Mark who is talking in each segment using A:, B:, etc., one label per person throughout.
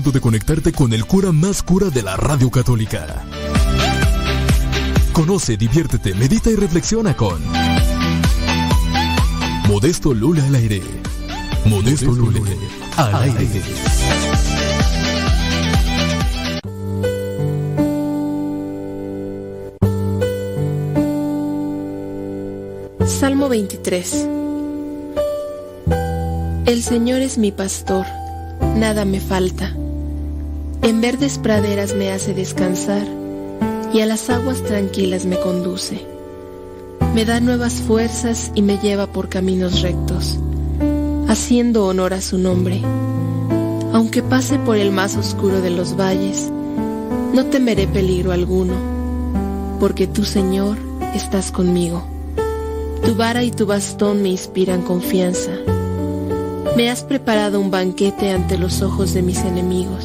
A: Momento de conectarte con el cura más cura de la radio católica. Conoce, diviértete, medita y reflexiona con Modesto Lula al aire. Modesto Lula al aire.
B: Salmo 23 El Señor es mi pastor, nada me falta. En verdes praderas me hace descansar y a las aguas tranquilas me conduce. Me da nuevas fuerzas y me lleva por caminos rectos, haciendo honor a su nombre. Aunque pase por el más oscuro de los valles, no temeré peligro alguno, porque tú, Señor, estás conmigo. Tu vara y tu bastón me inspiran confianza. Me has preparado un banquete ante los ojos de mis enemigos.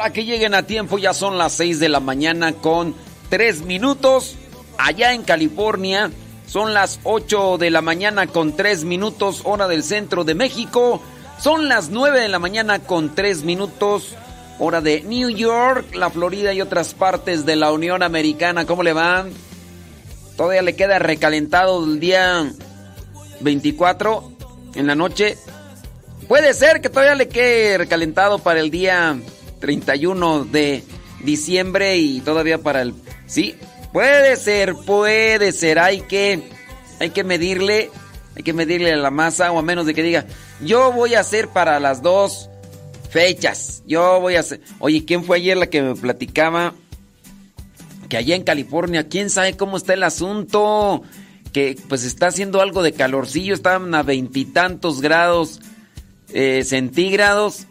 C: Para que
D: lleguen a tiempo. Ya son las 6 de la mañana con 3 minutos. Allá en California son las 8 de la mañana con 3 minutos hora del centro de México. Son las 9 de la mañana con 3 minutos hora de New York, la Florida y otras partes de la Unión Americana. ¿Cómo le van? Todavía le queda recalentado el día 24 en la noche. Puede ser que todavía le quede recalentado para el día 31 de diciembre y todavía para el... Sí, puede ser, puede ser. Hay que, hay que medirle, hay que medirle la masa o a menos de que diga, yo voy a hacer para las dos fechas. Yo voy a hacer... Oye, ¿quién fue ayer la que me platicaba? Que allá en California, ¿quién sabe cómo está el asunto? Que pues está haciendo algo de calorcillo, estaban a veintitantos grados eh, centígrados.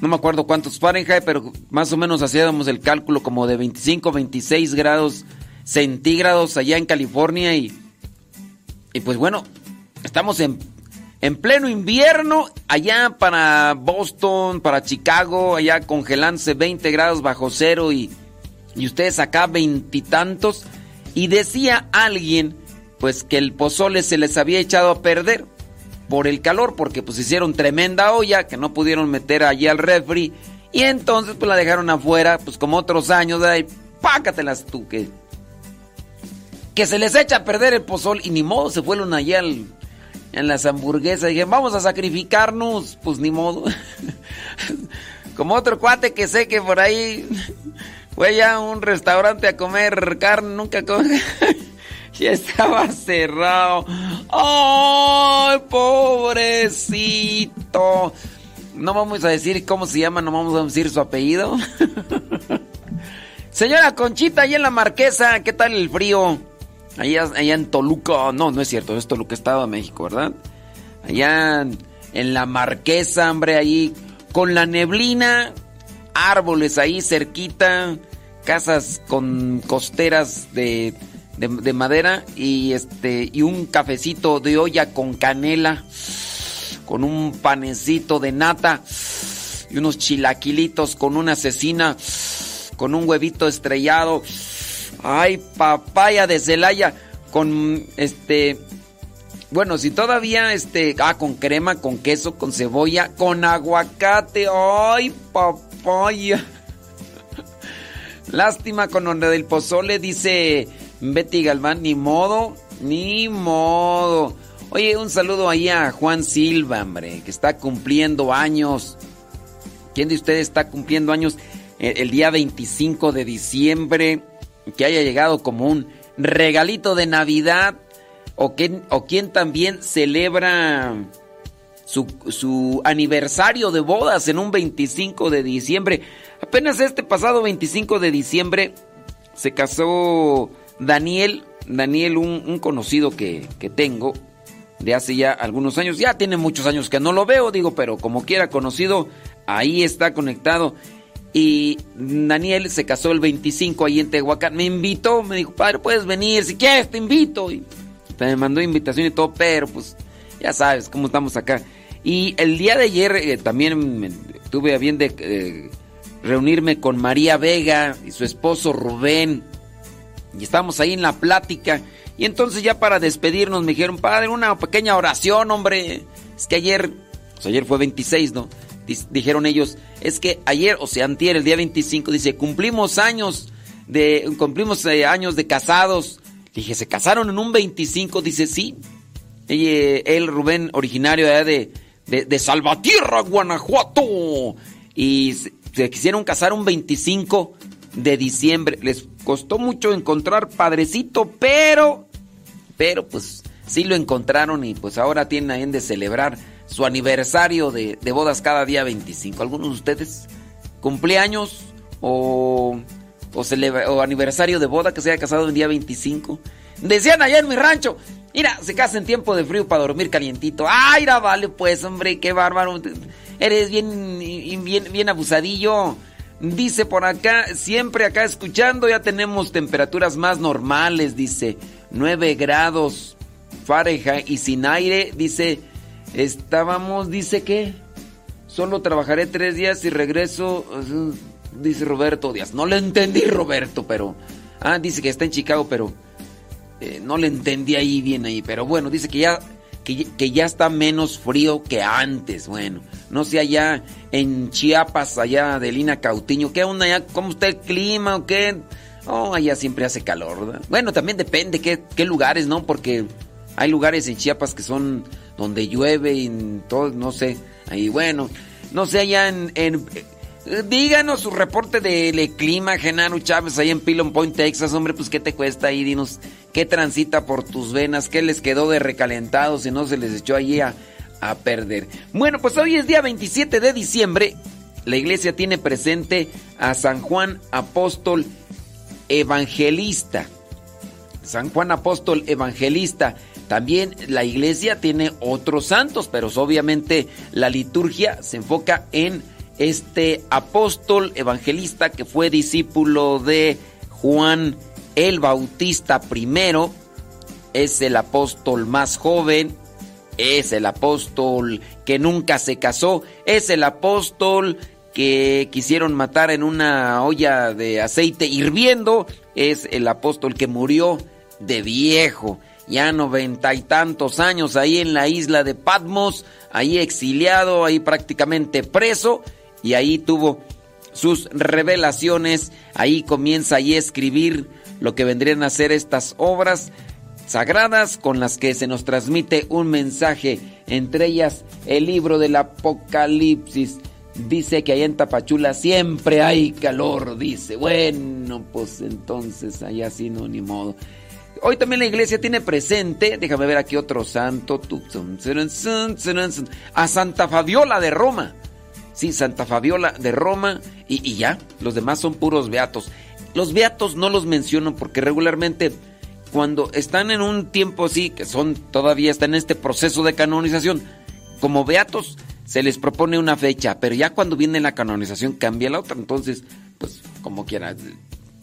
D: No me acuerdo cuántos Fahrenheit, pero más o menos hacíamos el cálculo como de 25, 26 grados centígrados allá en California. Y, y pues bueno, estamos en, en pleno invierno allá para Boston, para Chicago, allá congelándose 20 grados bajo cero y, y ustedes acá veintitantos. Y decía alguien, pues que el pozole se les había echado a perder por el calor, porque pues hicieron tremenda olla que no pudieron meter allí al refri y entonces pues la dejaron afuera, pues como otros años, ahí, pácatelas tú que se les echa a perder el pozol y ni modo se fueron allá al, en las hamburguesas, dije, vamos a sacrificarnos, pues ni modo. como otro cuate que sé que por ahí fue ya a un restaurante a comer carne, nunca come. ya estaba cerrado. ¡Ay, pobrecito! No vamos a decir cómo se llama, no vamos a decir su apellido. Señora Conchita, ahí en la Marquesa, ¿qué tal el frío? Allá, allá en Toluca, no, no es cierto, es Toluca, Estado de México, ¿verdad? Allá en, la Marquesa, hombre, ahí con la neblina, árboles ahí cerquita, casas con costeras de de, de, madera y este y un cafecito de olla con canela con un panecito de nata y unos chilaquilitos con una cecina con un huevito estrellado ay papaya de Celaya con este bueno, si todavía este ah con crema, con queso, con cebolla, con aguacate. Ay, papaya. Lástima con donde del pozole dice Betty Galván, ni modo, ni modo. Oye, un saludo ahí a Juan Silva, hombre, que está cumpliendo años. ¿Quién de ustedes está cumpliendo años el, día 25 de diciembre? Que haya llegado como un regalito de Navidad. O, que, o quien también celebra su, su aniversario de bodas en un 25 de diciembre. Apenas este pasado 25 de diciembre se casó Daniel, Daniel, un, conocido que, que, tengo de hace ya algunos años, ya tiene muchos años que no lo veo, digo, pero como quiera conocido, ahí está conectado. Y Daniel se casó el 25 ahí en Tehuacán, me invitó, me dijo, padre, puedes venir, si quieres te invito. Y me mandó invitación y todo, pero pues ya sabes cómo estamos acá. Y el día de ayer eh, también tuve a bien de eh, reunirme con María Vega y su esposo Rubén y estábamos ahí en la plática. Y entonces ya para despedirnos me dijeron, padre, una pequeña oración, hombre. Es que ayer, pues ayer fue 26, ¿no? Dijeron ellos, es que ayer, o sea, antier, el día 25, dice, cumplimos años de, cumplimos eh, años de casados. Dije, ¿se casaron en un 25? Dice, sí. Él, él Rubén, originario de, de, de Salvatierra, Guanajuato. Y se quisieron casar un 25 de diciembre. Les costó mucho encontrar padrecito, pero, pero pues sí lo encontraron y pues ahora tienen de celebrar su aniversario de, de, bodas cada día 25. ¿Algunos de ustedes cumpleaños o, o, aniversario de boda que se haya casado el día 25. Decían allá en mi rancho, mira, se casa en tiempo de frío para dormir calientito. Ay, vale, pues, hombre, qué bárbaro. Eres bien, bien, bien abusadillo. Dice por acá, siempre acá escuchando, ya tenemos temperaturas más normales, dice, 9 grados Fahrenheit y sin aire, dice, estábamos, dice que solo trabajaré tres días y regreso, dice Roberto Díaz. No le entendí, Roberto, pero, ah, dice que está en Chicago, pero eh, no le entendí ahí bien ahí, pero bueno, dice que ya, que, ya está menos frío que antes, bueno, no sé allá en Chiapas, allá de Lina Cautiño, ¿qué onda allá? ¿Cómo está el clima o qué? Oh, allá siempre hace calor, ¿verdad? Bueno, también depende qué, qué lugares, ¿no? Porque hay lugares en Chiapas que son donde llueve y todo, no sé. Ahí, bueno, no sé, allá en díganos su reporte del clima, Genaro Chávez, ahí en Pilon Point, Texas, hombre, pues qué te cuesta ahí, dinos qué transita por tus venas, qué les quedó de recalentado si no se les echó allí a, a perder. Bueno, pues hoy es día 27 de diciembre, la iglesia tiene presente a San Juan Apóstol evangelista. San Juan Apóstol Evangelista. También la iglesia tiene otros santos, pero obviamente la liturgia se enfoca en este apóstol evangelista que fue discípulo de Juan el Bautista primero. Es el apóstol más joven, es el apóstol que nunca se casó, es el apóstol que quisieron matar en una olla de aceite hirviendo es el apóstol que murió de viejo, ya noventa y tantos años ahí en la isla de Patmos, ahí exiliado, ahí prácticamente preso, y ahí tuvo sus revelaciones, ahí comienza a escribir lo que vendrían a ser estas obras sagradas con las que se nos transmite un mensaje, entre ellas el libro del Apocalipsis, Dice que allá en Tapachula siempre hay calor, dice. Bueno, pues entonces allá sí no, ni modo. Hoy también la iglesia tiene presente, déjame ver aquí otro santo, a Santa Fabiola de Roma. Sí, Santa Fabiola de Roma y, y ya, los demás son puros beatos. Los beatos no los menciono porque regularmente cuando están en un tiempo así, que son todavía están en este proceso de canonización, como beatos se les propone una fecha, pero ya cuando viene la canonización cambia la otra, entonces, pues como quiera,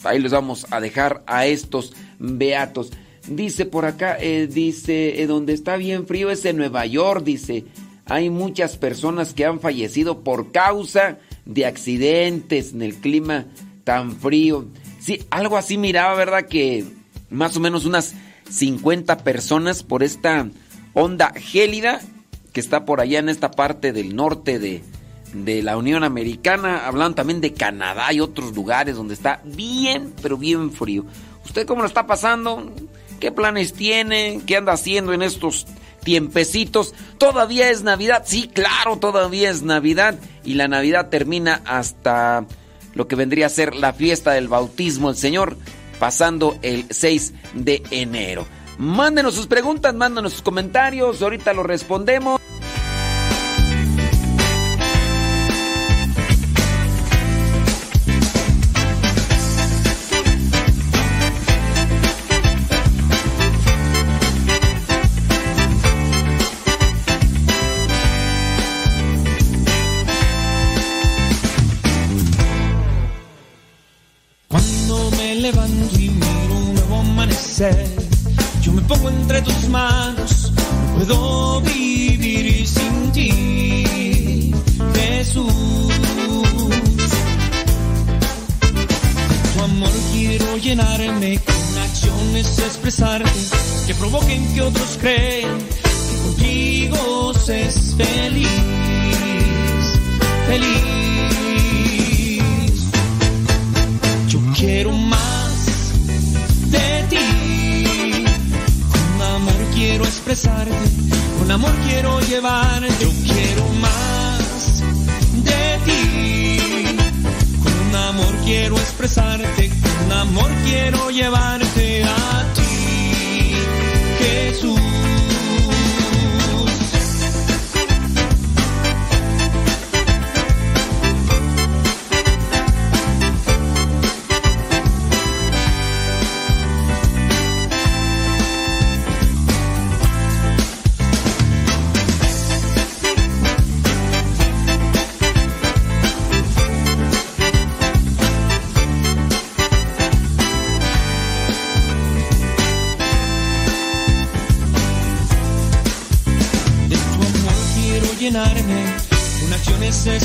D: ahí les vamos a dejar a estos beatos. Dice por acá, eh, dice, eh, donde está bien frío es en Nueva York, dice, hay muchas personas que han fallecido por causa de accidentes en el clima tan frío. Sí, algo así miraba, ¿verdad? Que más o menos unas 50 personas por esta onda gélida que está por allá en esta parte del norte de, la Unión Americana. Hablan también de Canadá y otros lugares donde está bien, pero bien frío. ¿Usted cómo lo está pasando? ¿Qué planes tiene? ¿Qué anda haciendo en estos tiempecitos? ¿Todavía es Navidad? Sí, claro, todavía es Navidad. Y la Navidad termina hasta lo que vendría a ser la fiesta del bautismo del Señor, pasando el 6 de enero. Mándenos sus preguntas, mándenos sus comentarios, ahorita los respondemos.
C: Expresarte, que provoquen que otros crean que contigo se es feliz, feliz. Yo quiero más quiero expresarte, con amor quiero llevarte, yo quiero más de ti. Con amor quiero expresarte, con amor quiero llevarte a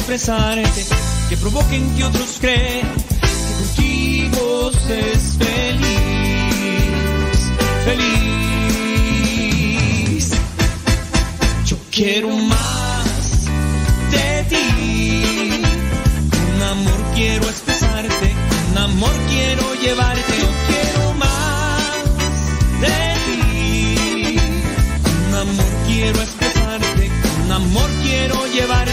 E: expresarte, que provoquen que otros creen que contigo es feliz, feliz. Yo quiero más de ti, un amor quiero expresarte, un amor quiero llevarte. Yo quiero más de ti, un amor quiero expresarte, un amor quiero llevarte.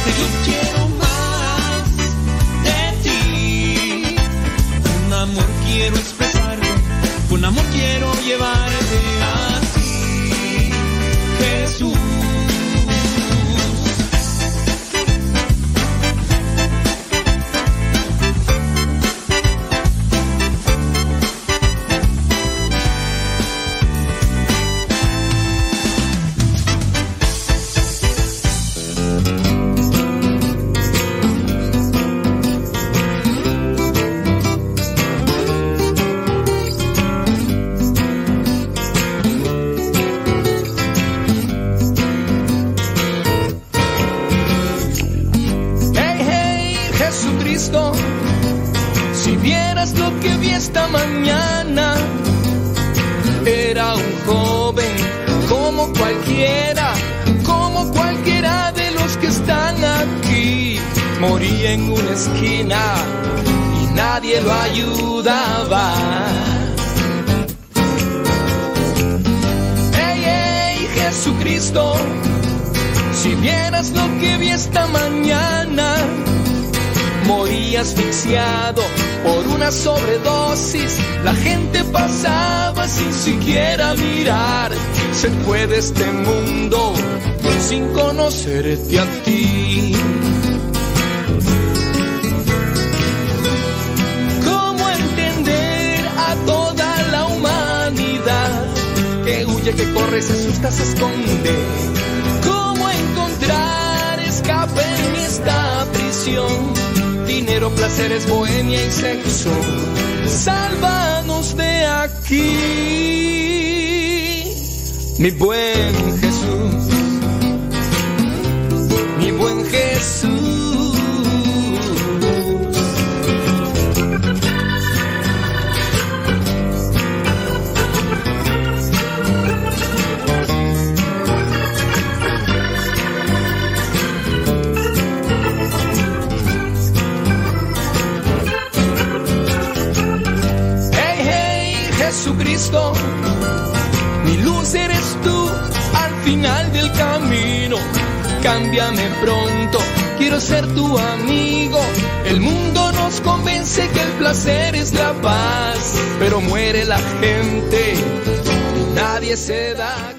E: Se fue de este mundo sin conocerte a ti. ¿Cómo entender a toda la humanidad que huye, que corre, se asusta, se esconde? ¿Cómo encontrar escape en esta prisión? Dinero, placeres, bohemia y sexo. Sálvanos de aquí, mi buen Jesús, Cámbiame pronto, quiero ser tu amigo. El mundo nos convence que el placer es la paz, pero muere la gente nadie se da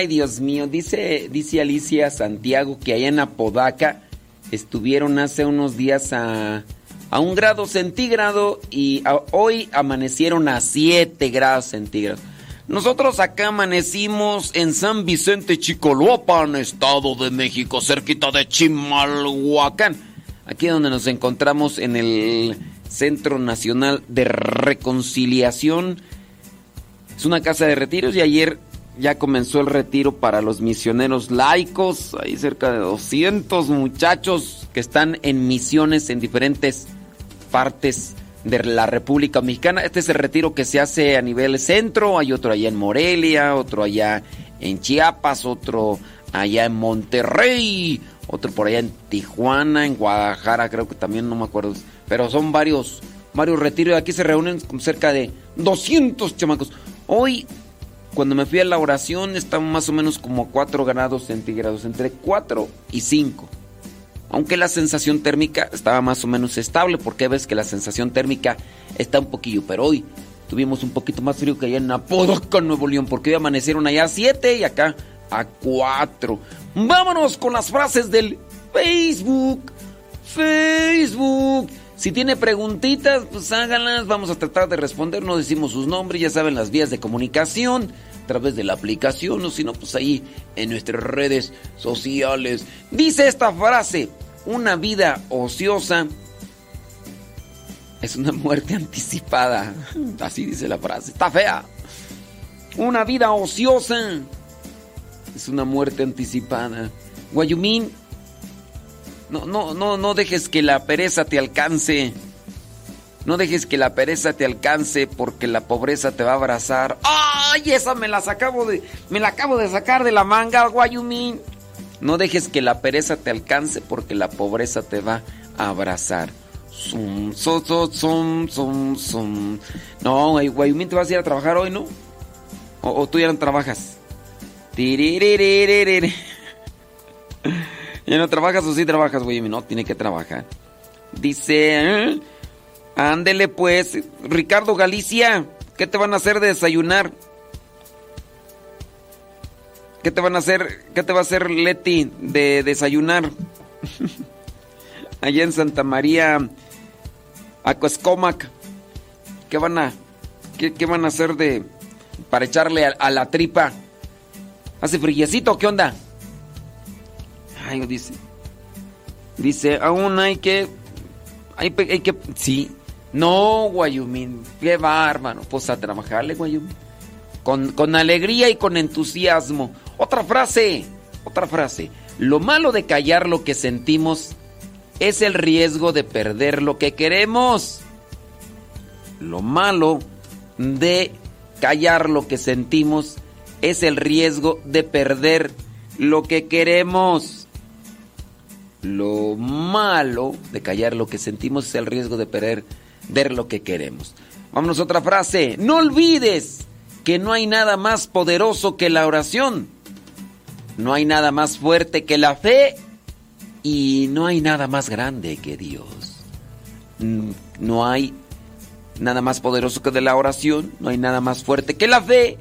D: Ay, Dios mío, dice, dice Alicia Santiago que allá en Apodaca estuvieron hace unos días a, a un grado centígrado y hoy amanecieron a 7 grados centígrados. Nosotros acá amanecimos en San Vicente Chicoloapan, Estado de México, cerquita de Chimalhuacán. Aquí donde nos encontramos en el Centro Nacional de Reconciliación. Es una casa de retiros y ayer ya comenzó el retiro para los misioneros laicos. Hay cerca de 200 muchachos que están en misiones en diferentes partes de la República Mexicana. Este es el retiro que se hace a nivel centro. Hay otro allá en Morelia, otro allá en Chiapas, otro allá en Monterrey, otro por allá en Tijuana, en Guadalajara, creo que también no me acuerdo. Pero son varios, varios retiros. Aquí se reúnen con cerca de 200 chamacos. Hoy, cuando me fui a la oración, estaban más o menos como 4 grados centígrados, entre 4 y 5. Aunque la sensación térmica estaba más o menos estable, porque ves que la sensación térmica está un poquillo, pero hoy tuvimos un poquito más frío que allá en Apodaca, Nuevo León, porque hoy amanecieron allá 7 y acá a 4. Vámonos con las frases del Facebook. Facebook. Si tiene preguntitas, pues háganlas. Vamos a tratar de responder. No decimos sus nombres, ya saben las vías de comunicación a través de la aplicación o si no, pues ahí en nuestras redes sociales. Dice esta frase, una vida ociosa es una muerte anticipada. Así dice la frase. Está fea. Una vida ociosa es una muerte anticipada. Guayumín, no, no, no, no dejes que la pereza te alcance. No dejes que la pereza te alcance porque la pobreza te va a abrazar. ¡Ay! Esa me la acabo de. Me la acabo de sacar de la manga, Guayumín. No dejes que la pereza te alcance porque la pobreza te va a abrazar. Zum, zum, zum, zum, zum. No, Guayumín, ¿te vas a ir a trabajar hoy, no? ¿O, o tú ya no trabajas? ¿Ya no trabajas o sí trabajas, güey? No, tiene que trabajar. Dice, ¿eh? ándele pues, Ricardo Galicia, ¿qué te van a hacer de desayunar? ¿Qué te van a hacer, qué te va a hacer Leti de desayunar? Allá en Santa María, Acoescomac, ¿qué van a, qué, van a hacer de, para echarle a, la tripa? ¿Hace frillecito? ¿Qué onda? Dice. Dice, aún hay que. Hay que. Sí. No, Guayumín. Qué bárbaro. Pues a trabajarle, Guayumín. Con, con alegría y con entusiasmo. Otra frase. Otra frase. Lo malo de callar lo que sentimos es el riesgo de perder lo que queremos. Lo malo de callar lo que sentimos es el riesgo de perder lo que queremos. Lo malo de callar lo que sentimos es el riesgo de perder lo que queremos. Vámonos a otra frase. No olvides que no hay nada más poderoso que la oración. No hay nada más fuerte que la fe. Y no hay nada más grande que Dios. No hay nada más poderoso que de la oración. No hay nada más fuerte que la fe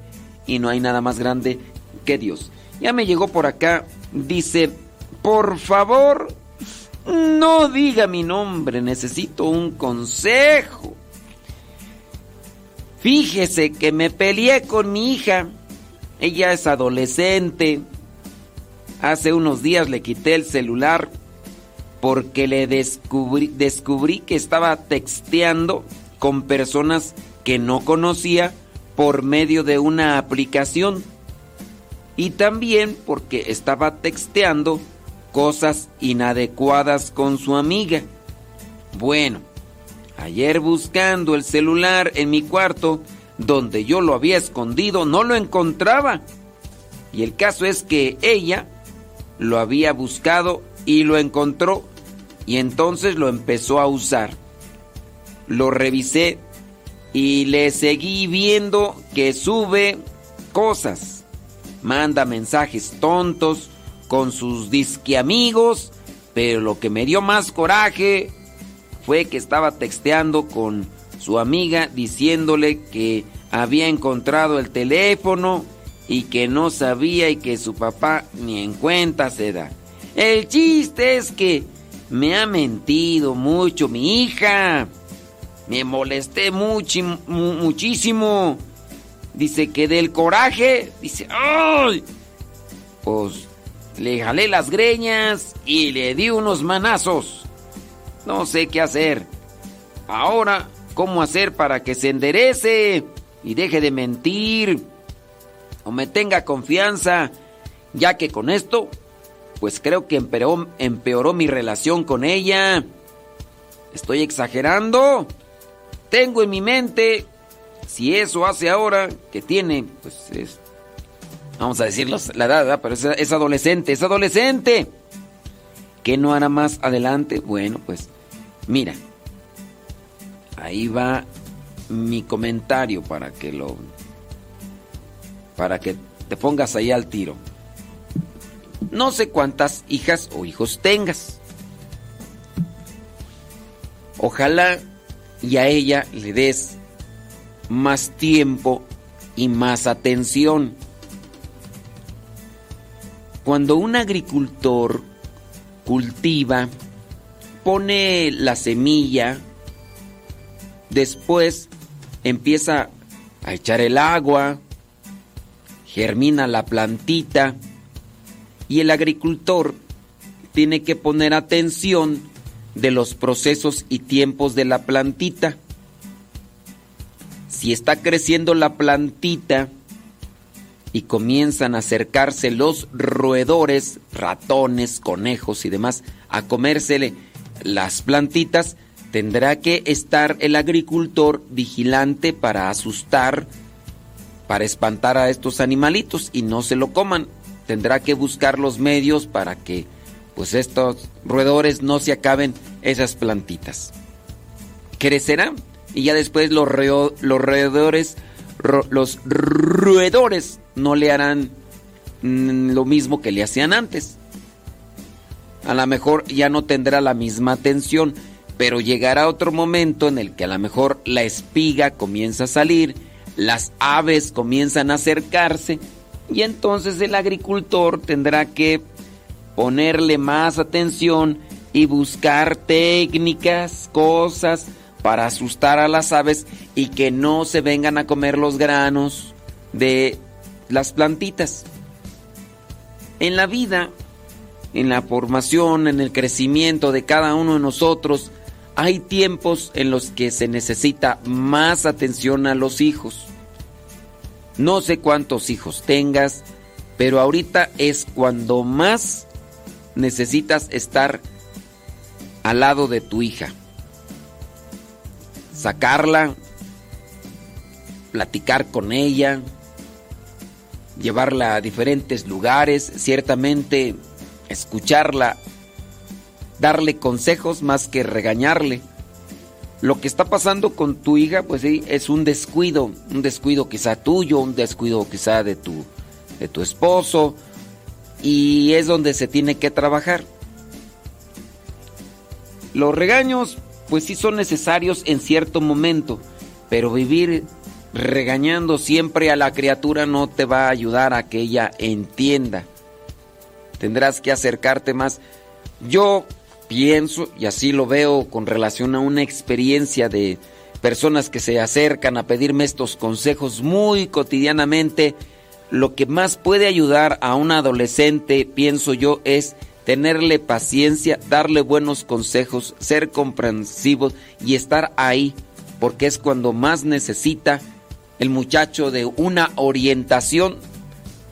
D: y no hay nada más grande que Dios. Ya me llegó por acá, dice, por favor, no diga mi nombre, necesito un consejo. Fíjese que me peleé con mi hija, ella es adolescente. Hace unos días le quité el celular porque le descubrí, que estaba texteando con personas que no conocía por medio de una aplicación y también porque estaba texteando cosas inadecuadas con su amiga. Bueno, ayer buscando el celular en mi cuarto, donde yo lo había escondido, no lo encontraba. Y el caso es que ella lo había buscado y lo encontró y entonces lo empezó a usar. Lo revisé y le seguí viendo que sube cosas. Manda mensajes tontos con sus disque amigos, pero lo que me dio más coraje fue que estaba texteando con su amiga diciéndole que había encontrado el teléfono y que no sabía y que su papá ni en cuenta se da. El chiste es que me ha mentido mucho mi hija. Me molesté muchísimo. Dice que del coraje, dice, ¡ay! Pues le jalé las greñas y le di unos manazos. No sé qué hacer. Ahora, ¿cómo hacer para que se enderece y deje de mentir? O me tenga confianza, ya que con esto, pues creo que empeoró, mi relación con ella. ¿Estoy exagerando? Tengo en mi mente, si eso hace ahora, que tiene, pues es, vamos a decirlo la edad, pero es, adolescente, es adolescente. ¿Qué no hará más adelante? Bueno, pues mira, ahí va mi comentario para que lo, para que te pongas ahí al tiro. No sé cuántas hijas o hijos tengas. Ojalá y a ella le des más tiempo y más atención. Cuando un agricultor cultiva, pone la semilla, después empieza a echar el agua, germina la plantita y el agricultor tiene que poner atención de los procesos y tiempos de la plantita. Si está creciendo la plantita y comienzan a acercarse los roedores, ratones, conejos y demás, a comérsele las plantitas, tendrá que estar el agricultor vigilante para asustar, para espantar a estos animalitos y no se lo coman. Tendrá que buscar los medios para que pues estos roedores no se acaben esas plantitas. Crecerán y ya después los, los roedores los roedores no le harán mm, lo mismo que le hacían antes. A lo mejor ya no tendrá la misma atención, pero llegará otro momento en el que a lo mejor la espiga comienza a salir, las aves comienzan a acercarse y entonces el agricultor tendrá que ponerle más atención y buscar técnicas, cosas para asustar a las aves y que no se vengan a comer los granos de las plantitas. En la vida, en la formación, en el crecimiento de cada uno de nosotros, hay tiempos en los que se necesita más atención a los hijos. No sé cuántos hijos tengas, pero ahorita es cuando más necesitas estar al lado de tu hija sacarla, platicar con ella, llevarla a diferentes lugares, ciertamente escucharla, darle consejos más que regañarle. Lo que está pasando con tu hija, pues sí, es un descuido, un descuido quizá tuyo, un descuido quizá de tu, de tu esposo, y es donde se tiene que trabajar. Los regaños, pues sí son necesarios en cierto momento, pero vivir regañando siempre a la criatura no te va a ayudar a que ella entienda. Tendrás que acercarte más. Yo pienso, y así lo veo con relación a una experiencia de personas que se acercan a pedirme estos consejos muy cotidianamente, lo que más puede ayudar a un adolescente, pienso yo, es tenerle paciencia, darle buenos consejos, ser comprensivos y estar ahí, porque es cuando más necesita el muchacho de una orientación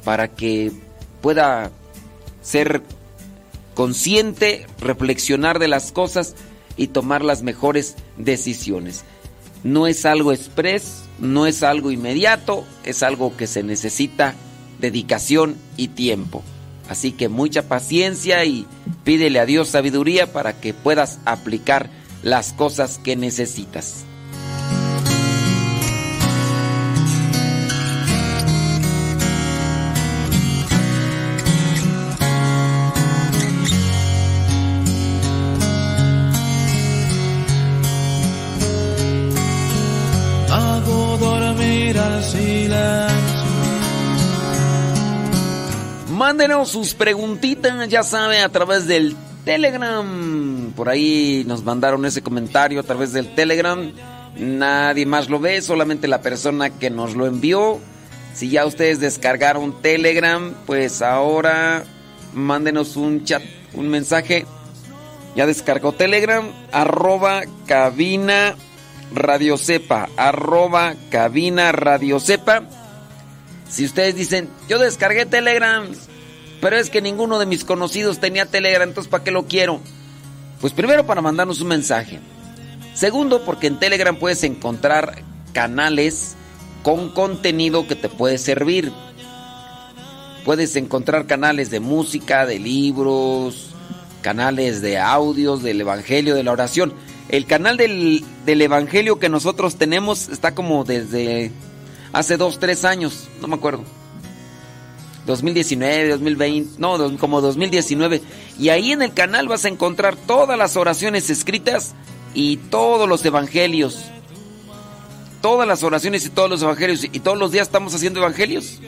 D: para que pueda ser consciente, reflexionar de las cosas y tomar las mejores decisiones. No es algo express, no es algo inmediato, es algo que se necesita dedicación y tiempo. Así que mucha paciencia y pídele a Dios sabiduría para que puedas aplicar las cosas que necesitas. Mándenos sus preguntitas, ya sabe, a través del Telegram. Por ahí nos mandaron ese comentario a través del Telegram. Nadie más lo ve, solamente la persona que nos lo envió. Si ya ustedes descargaron Telegram, pues ahora mándenos un chat, un mensaje. Ya descargó Telegram, arroba cabina radio sepa, arroba cabina radio sepa. Si ustedes dicen, yo descargué Telegram, pero es que ninguno de mis conocidos tenía Telegram, entonces ¿para qué lo quiero? Pues primero para mandarnos un mensaje. Segundo, porque en Telegram puedes encontrar canales con contenido que te puede servir. Puedes encontrar canales de música, de libros, canales de audios, del Evangelio, de la oración. El canal del, del Evangelio que nosotros tenemos está como desde hace dos, tres años, no me acuerdo. 2019, 2020, no, como 2019. Y ahí en el canal vas a encontrar todas las oraciones escritas y todos los evangelios. Todas las oraciones y todos los evangelios. Y todos los días estamos haciendo evangelios.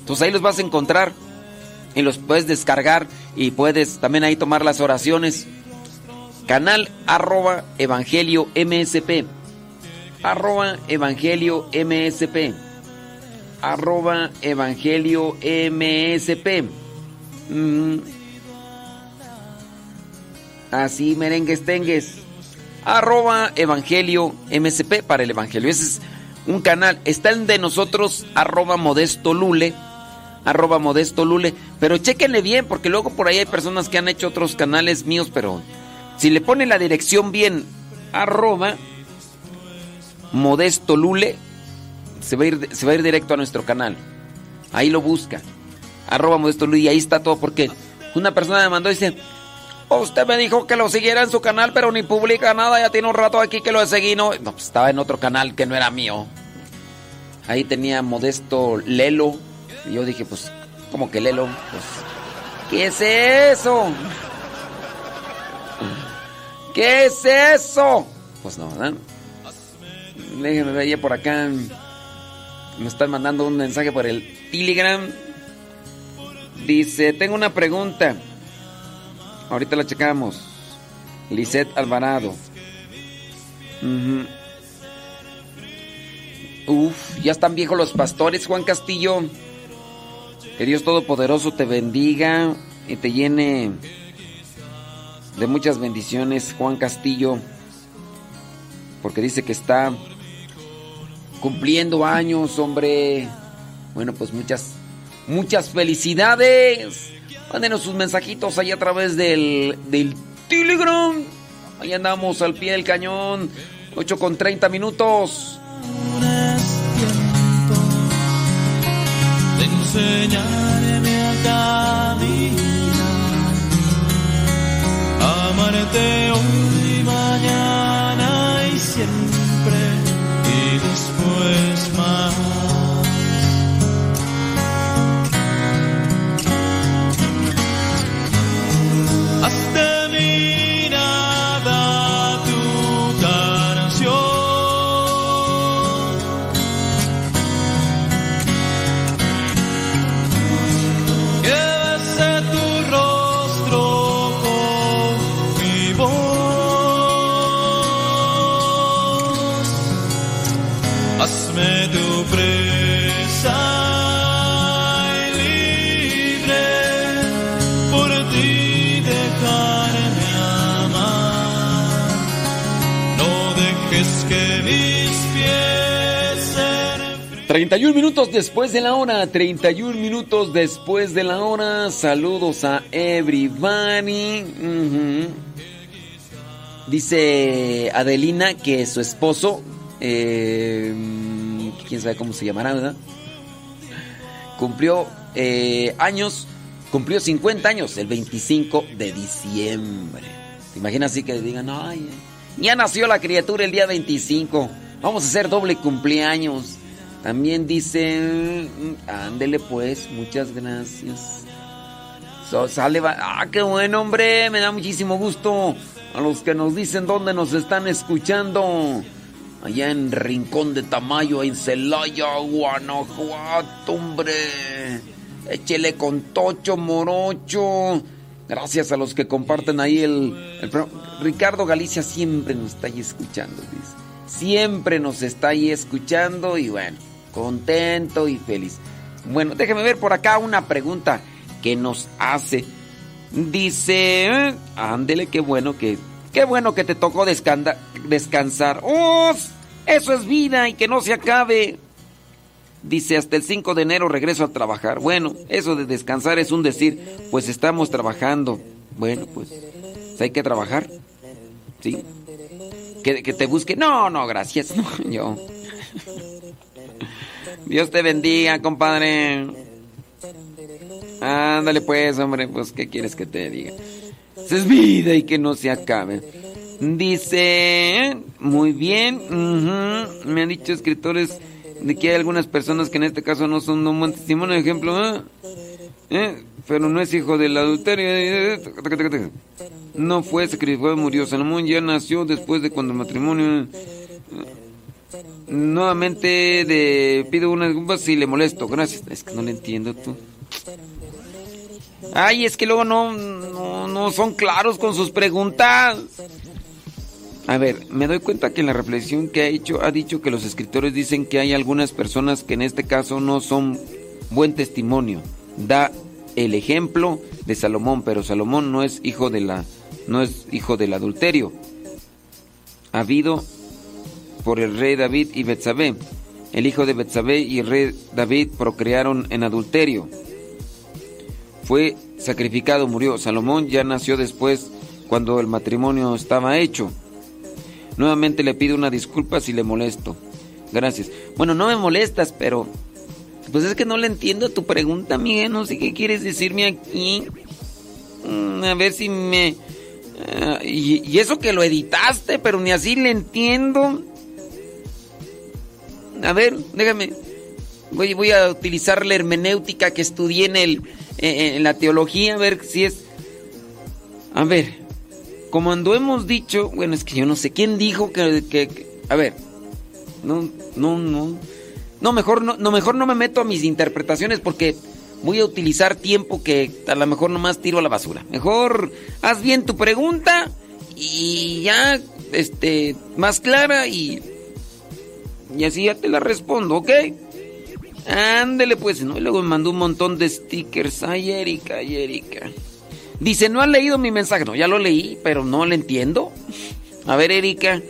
D: Entonces ahí los vas a encontrar. y los puedes descargar y puedes también ahí tomar las oraciones. Canal arroba Evangelio MSP. Arroba Evangelio MSP. Arroba Evangelio MSP. Mm. Así merengues tengues. Arroba Evangelio MSP para el Evangelio. Ese es un canal. Está el de nosotros, arroba Modesto Lule arroba modesto lule. Pero chéquenle bien, porque luego por ahí hay personas que han hecho otros canales míos, pero si le ponen la dirección bien, arroba modesto lule, se va, a ir, se va a ir directo a nuestro canal. Ahí lo busca. Arroba modesto lule y ahí está todo, porque una persona me mandó y dice, usted me dijo que lo siguiera en su canal, pero ni publica nada, ya tiene un rato aquí que lo he seguido. No, pues estaba en otro canal que no era mío. Ahí tenía Modesto Lelo, y yo dije, pues, como que Lelo, pues, ¿qué es eso? ¿Qué es eso? Pues no, ¿verdad? Déjenme ver por acá. Me están mandando un mensaje por el Telegram. Dice, tengo una pregunta. Ahorita la checamos. Lisette Alvarado. Uf, ya están viejos los pastores, Juan Castillo. Que Dios Todopoderoso te bendiga y te llene de muchas bendiciones, Juan Castillo, porque dice que está cumpliendo años, hombre. Bueno, pues muchas, muchas felicidades. Mándenos sus mensajitos ahí a través del, del Telegram. Ahí andamos al pie del cañón. 8 con 30 minutos.
E: enseñarme a caminar, amarte hoy, mañana y siempre después más.
D: 31 minutos después de la hora, 31 minutos después de la hora. Saludos a everybody. Dice Adelina que su esposo, eh, quién sabe cómo se llamará, ¿verdad? Cumplió eh, años, cumplió 50 años el 25 de diciembre. ¿Te imaginas así que digan, ay, ya nació la criatura el día 25, vamos a hacer doble cumpleaños? También dicen, ándele pues, muchas gracias. sale, ah, qué bueno, hombre, me da muchísimo gusto a los que nos dicen dónde nos están escuchando allá en Rincón de Tamayo, en Celaya, Guanajuato, hombre. Échele con tocho, morocho. Gracias a los que comparten ahí el, Ricardo Galicia siempre nos está ahí escuchando, dice. Siempre nos está ahí escuchando y bueno, contento y feliz. Bueno, déjeme ver por acá una pregunta que nos hace. Dice, ándele, qué bueno que, qué bueno que te tocó descansar. ¡Oh! Eso es vida y que no se acabe. Dice, hasta el 5 de enero regreso a trabajar. Bueno, eso de descansar es un decir, pues estamos trabajando. Bueno, pues, hay que trabajar. ¿Sí? Que, te busque. No, no, gracias. yo. Dios te bendiga, compadre. Ándale pues, hombre, pues, ¿qué quieres que te diga? Es vida y que no se acabe. Dice, muy bien, me han dicho escritores de que hay algunas personas que en este caso no son un buen testimonio, ejemplo, ¿eh? ¿Eh? pero no es hijo del adulterio. No fue sacrificado, murió. Salomón ya nació después de cuando el matrimonio. ¿eh? Nuevamente de, pido una disculpa si le molesto. Gracias. Es que no le entiendo tú. Ay, es que luego no, no, no son claros con sus preguntas. A ver, me doy cuenta que en la reflexión que ha hecho ha dicho que los escritores dicen que hay algunas personas que en este caso no son buen testimonio. Da el ejemplo de Salomón, pero Salomón no es hijo de la no es hijo del adulterio. Habido por el rey David y Betsabé. El hijo de Betsabé y el rey David procrearon en adulterio. Fue sacrificado, murió. Salomón ya nació después cuando el matrimonio estaba hecho. Nuevamente le pido una disculpa si le molesto. Gracias. Bueno, no me molestas, pero pues es que no le entiendo tu pregunta, Miguel. No sé qué quieres decirme aquí. Mm, a ver si me... Ah, y, eso que lo editaste, pero ni así le entiendo. A ver, déjame. Voy, voy a utilizar la hermenéutica que estudié en, el, en la teología, a ver si es... A ver, como ando hemos dicho, bueno, es que yo no sé quién dijo que, que, a ver, no, no, no, no mejor no, no, mejor no me meto a mis interpretaciones porque voy a utilizar tiempo que a lo mejor nomás tiro a la basura. Mejor haz bien tu pregunta y ya, este, más clara y, y así ya te la respondo, ¿ok? Ándele pues, ¿no? Y luego me mandó un montón de stickers. Ay, Erika, ay, Erika. Dice, no han leído mi mensaje. No, ya lo leí, pero no lo entiendo. A ver, Erika.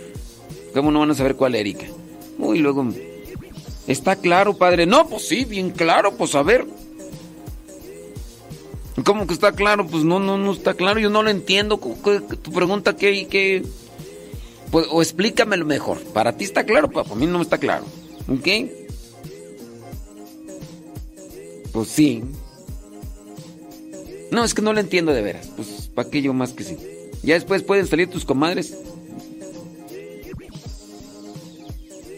D: ¿Cómo no van a saber cuál Erika? Uy, luego... ¿Está claro, padre? No, pues sí, bien claro, pues a ver. ¿Cómo que está claro? Pues no, no, no está claro, yo no lo entiendo. Tu pregunta, ¿qué? qué? Pues, o explícamelo mejor. Para ti está claro, para mí no está claro. ¿Ok? Pues sí. No, es que no lo entiendo de veras. Pues, ¿para qué yo más que sí? Ya después pueden salir tus comadres.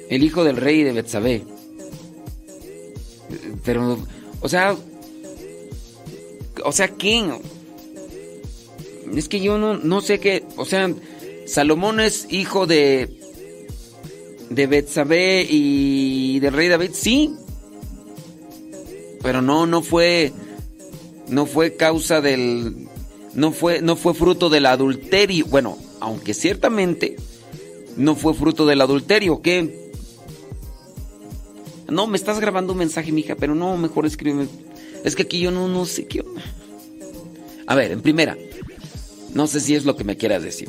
D: El hijo del rey de Betsabé. Pero, o sea, o sea, ¿quién? Es que yo no, no sé qué, o sea, Salomón es hijo de de Betsabé y del rey David, sí. Pero no, no fue no fue causa del no fue no fue fruto del adulterio. Bueno, aunque ciertamente no fue fruto del adulterio, ¿qué? No, me estás grabando un mensaje, mija, pero no, mejor escríbeme. Es que aquí yo no, no sé qué A ver, en primera, no sé si es lo que me quieras decir.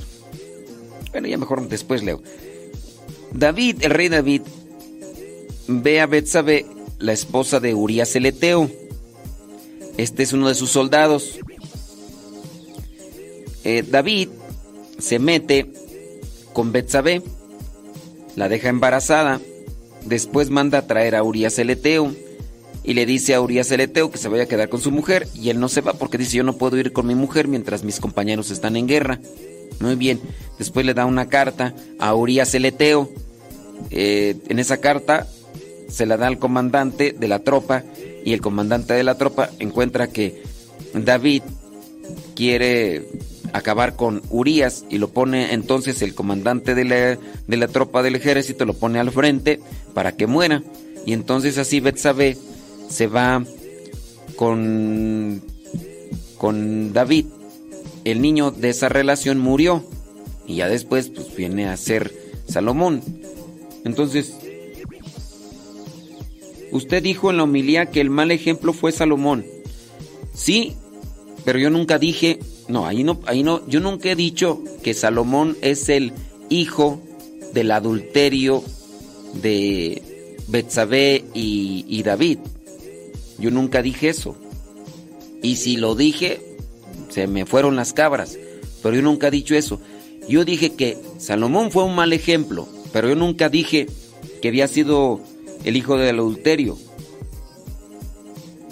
D: Bueno, ya mejor después leo. David, el rey David, ve a Betsabe, la esposa de Urias el Eteo. Este es uno de sus soldados. Eh, David se mete con Betsabe, la deja embarazada Después manda a traer a Urias el Eteo y le dice a Urias el Eteo que se vaya a quedar con su mujer y él no se va porque dice yo no puedo ir con mi mujer mientras mis compañeros están en guerra. Muy bien, después le da una carta a Urias el Eteo. Eh, en esa carta se la da al comandante de la tropa y el comandante de la tropa encuentra que David quiere acabar con Urias y lo pone entonces el comandante de la, de la tropa del ejército, lo pone al frente para que muera. Y entonces así Betsabé se va con, con David. El niño de esa relación murió y ya después pues viene a ser Salomón. Entonces, usted dijo en la homilía que el mal ejemplo fue Salomón. Sí, pero yo nunca dije no, ahí no, ahí no, yo nunca he dicho que Salomón es el hijo del adulterio de Betsabé y, y David. Yo nunca dije eso. Y si lo dije, se me fueron las cabras. Pero yo nunca he dicho eso. Yo dije que Salomón fue un mal ejemplo, pero yo nunca dije que había sido el hijo del adulterio.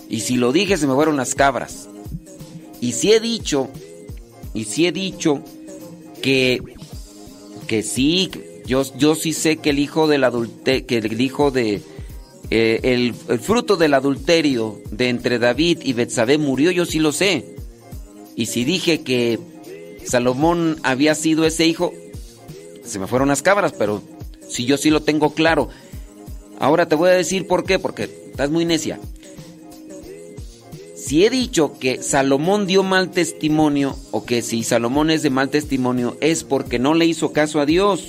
D: Y si lo dije, se me fueron las cabras. Y si he dicho y sí he dicho que, que sí, yo, yo sí sé que el hijo del adulte, que el hijo de eh, el, fruto del adulterio de entre David y Betsabé murió, yo sí lo sé. Y si dije que Salomón había sido ese hijo, se me fueron las cabras, pero si yo sí lo tengo claro. Ahora te voy a decir por qué, porque estás muy necia. si he dicho que Salomón dio mal testimonio, o que si Salomón es de mal testimonio, es porque no le hizo caso a Dios.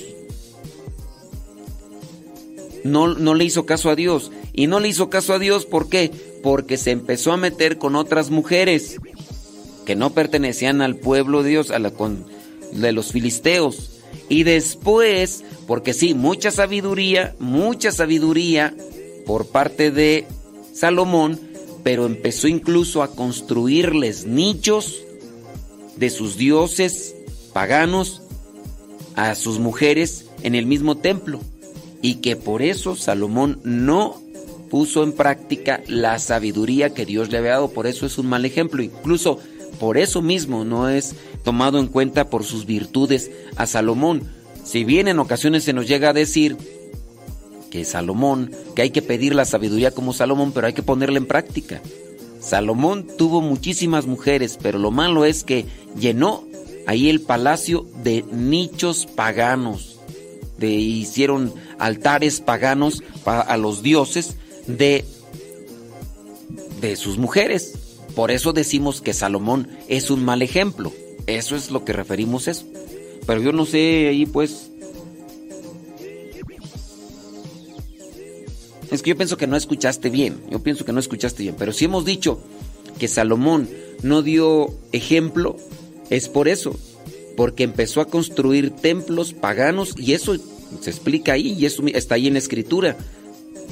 D: No, no le hizo caso a Dios. Y no le hizo caso a Dios, ¿por qué? Porque se empezó a meter con otras mujeres que no pertenecían al pueblo de Dios, a la, con, de los filisteos. Y después, porque sí, mucha sabiduría, mucha sabiduría por parte de Salomón, pero empezó incluso a construirles nichos de sus dioses paganos a sus mujeres en el mismo templo. Y que por eso Salomón no puso en práctica la sabiduría que Dios le había dado. Por eso es un mal ejemplo. Incluso por eso mismo no es tomado en cuenta por sus virtudes a Salomón. Si bien en ocasiones se nos llega a decir que Salomón, que hay que pedir la sabiduría como Salomón, pero hay que ponerla en práctica. Salomón tuvo muchísimas mujeres, pero lo malo es que llenó ahí el palacio de nichos paganos. De, hicieron altares paganos a los dioses de, de sus mujeres. Por eso decimos que Salomón es un mal ejemplo. Eso es lo que referimos eso. Pero yo no sé ahí pues... Es que yo pienso que no escuchaste bien. Yo pienso que no escuchaste bien. Pero si hemos dicho que Salomón no dio ejemplo, es por eso. Porque empezó a construir templos paganos y eso se explica ahí y eso está ahí en la escritura.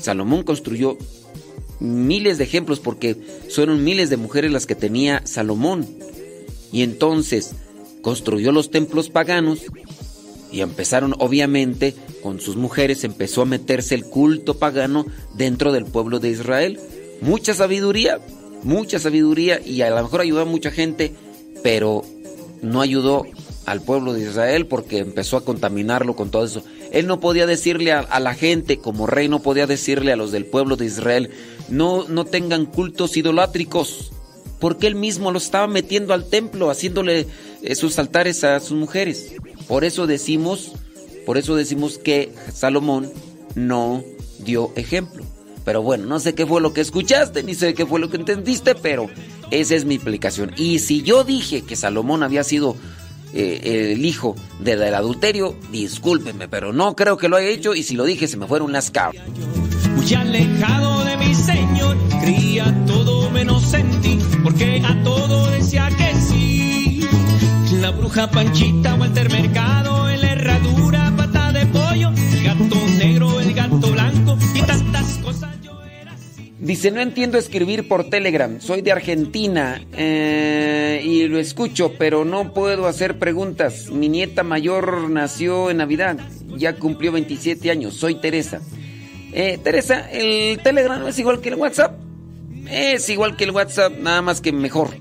D: Salomón construyó miles de ejemplos porque fueron miles de mujeres las que tenía Salomón. Y entonces construyó los templos paganos y empezaron obviamente con sus mujeres empezó a meterse el culto pagano dentro del pueblo de Israel. Mucha sabiduría, mucha sabiduría y a lo mejor ayudó a mucha gente, pero no ayudó al pueblo de Israel porque empezó a contaminarlo con todo eso. Él no podía decirle a, la gente, como rey, no podía decirle a los del pueblo de Israel, no, no tengan cultos idolátricos, porque él mismo lo estaba metiendo al templo, haciéndole eh, sus altares a sus mujeres. Por eso decimos, por eso decimos que Salomón no dio ejemplo. Pero bueno, no sé qué fue lo que escuchaste, ni sé qué fue lo que entendiste, pero esa es mi explicación. Y si yo dije que Salomón había sido eh, el hijo del adulterio, discúlpenme, pero no creo que lo haya hecho y si lo dije se me fueron las cabras.
C: Muy alejado de mi señor, cría todo menos en ti, porque a todo decía que sí. La bruja Panchita, Walter Mercado, en la herradura, pata de pollo, el gato negro, el gato blanco y tantas cosas.
D: Dice, no entiendo escribir por Telegram, soy de Argentina eh, y lo escucho, pero no puedo hacer preguntas. Mi nieta mayor nació en Navidad, ya cumplió 27 años, soy Teresa. Eh, Teresa, el Telegram es igual que el WhatsApp. Es igual que el WhatsApp, nada más que mejor.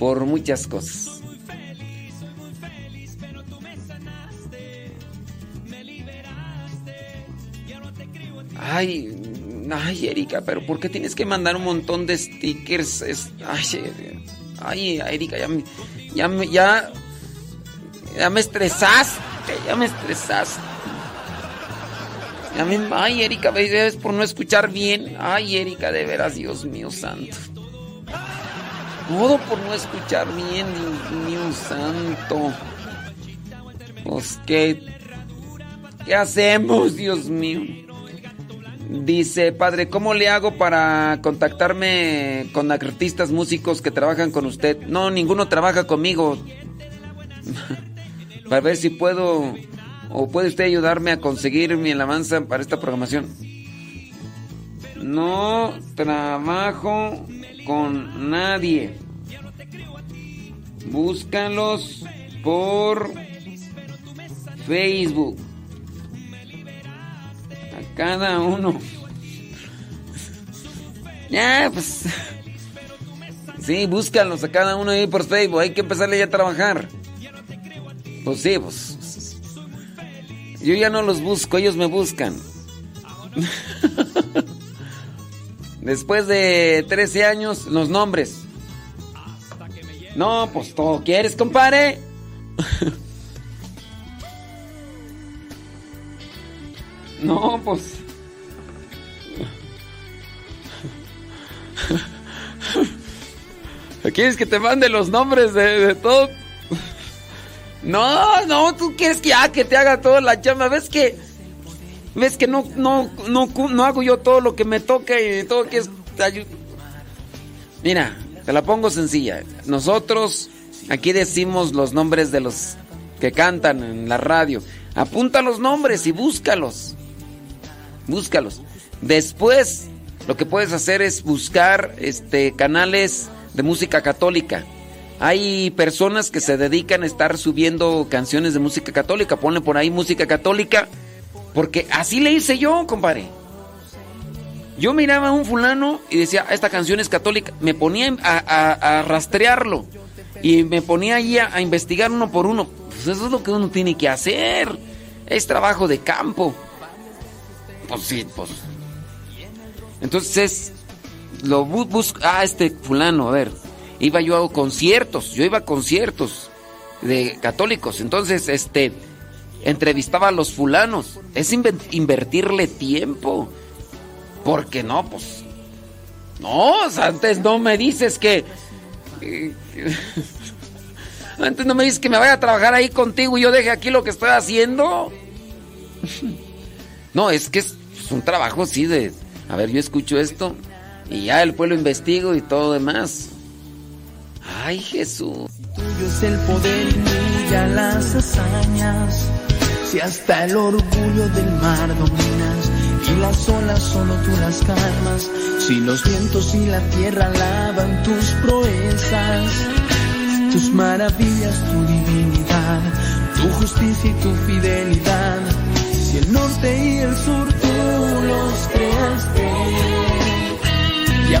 D: Por muchas cosas. Ay, Ay, Erika, pero ¿por qué tienes que mandar un montón de stickers? ay, ay, Erika, ya ya, ya, ya me estresaste, ya me estresaste. Me, ay, Erika, ¿ves por no escuchar bien? Ay, Erika, de veras, Dios mío santo. Todo por no escuchar bien, Dios mío santo. Pues, ¿qué, ¿qué hacemos, Dios mío? Dice, padre, ¿cómo le hago para contactarme con artistas músicos que trabajan con usted? No, ninguno trabaja conmigo. para ver si puedo o puede usted ayudarme a conseguir mi alabanza para esta programación. No trabajo con nadie. Búscalos por Facebook cada uno. Ya, pues. Sí, búscalos a cada uno ahí por Facebook. Hay que empezarle ya a trabajar. Pues sí, pues. Yo ya no los busco, ellos me buscan. Después de 13 años, los nombres. No, pues todo quieres, compadre. No, pues. ¿Quieres que te mande los nombres de, todo? No, no, tú quieres que, que te haga toda la chamba. ¿Ves que ves que no, no, no, no hago yo todo lo que me toca y todo que es... Mira, te la pongo sencilla. Nosotros aquí decimos los nombres de los que cantan en la radio. Apunta los nombres y búscalos. Búscalos. Después, lo que puedes hacer es buscar este canales de música católica. Hay personas que se dedican a estar subiendo canciones de música católica. Ponle por ahí música católica. Porque así le hice yo, compadre. Yo miraba a un fulano y decía, esta canción es católica. Me ponía a, rastrearlo. Y me ponía ahí a, investigar uno por uno. Pues eso es lo que uno tiene que hacer. Es trabajo de campo. Pues sí, pues. Entonces, lo busco. Ah, este fulano, a ver. Iba yo a conciertos. Yo iba a conciertos de católicos. Entonces, este. Entrevistaba a los fulanos. Es invertirle tiempo. Porque no, pues. No, antes no me dices que. antes no me dices que me vaya a trabajar ahí contigo y yo deje aquí lo que estoy haciendo. no, es que es un trabajo, sí, de. A ver, yo escucho esto y ya el pueblo investigo y todo demás. Ay, Jesús.
C: Tuyo es el poder y las hazañas. Si hasta el orgullo del mar dominas y las olas solo tú las calmas, si los vientos y la tierra lavan tus proezas, tus maravillas, tu divinidad, tu justicia y tu fidelidad, si el norte y el sur tú los creaste, y a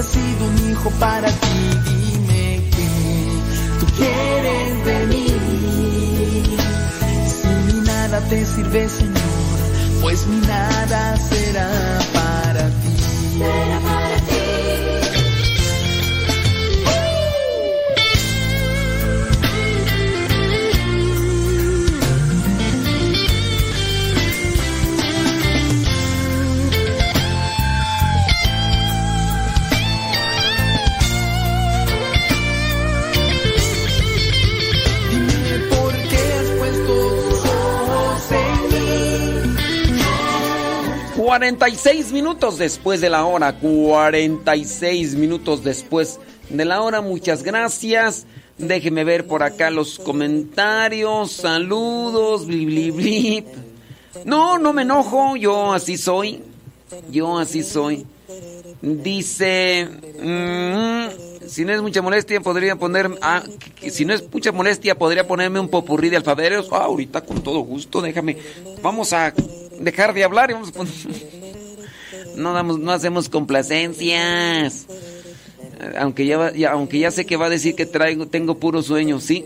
C: nunca has sido un hijo para ti. Dime que tú quieres de mí. Si mi nada te sirve, Señor, pues mi nada será para
D: 46 minutos después de la hora, 46 minutos después de la hora, muchas gracias. Déjeme ver por acá los comentarios, saludos, bli, No, no me enojo, yo así soy, yo así soy. Dice, mm, si no es mucha molestia, podría poner, ah, si no es mucha molestia, podría ponerme un popurrí de alfaberos. Ah, ahorita con todo gusto, déjame. Vamos a dejar de hablar y vamos a poner... No, damos, no hacemos complacencias. Aunque ya, aunque ya sé que va a decir que traigo, tengo puro sueño, ¿sí?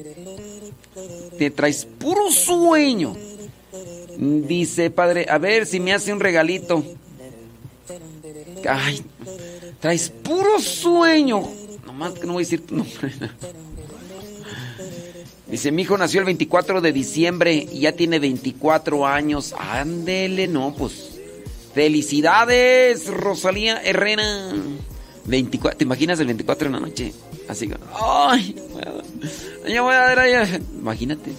D: Te traes puro sueño. Dice, padre, a ver si me hace un regalito. Ay, traes puro sueño. Nomás que no voy a decir tu nombre. Dice, mi hijo nació el 24 de diciembre y ya tiene 24 años. Ándele, no, pues. Felicidades, Rosalía Herrera. 24, ¿te imaginas el 24 en la noche? Así que, ay, ya voy a ver allá. Imagínate.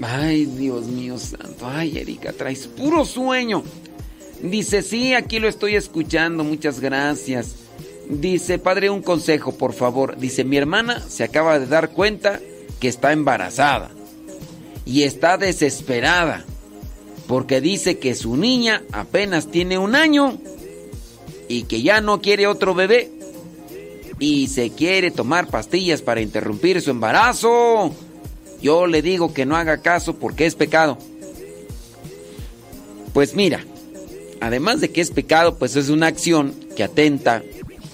D: Ay, Dios mío santo. Ay, Erika, traes puro sueño. Dice, sí, aquí lo estoy escuchando. Muchas gracias. Dice, padre, un consejo, por favor. Dice, mi hermana se acaba de dar cuenta que está embarazada y está desesperada porque dice que su niña apenas tiene un año y que ya no quiere otro bebé y se quiere tomar pastillas para interrumpir su embarazo, yo le digo que no haga caso porque es pecado. Pues mira, además de que es pecado, pues es una acción que atenta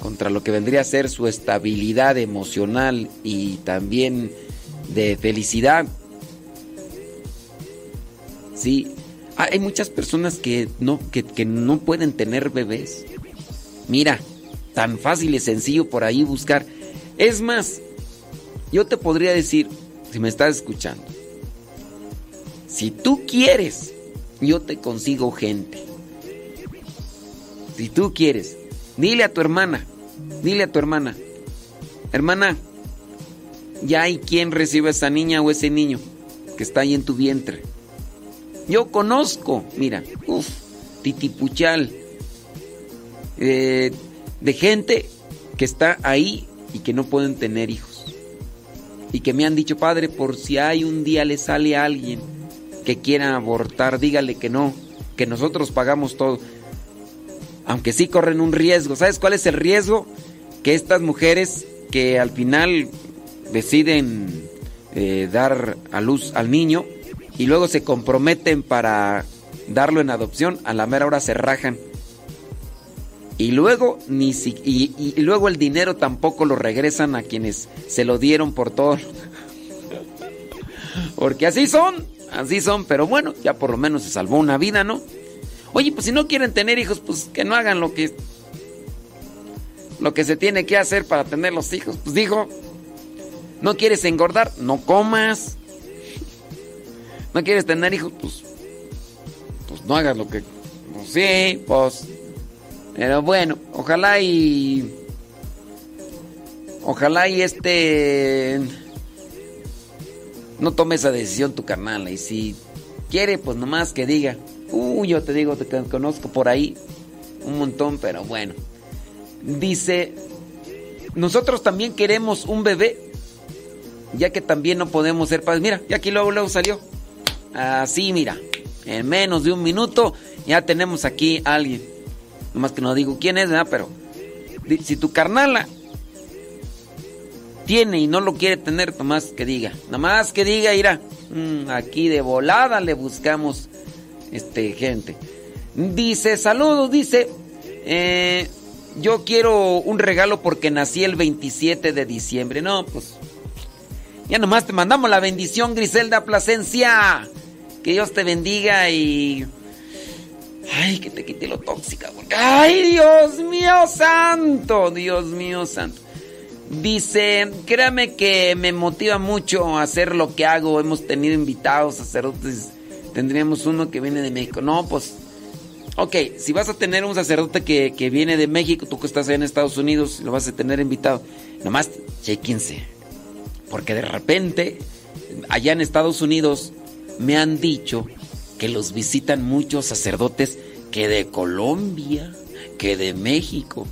D: contra lo que vendría a ser su estabilidad emocional y también de felicidad. Sí, hay muchas personas que no, que, que no pueden tener bebés. Mira, tan fácil y sencillo por ahí buscar. Es más, yo te podría decir, si me estás escuchando, si tú quieres, yo te consigo gente. Si tú quieres, dile a tu hermana, dile a tu hermana, hermana, ya hay quien recibe a esa niña o ese niño que está ahí en tu vientre. Yo conozco, mira, uff, titipuchal, eh, de gente que está ahí y que no pueden tener hijos. Y que me han dicho, padre, por si hay un día le sale a alguien que quiera abortar, dígale que no, que nosotros pagamos todo. Aunque sí corren un riesgo. ¿Sabes cuál es el riesgo? Que estas mujeres que al final deciden eh, dar a luz al niño, y luego se comprometen para darlo en adopción, a la mera hora se rajan. Y luego, ni si, y, luego el dinero tampoco lo regresan a quienes se lo dieron por todo. Porque así son, así son, pero bueno, ya por lo menos se salvó una vida, ¿no? Oye, pues si no quieren tener hijos, pues que no hagan lo que lo que se tiene que hacer para tener los hijos. Pues dijo, no quieres engordar, no comas. ¿No quieres tener hijos? Pues, pues no hagas lo que... Pues sí, pues... Pero bueno, ojalá y... Ojalá y este... No tome esa decisión tu carnal. Y si quiere, pues nomás que diga. Uh, yo te digo, te conozco por ahí un montón, pero bueno. Dice, nosotros también queremos un bebé, ya que también no podemos ser padres. Mira, y aquí luego, luego salió. Así, mira, en menos de un minuto ya tenemos aquí a alguien. Nomás que no digo quién es. Pero si tu carnala tiene y no lo quiere tener, nomás que diga. Nomás que diga, irá. Mm, aquí de volada le buscamos este gente. Dice, saludos, dice. Eh, yo quiero un regalo porque nací el 27 de diciembre. No, pues. Ya nomás te mandamos la bendición, Griselda Plasencia. Que Dios te bendiga y. Ay, que te quite lo tóxica. Ay, Dios mío santo. Dios mío santo. Dice, créame que me motiva mucho hacer lo que hago. Hemos tenido invitados, sacerdotes. Tendríamos uno que viene de México. No, pues. Ok, si vas a tener un sacerdote que, que viene de México, tú que estás en Estados Unidos, lo vas a tener invitado. Nomás chequense. Porque de repente, allá en Estados Unidos, me han dicho que los visitan muchos sacerdotes que de Colombia, que de México.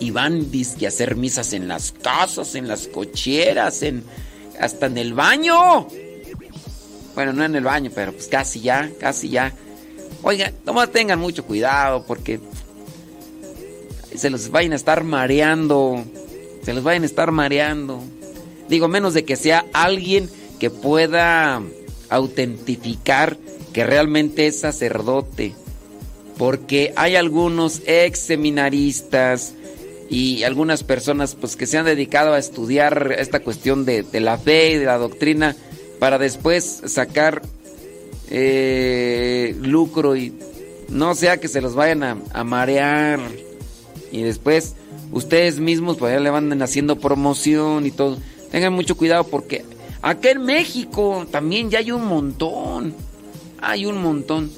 D: Y van a hacer misas en las casas, en las cocheras, en, hasta en el baño. Bueno, no en el baño, pero pues casi ya, casi ya. Oigan, nomás tengan mucho cuidado porque se los vayan a estar mareando. Se los vayan a estar mareando. Digo, menos de que sea alguien que pueda autentificar que realmente es sacerdote. Porque hay algunos ex seminaristas y algunas personas pues que se han dedicado a estudiar esta cuestión de, la fe y de la doctrina para después sacar eh, lucro y no sea que se los vayan a, marear y después ustedes mismos pues ya le van haciendo promoción y todo. Tengan mucho cuidado porque Acá en México también ya hay un montón. Hay un montón.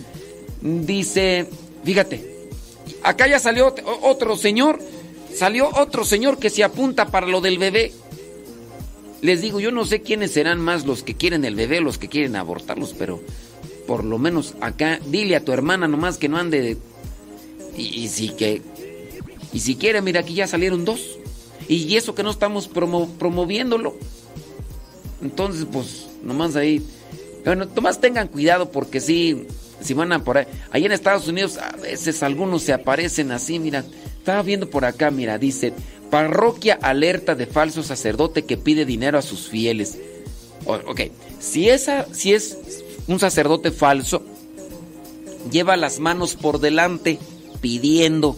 D: Dice, fíjate, acá ya salió otro señor. Salió otro señor que se apunta para lo del bebé. Les digo, yo no sé quiénes serán más los que quieren el bebé, los que quieren abortarlos, pero por lo menos acá, dile a tu hermana nomás que no ande. Y, si que. Y si quiere, mira, aquí ya salieron dos. Y eso que no estamos promoviéndolo. Entonces, pues, nomás ahí. Bueno, nomás tengan cuidado porque sí, si van a por ahí. Ahí en Estados Unidos a veces algunos se aparecen así, mira. Estaba viendo por acá, mira, dice, Parroquia alerta de falso sacerdote que pide dinero a sus fieles. ok, si, si es un sacerdote falso, lleva las manos por delante pidiendo.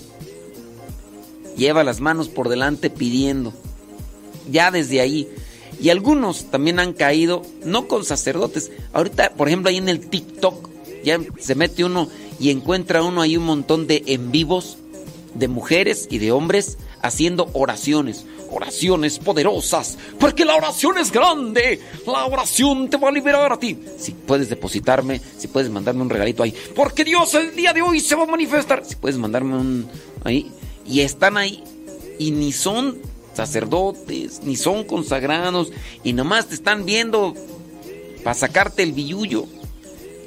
D: Lleva las manos por delante pidiendo. Ya desde ahí. Y algunos también han caído, no con sacerdotes. Ahorita, por ejemplo, ahí en el TikTok, ya se mete uno y encuentra uno ahí un montón de en vivos de mujeres y de hombres haciendo oraciones, oraciones poderosas, porque la oración es grande, la oración te va a liberar a ti. Si puedes depositarme, si puedes mandarme un regalito ahí, porque Dios el día de hoy se va a manifestar. Si puedes mandarme un ahí. Y están ahí. Y ni son sacerdotes, ni son consagrados. Y nomás te están viendo para sacarte el billullo.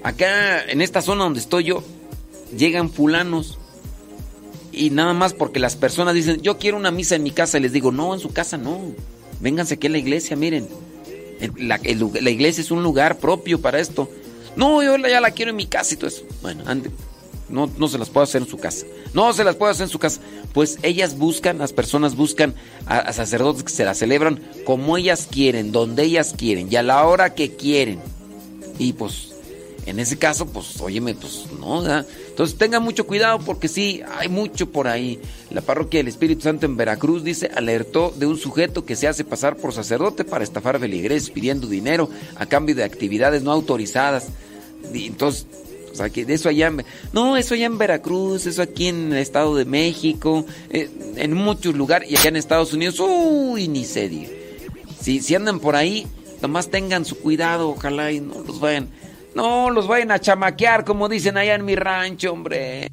D: Acá en esta zona donde estoy yo llegan fulanos y nada más porque las personas dicen, yo quiero una misa en mi casa, y les digo, no, en su casa no. Vénganse aquí a la iglesia, miren. La, iglesia es un lugar propio para esto. No, yo ya la quiero en mi casa y todo eso. Bueno, ande. No, no se las puedo hacer en su casa. No se las puedo hacer en su casa. Pues ellas buscan, las personas buscan a sacerdotes que se la celebran como ellas quieren, donde ellas quieren y a la hora que quieren. Y pues en ese caso, pues, óyeme, pues no, Entonces tengan mucho cuidado porque sí, hay mucho por ahí. La parroquia del Espíritu Santo en Veracruz dice, alertó de un sujeto que se hace pasar por sacerdote para estafar feligreses pidiendo dinero a cambio de actividades no autorizadas. Entonces, o sea, que de eso allá no, eso allá en Veracruz, eso aquí en el Estado de México, eh, en muchos lugares y allá en Estados Unidos, uy, ni se diga. Si, si andan por ahí, nomás tengan su cuidado, ojalá y no los vayan no los vayan a chamaquear como dicen allá en mi rancho, hombre.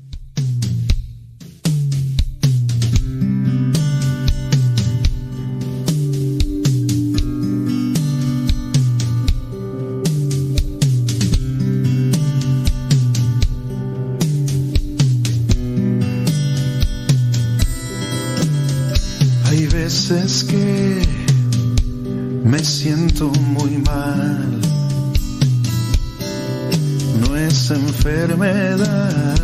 F: Hay veces que me siento muy mal es enfermedad,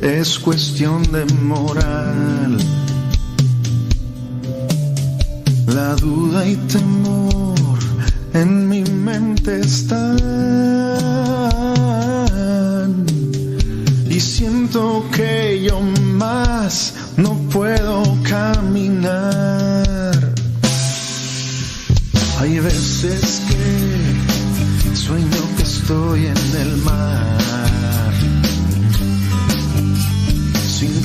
F: es cuestión de moral. La duda y temor en mi mente están y siento que yo más no puedo caminar. Hay veces que sueño estoy en el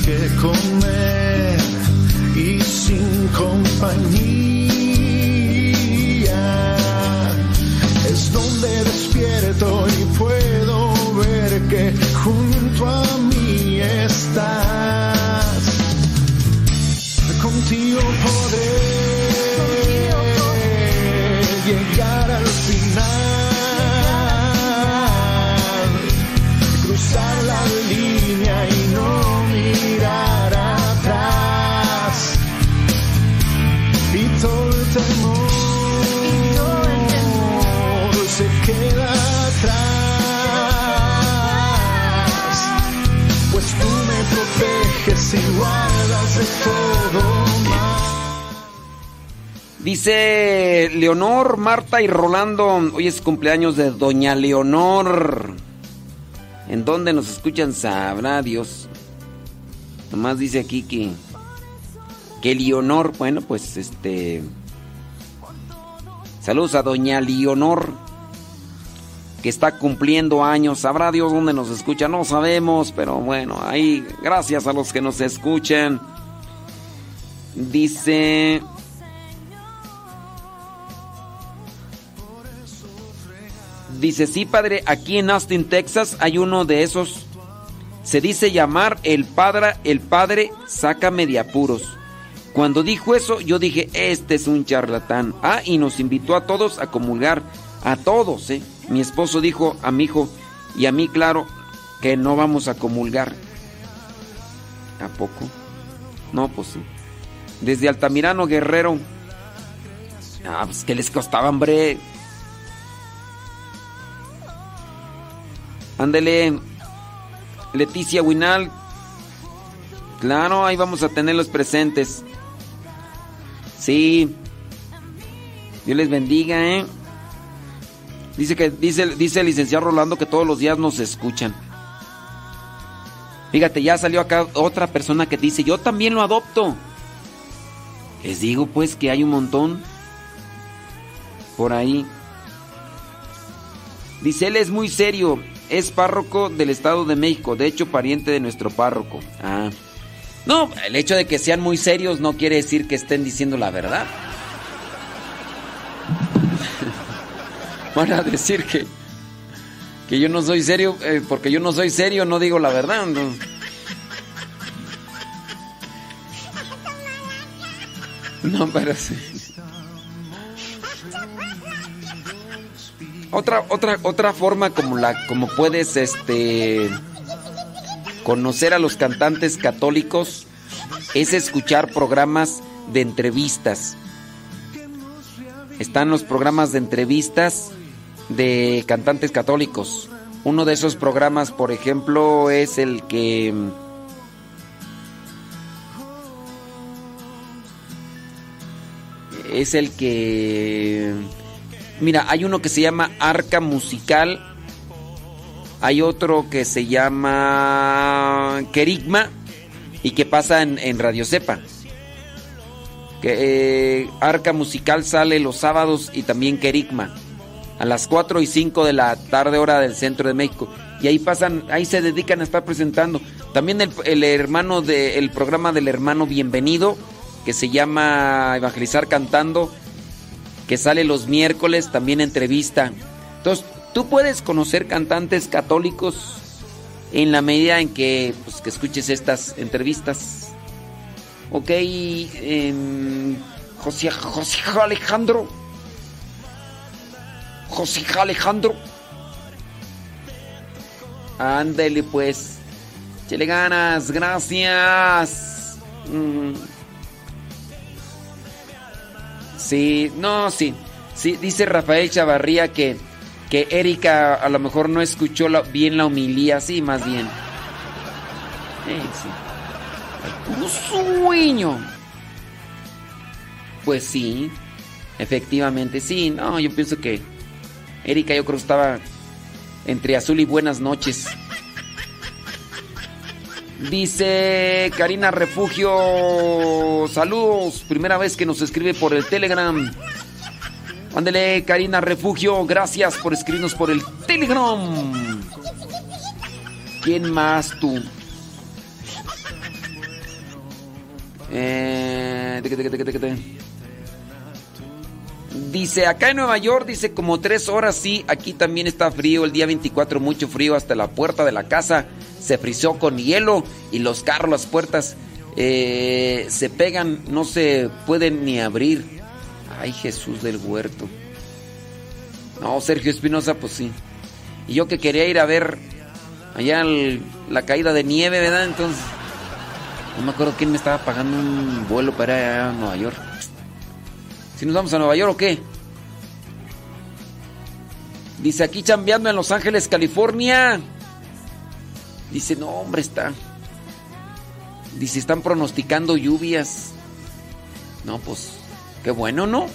F: que comer y sin compañía. Es donde despierto y puedo ver que junto a mí estás. Contigo
D: Dice Leonor, Marta y Rolando, hoy es cumpleaños de Doña Leonor. ¿En dónde nos escuchan? Sabrá Dios. Nomás dice aquí que, que Leonor, bueno, pues este... Saludos a Doña Leonor, que está cumpliendo años. Sabrá Dios dónde nos escucha, no sabemos, pero bueno, ahí gracias a los que nos escuchan. Dice... Dice, sí, padre, aquí en Austin, Texas, hay uno de esos. Se dice llamar el padre, el padre saca de apuros. Cuando dijo eso, yo dije, este es un charlatán. Ah, y nos invitó a todos a comulgar. A todos, ¿eh? Mi esposo dijo a mi hijo y a mí, claro, que no vamos a comulgar. ¿A poco? No, pues sí. Desde Altamirano Guerrero. Ah, pues que les costaba, hombre. Ándele, Leticia Winal. Claro, ahí vamos a tenerlos presentes. Sí. Dios les bendiga, ¿eh? Dice que dice, dice el licenciado Rolando que todos los días nos escuchan. Fíjate, ya salió acá otra persona que dice, yo también lo adopto. Les digo pues que hay un montón por ahí. Dice, él es muy serio, es párroco del Estado de México, de hecho pariente de nuestro párroco. Ah. No, el hecho de que sean muy serios no quiere decir que estén diciendo la verdad. Van a decir que, que yo no soy serio, eh, porque yo no soy serio, no digo la verdad. No. No, pero sí. Otra, otra, otra forma como la, como puedes, este, conocer a los cantantes católicos es escuchar programas de entrevistas. Están los programas de entrevistas de cantantes católicos. Uno de esos programas, por ejemplo, es el que es el que mira, hay uno que se llama Arca Musical. Hay otro que se llama Kerigma y que pasa en, Radio Cepa. Que, eh, Arca Musical sale los sábados y también Kerigma a las 4 y 5 de la tarde hora del centro de México. Y ahí pasan, ahí se dedican a estar presentando. También el, hermano del programa del hermano Bienvenido, que se llama Evangelizar Cantando, que sale los miércoles, también entrevista. Entonces, tú puedes conocer cantantes católicos en la medida en que, pues, que escuches estas entrevistas. Ok, José, José Alejandro. José Alejandro. Ándele pues. Chele ganas, gracias. Mm. Sí, no, sí. Sí, dice Rafael Chavarría que, que Erika a lo mejor no escuchó bien la homilía, sí, más bien. sí. sueño. Pues sí, efectivamente, sí, no, yo pienso que Erika yo creo estaba entre azul y buenas noches. Dice Karina Refugio, saludos, primera vez que nos escribe por el Telegram. Ándele, Karina Refugio, gracias por escribirnos por el Telegram. ¿Quién más tú? Eh, Dice, acá en Nueva York, dice como tres horas, sí, aquí también está frío, el día 24 mucho frío, hasta la puerta de la casa se frizó con hielo y los carros, las puertas eh, se pegan, no se pueden ni abrir. Ay, Jesús del huerto. No, Sergio Espinosa, pues sí. Y yo que quería ir a ver allá la caída de nieve, ¿verdad? Entonces, no me acuerdo quién me estaba pagando un vuelo para ir a Nueva York. ¿Si nos vamos a Nueva York o qué? Dice aquí chambeando en Los Ángeles, California. Dice, no, hombre, está. Dice, están pronosticando lluvias. No, pues, qué bueno, ¿no?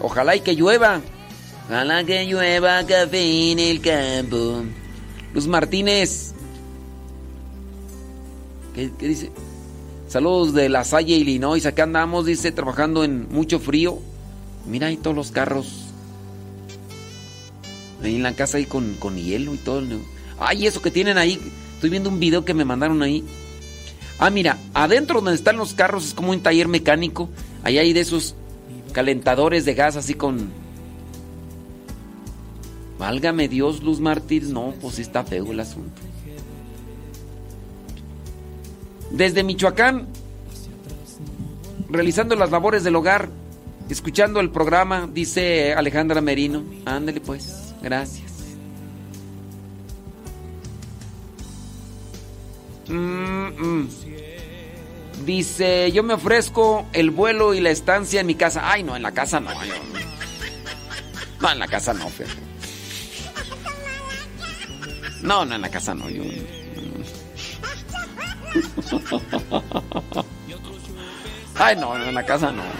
D: Ojalá y que llueva. Ojalá que llueva café en el campo. Luz Martínez. ¿Qué, qué dice? Saludos de La Salle, Illinois. Acá andamos, dice, trabajando en mucho frío. Mira ahí todos los carros. Ahí en la casa ahí con, con hielo y todo. Ay, eso que tienen ahí. Estoy viendo un video que me mandaron ahí. Ah, mira, adentro donde están los carros es como un taller mecánico. Ahí hay de esos calentadores de gas así con... Válgame Dios, Luz Martínez. No, pues está feo el asunto. Desde Michoacán, realizando las labores del hogar, escuchando el programa, dice Alejandra Merino. Ándale pues, gracias. Mm, mm. Dice, yo me ofrezco el vuelo y la estancia en mi casa. Ay, no, en la casa no. No, en la casa no, No, no, en la casa no. Yo, Ay, no, en la casa no.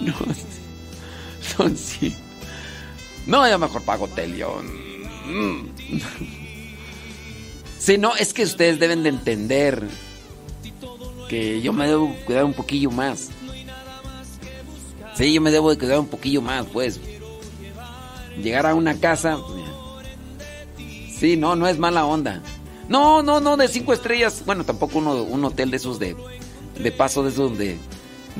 D: No, no, sí. No, yo mejor pago yo. mm. Sí, no, es que ustedes deben de entender que yo me debo cuidar un poquillo más. Sí, yo me debo de cuidar un poquillo más, pues. Llegar a una casa. Sí, no, no es mala onda. No, no, no, de cinco estrellas. Bueno, tampoco uno, un hotel de esos de, de paso, de esos donde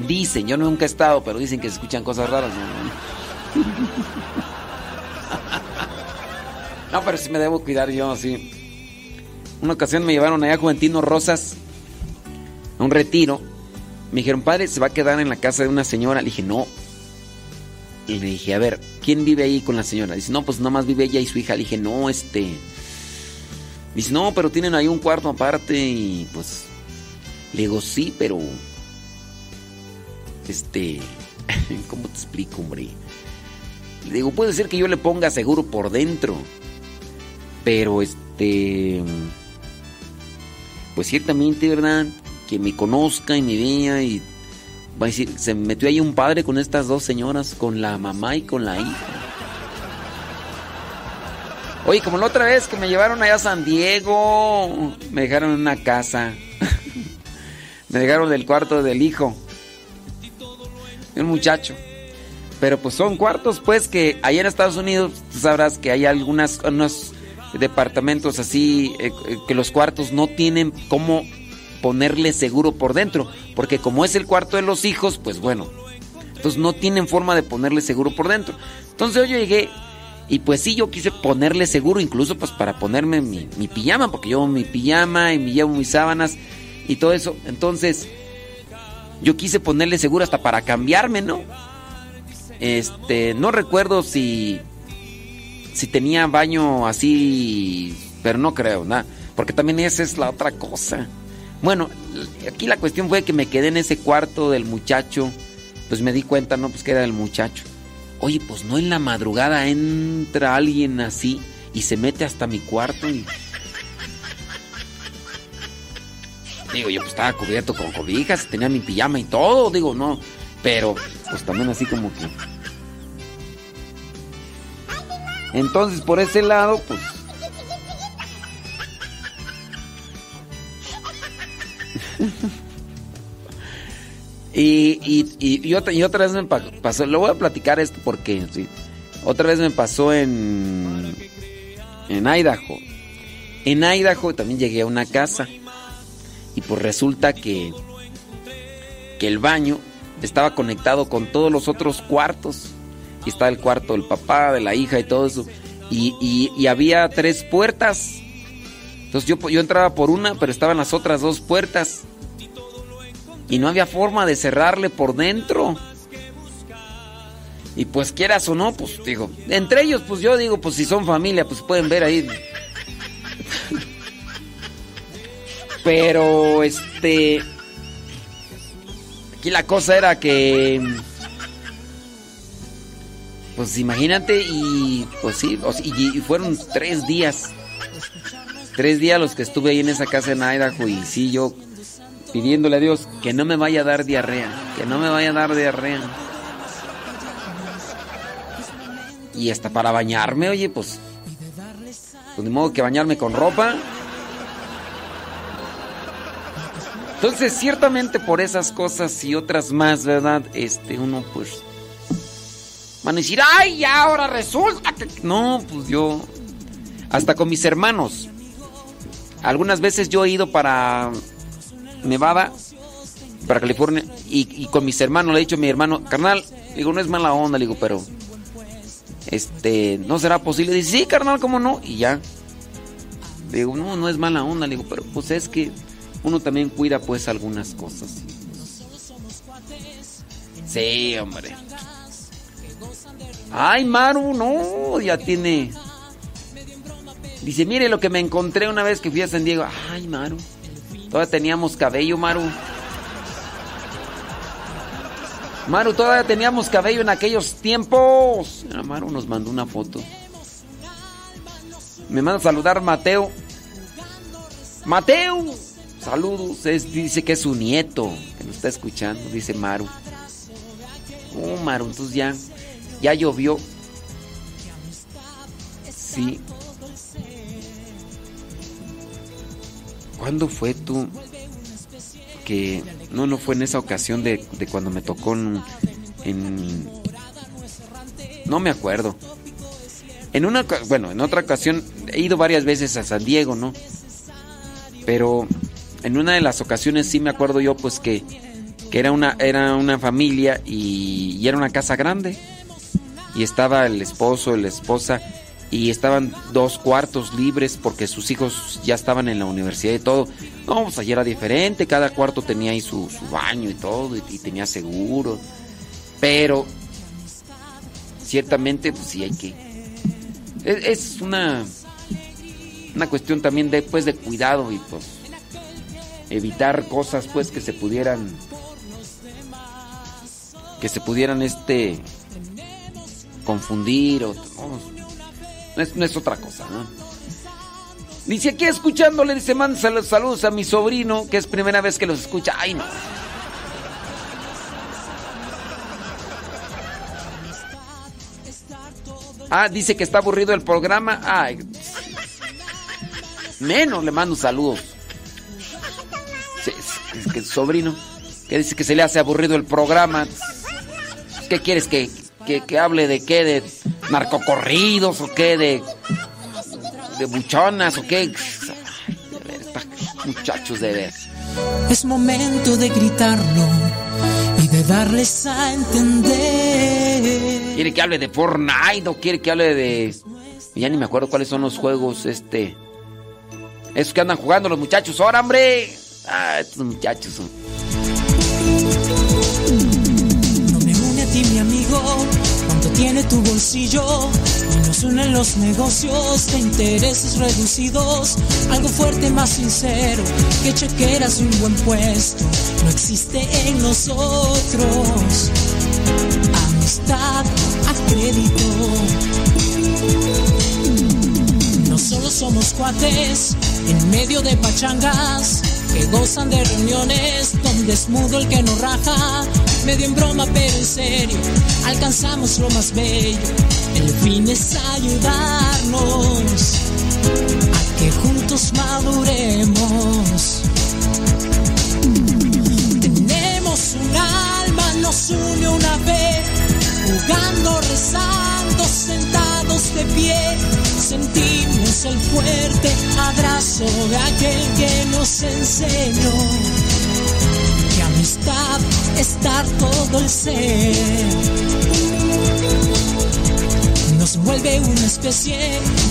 D: dicen, yo nunca he estado, pero dicen que se escuchan cosas raras. No, No, pero sí me debo cuidar yo, sí. Una ocasión me llevaron allá a Juventino Rosas a un retiro. Me dijeron, padre, se va a quedar en la casa de una señora. Le dije, no. Y le dije, a ver, ¿quién vive ahí con la señora? Dice, no, pues nomás vive ella y su hija. Le dije, no, este. Dice, no, pero tienen ahí un cuarto aparte y pues. Le digo, sí, pero. Este. ¿Cómo te explico, hombre? Le digo, puede ser que yo le ponga seguro por dentro. Pero este. Pues ciertamente, ¿verdad? Que me conozca y me vea y. Va a decir, se metió ahí un padre con estas dos señoras, con la mamá y con la hija. Oye, como la otra vez que me llevaron allá a San Diego, me dejaron en una casa. me dejaron del cuarto del hijo. Un muchacho. Pero pues son cuartos, pues, que allá en Estados Unidos, tú sabrás que hay algunas, unos departamentos así, eh, eh, que los cuartos no tienen cómo ponerle seguro por dentro. Porque como es el cuarto de los hijos, pues bueno. Entonces no tienen forma de ponerle seguro por dentro. Entonces yo llegué y pues sí, yo quise ponerle seguro, incluso pues para ponerme mi, pijama, porque yo mi pijama y me llevo mis sábanas y todo eso. Entonces yo quise ponerle seguro hasta para cambiarme, ¿no? Este, no recuerdo si si tenía baño así, pero no creo, nada, porque también esa es la otra cosa. Bueno, aquí la cuestión fue que me quedé en ese cuarto del muchacho, pues me di cuenta, no, pues que era el muchacho. Oye, pues no en la madrugada entra alguien así y se mete hasta mi cuarto y Digo, yo pues estaba cubierto con cobijas, tenía mi pijama y todo, digo, no, pero pues también así como que Entonces, por ese lado, pues. Y, y, y, otra, y otra vez me pa- pasó, lo voy a platicar esto porque otra vez me pasó en, en Idaho. En Idaho también llegué a una casa y pues resulta que, que el baño estaba conectado con todos los otros cuartos y estaba el cuarto del papá, de la hija y todo eso. Y- y había tres puertas. Entonces yo, yo entraba por una, pero estaban las otras dos puertas. Y no había forma de cerrarle por dentro. Y pues quieras o no, pues digo, entre ellos, pues yo digo, pues si son familia, pues pueden ver ahí. Pero este... Aquí la cosa era que... Pues imagínate y pues sí, y fueron tres días. Tres días los que estuve ahí en esa casa en Idaho y sí, yo pidiéndole a Dios que no me vaya a dar diarrea, que no me vaya a dar diarrea. Y hasta para bañarme, oye, pues, pues de modo que bañarme con ropa. Entonces, ciertamente por esas cosas y otras más, ¿verdad? Este, uno pues Van a decir, ay, ahora resulta que... No, pues yo... Hasta con mis hermanos. Algunas veces yo he ido para Nevada, para California, y, con mis hermanos le he dicho a mi hermano, carnal, digo, no es mala onda, le digo, pero... Este, ¿no será posible? Dice, sí, carnal, ¿cómo no? Y ya. Digo, no, no es mala onda, le digo, pero pues es que uno también cuida pues algunas cosas. Sí, hombre. Ay, Maru, no, ya tiene. Dice, mire lo que me encontré una vez que fui a San Diego. Ay, Maru. Todavía teníamos cabello, Maru. Maru, todavía teníamos cabello en aquellos tiempos. Maru nos mandó una foto. Me manda a saludar Mateo. Mateo, saludos. dice que es su nieto, que nos está escuchando, dice Maru. Oh, Maru, entonces ya, ya llovió. Sí. ¿Cuándo fue tú? Que no, no fue en esa ocasión de, de cuando me tocó en, No me acuerdo. En una, bueno, en otra ocasión he ido varias veces a San Diego, ¿no? Pero en una de las ocasiones sí me acuerdo yo, pues que, que era una, era una familia y, y era una casa grande. Y estaba el esposo, la esposa y estaban dos cuartos libres porque sus hijos ya estaban en la universidad y todo. No, pues allí era diferente, cada cuarto tenía ahí su, baño y todo, y, tenía seguro. Pero, ciertamente, pues sí hay que... Es, una, una cuestión también de, pues, de cuidado y pues evitar cosas pues que se pudieran que se pudieran este confundir o es, otra cosa, ¿no? Dice aquí escuchándole, dice, manda saludos a mi sobrino, que es primera vez que los escucha. Ay, no. Ah, dice que está aburrido el programa. Ay. Menos le mando saludos. Es que sobrino, que dice que se le hace aburrido el programa. ¿Qué quieres que, que hable de qué? De narcocorridos o qué, de, de buchonas o qué. muchachos de ver.
C: Es momento de gritarlo y de darles a entender.
D: ¿Quiere que hable de Fortnite o quiere que hable de... Ya ni me acuerdo cuáles son los juegos, este... Esos que andan jugando los muchachos. ¡Ahora, hombre! Ah, estos muchachos son...
C: No me une a ti, mi amigo tiene tu bolsillo. Nos unen los negocios de intereses reducidos. Algo fuerte, más sincero que chequeras un buen puesto. No existe en nosotros. Amistad a crédito. No solo somos cuates en medio de pachangas que gozan de reuniones donde es mudo el que no raja, medio en broma pero en serio, alcanzamos lo más bello, el fin es ayudarnos a que juntos maduremos. Tenemos un alma, nos une una vez, jugando, rezando, sentados de pie, sentimos el fuerte abrazo de aquel que nos enseñó estar todo el ser. Nos vuelve una especie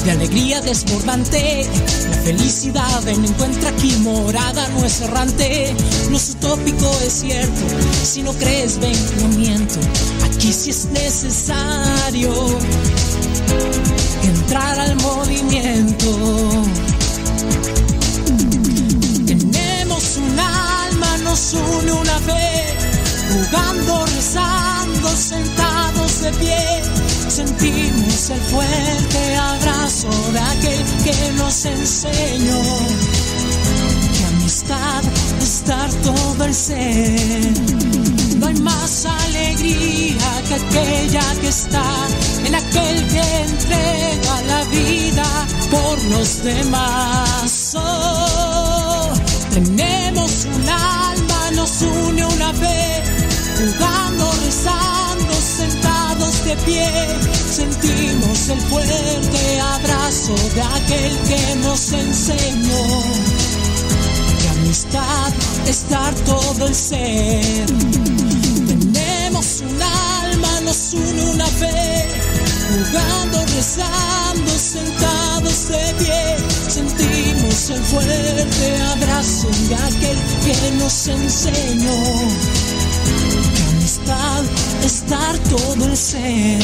C: de alegría desbordante. La felicidad en encuentra aquí morada, no es errante. No es utópico, es cierto. Si no crees, ven, no miento. Aquí sí es necesario entrar al movimiento. Nos une una fe, jugando, rezando, sentados de pie. Sentimos el fuerte abrazo de aquel que nos enseñó que amistad estar todo el ser no hay más alegría que aquella que está en aquel que entrega la vida por los demás. Oh, tenemos un alma, nos une una fe, jugando, rezando, sentados de pie. Sentimos el fuerte abrazo de aquel que nos enseñó que amistad estar todo el ser un alma, nos une una fe, jugando, rezando, sentados de pie, sentimos el fuerte abrazo de aquel que nos enseñó que amistad estar todo el ser.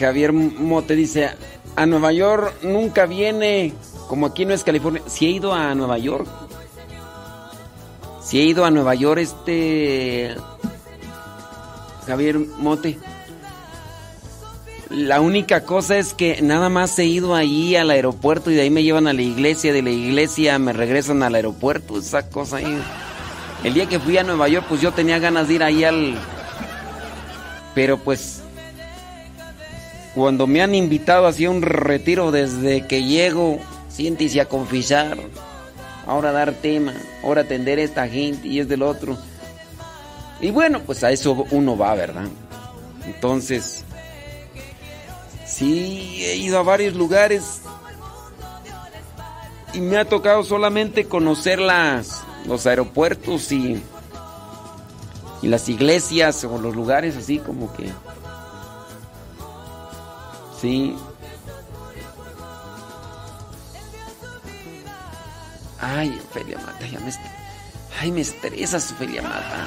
G: Javier Mote, dice, a Nueva York nunca viene, como aquí no es California. Si he ido a Nueva York. Si he ido a Nueva York, este... Javier Mote. La única cosa es que nada más he ido ahí al aeropuerto y de ahí me llevan a la iglesia, de la iglesia me regresan al aeropuerto, esa cosa ahí. El día que fui a Nueva York, pues yo tenía ganas de ir ahí al... Pero pues... Cuando me han invitado así a un retiro desde que llego, siéntese a confesar, ahora dar tema, ahora atender a esta gente y es del otro. Y bueno, pues a eso uno va, ¿verdad? Entonces, sí, he ido a varios lugares y me ha tocado solamente conocer las, los aeropuertos y, y las iglesias o los lugares así como que... Sí. Ay, Feria Mata, ya me... Ay, me estresa su Feria Mata.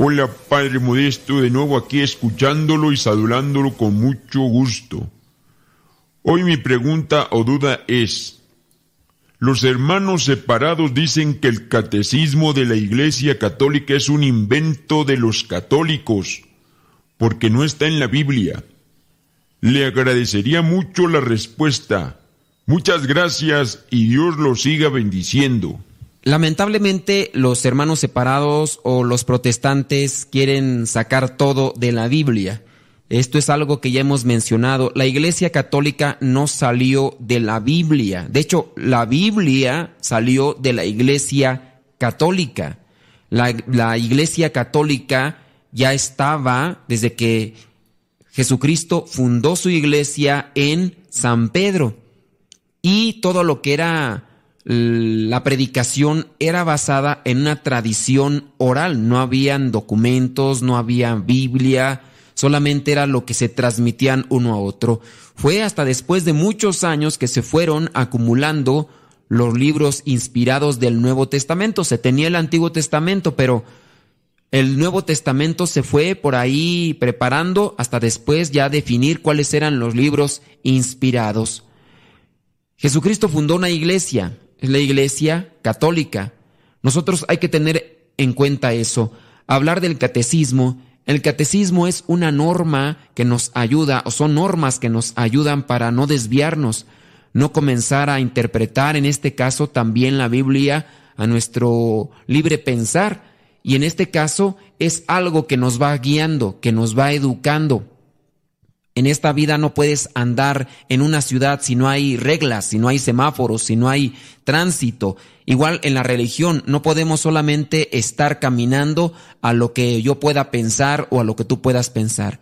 H: Hola, Padre Modesto, de nuevo aquí escuchándolo y saludándolo con mucho gusto. Hoy mi pregunta o duda es, los hermanos separados dicen que el catecismo de la Iglesia Católica es un invento de los católicos, porque no está en la Biblia. Le agradecería mucho la respuesta. Muchas gracias y Dios lo siga bendiciendo.
D: Lamentablemente los hermanos separados o los protestantes quieren sacar todo de la Biblia. Esto es algo que ya hemos mencionado. La Iglesia Católica no salió de la Biblia. De hecho, la Biblia salió de la Iglesia Católica. La, la Iglesia Católica ya estaba desde que Jesucristo fundó su iglesia en San Pedro. Y todo lo que era la predicación era basada en una tradición oral. No habían documentos, no había Biblia, solamente era lo que se transmitían uno a otro. Fue hasta después de muchos años que se fueron acumulando los libros inspirados del Nuevo Testamento. Se tenía el Antiguo Testamento, pero el Nuevo Testamento se fue por ahí preparando hasta después ya definir cuáles eran los libros inspirados. Jesucristo fundó una iglesia, es la iglesia católica. Nosotros hay que tener en cuenta eso. Hablar del catecismo El catecismo es una norma que nos ayuda, o son normas que nos ayudan para no desviarnos, no comenzar a interpretar en este caso también la Biblia a nuestro libre pensar. Y en este caso es algo que nos va guiando, que nos va educando. En esta vida no puedes andar en una ciudad si no hay reglas, si no hay semáforos, si no hay tránsito. Igual en la religión no podemos solamente estar caminando a lo que yo pueda pensar o a lo que tú puedas pensar.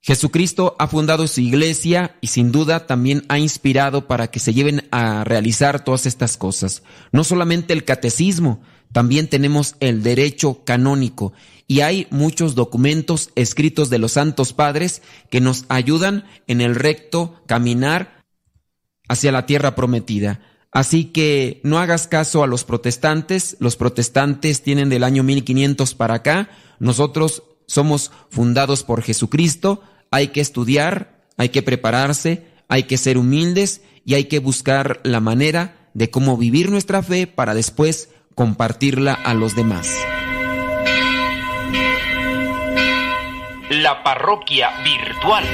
D: Jesucristo ha fundado su iglesia y sin duda también ha inspirado para que se lleven a realizar todas estas cosas. No solamente el catecismo, también tenemos el derecho canónico. Y hay muchos documentos escritos de los santos padres que nos ayudan en el recto caminar hacia la tierra prometida. Así que no hagas caso a los protestantes, los protestantes tienen del año 1500 para acá, nosotros somos fundados por Jesucristo, hay que estudiar, hay que prepararse, hay que ser humildes y hay que buscar la manera de cómo vivir nuestra fe para después compartirla a los demás.
I: La parroquia virtual.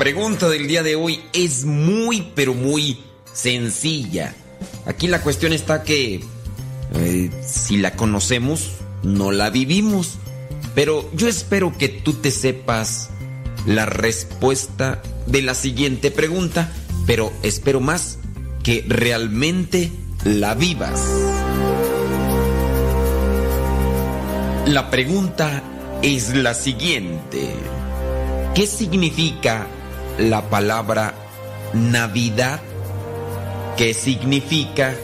D: Pregunta del día de hoy es muy, pero muy sencilla. Aquí la cuestión está que eh, si la conocemos, no la vivimos. Pero yo espero que tú te sepas la respuesta de la siguiente pregunta, pero espero más que realmente la vivas. La pregunta es la siguiente. ¿Qué significa la palabra Navidad? ¿Qué significa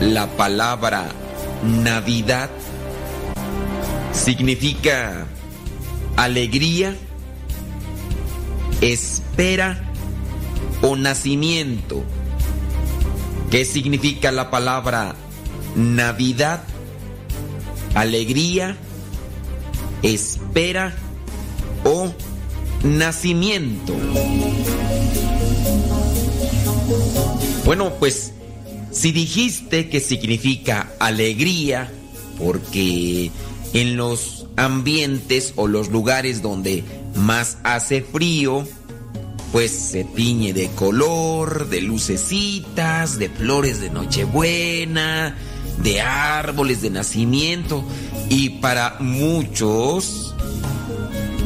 D: la palabra Navidad? Significa alegría, espera o nacimiento. ¿Qué significa la palabra Navidad? Alegría, espera o nacimiento. Bueno, pues si dijiste que significa alegría, porque en los ambientes o los lugares donde más hace frío, pues se tiñe de color, de lucecitas, de flores de Nochebuena, de árboles de nacimiento. Y para muchos,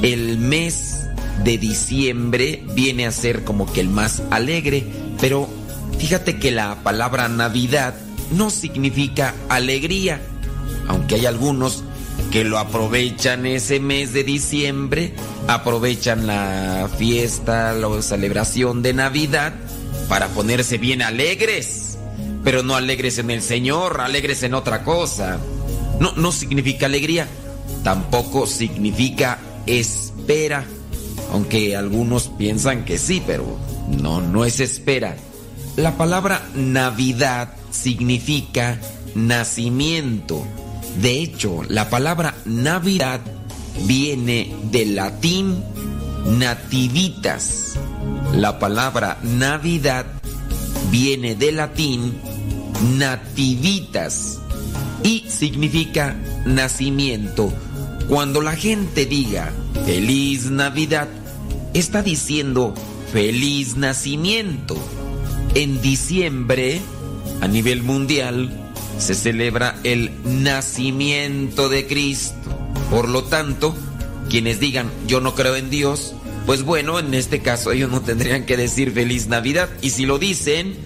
D: el mes de diciembre viene a ser como que el más alegre, pero fíjate que la palabra Navidad no significa alegría, aunque hay algunos que lo aprovechan ese mes de diciembre, aprovechan la fiesta, la celebración de Navidad para ponerse bien alegres, pero no alegres en el Señor, alegres en otra cosa. No, no significa alegría, tampoco significa espera, aunque algunos piensan que sí, pero no, no es espera. La palabra Navidad significa nacimiento de hecho, la palabra Navidad viene del latín nativitas. La palabra Navidad viene del latín nativitas y significa nacimiento. Cuando la gente diga feliz Navidad, está diciendo feliz nacimiento. En diciembre, a nivel mundial, se celebra el nacimiento de Cristo. Por lo tanto, quienes digan yo no creo en Dios, pues bueno, en este caso ellos no tendrían que decir feliz Navidad. Y si lo dicen,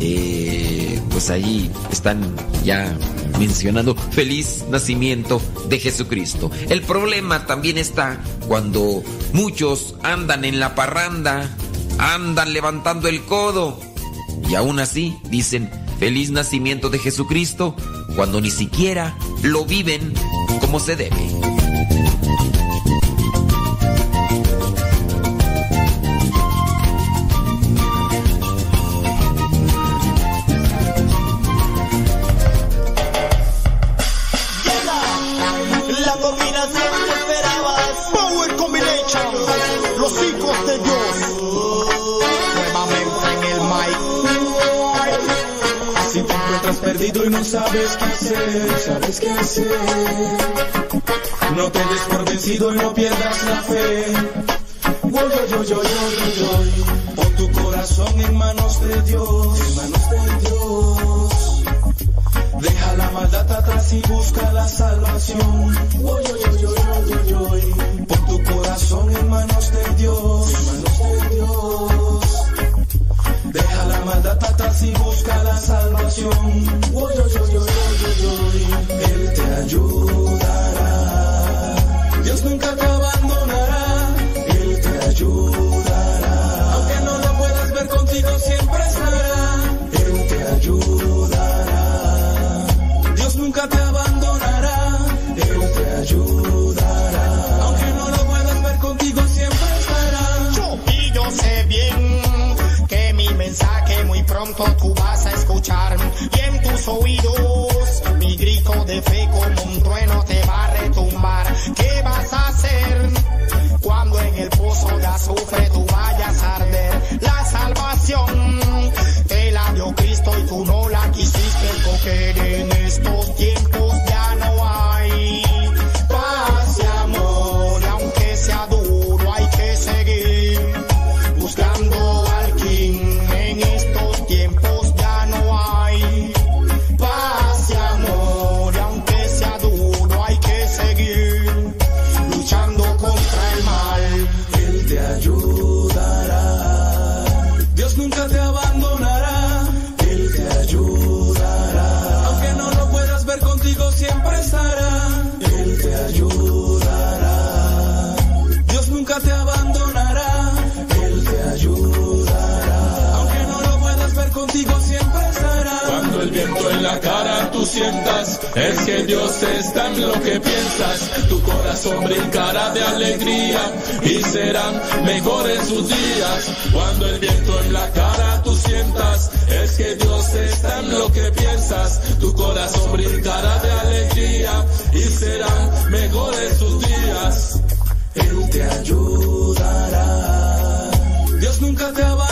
D: eh, pues ahí están ya mencionando feliz nacimiento de Jesucristo. El problema también está cuando muchos andan en la parranda, andan levantando el codo y aún así dicen feliz nacimiento de Jesucristo cuando ni siquiera lo viven como se debe.
J: Sabes qué hacer, sabes qué hacer. No te des por vencido y no pierdas la fe. Yo, yo, yo, Pon tu corazón en manos de Dios, en manos de Dios. Deja la maldad atrás y busca la salvación. Pon tu corazón en manos de Dios, en manos de Dios. Maldad atrás y busca la salvación. Yo, yo, yo. Él te ayudará. Dios nunca te
K: de fe como un trueno te va a retumbar. ¿Qué vas a hacer cuando en el pozo de azufre tú vayas a arder? La salvación te la dio Cristo y tú no la quisiste coger
J: Dios está en lo que piensas. Tu corazón brincará de alegría y serán mejores sus días. Cuando el viento en la cara tú sientas, es que Dios está en lo que piensas. Tu corazón brincará de alegría y serán mejores sus días. Él te ayudará. Dios nunca te abandonará.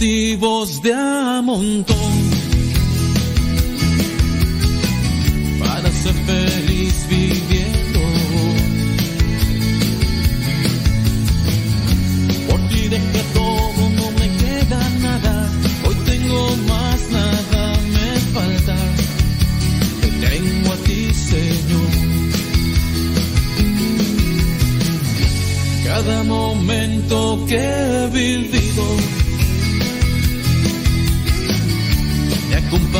C: de a montón. Para ser feliz viviendo. Por ti dejé todo, no me queda nada. Hoy tengo más, nada me falta. Te tengo a ti, Señor. Cada momento que
E: viví compadre.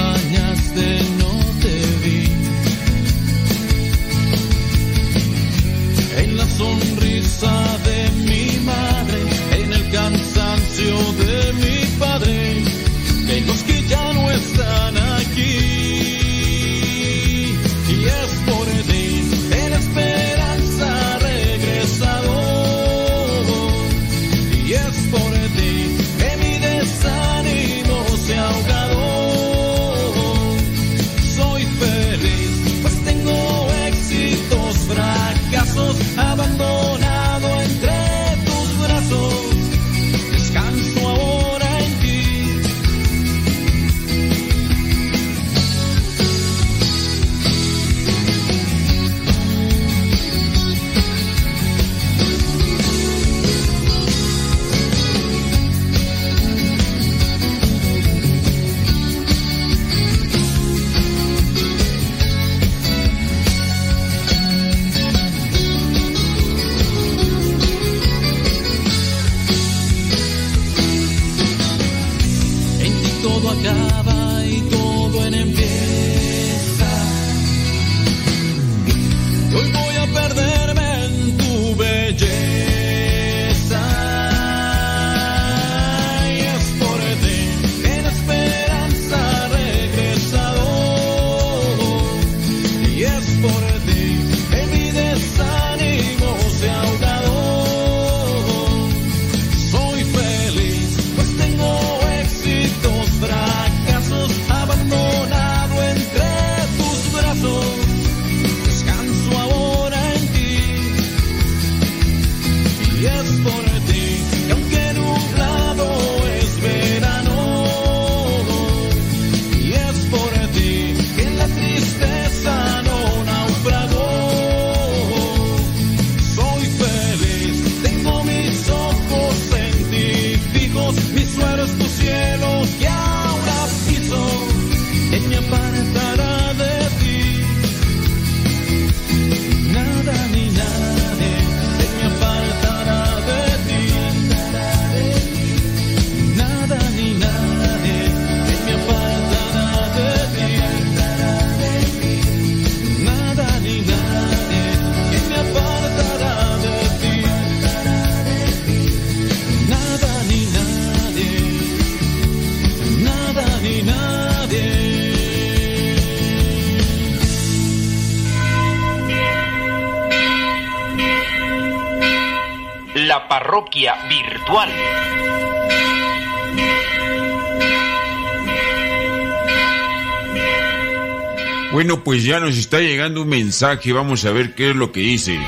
H: Bueno, pues ya nos está llegando un mensaje, vamos a ver qué es lo que dice.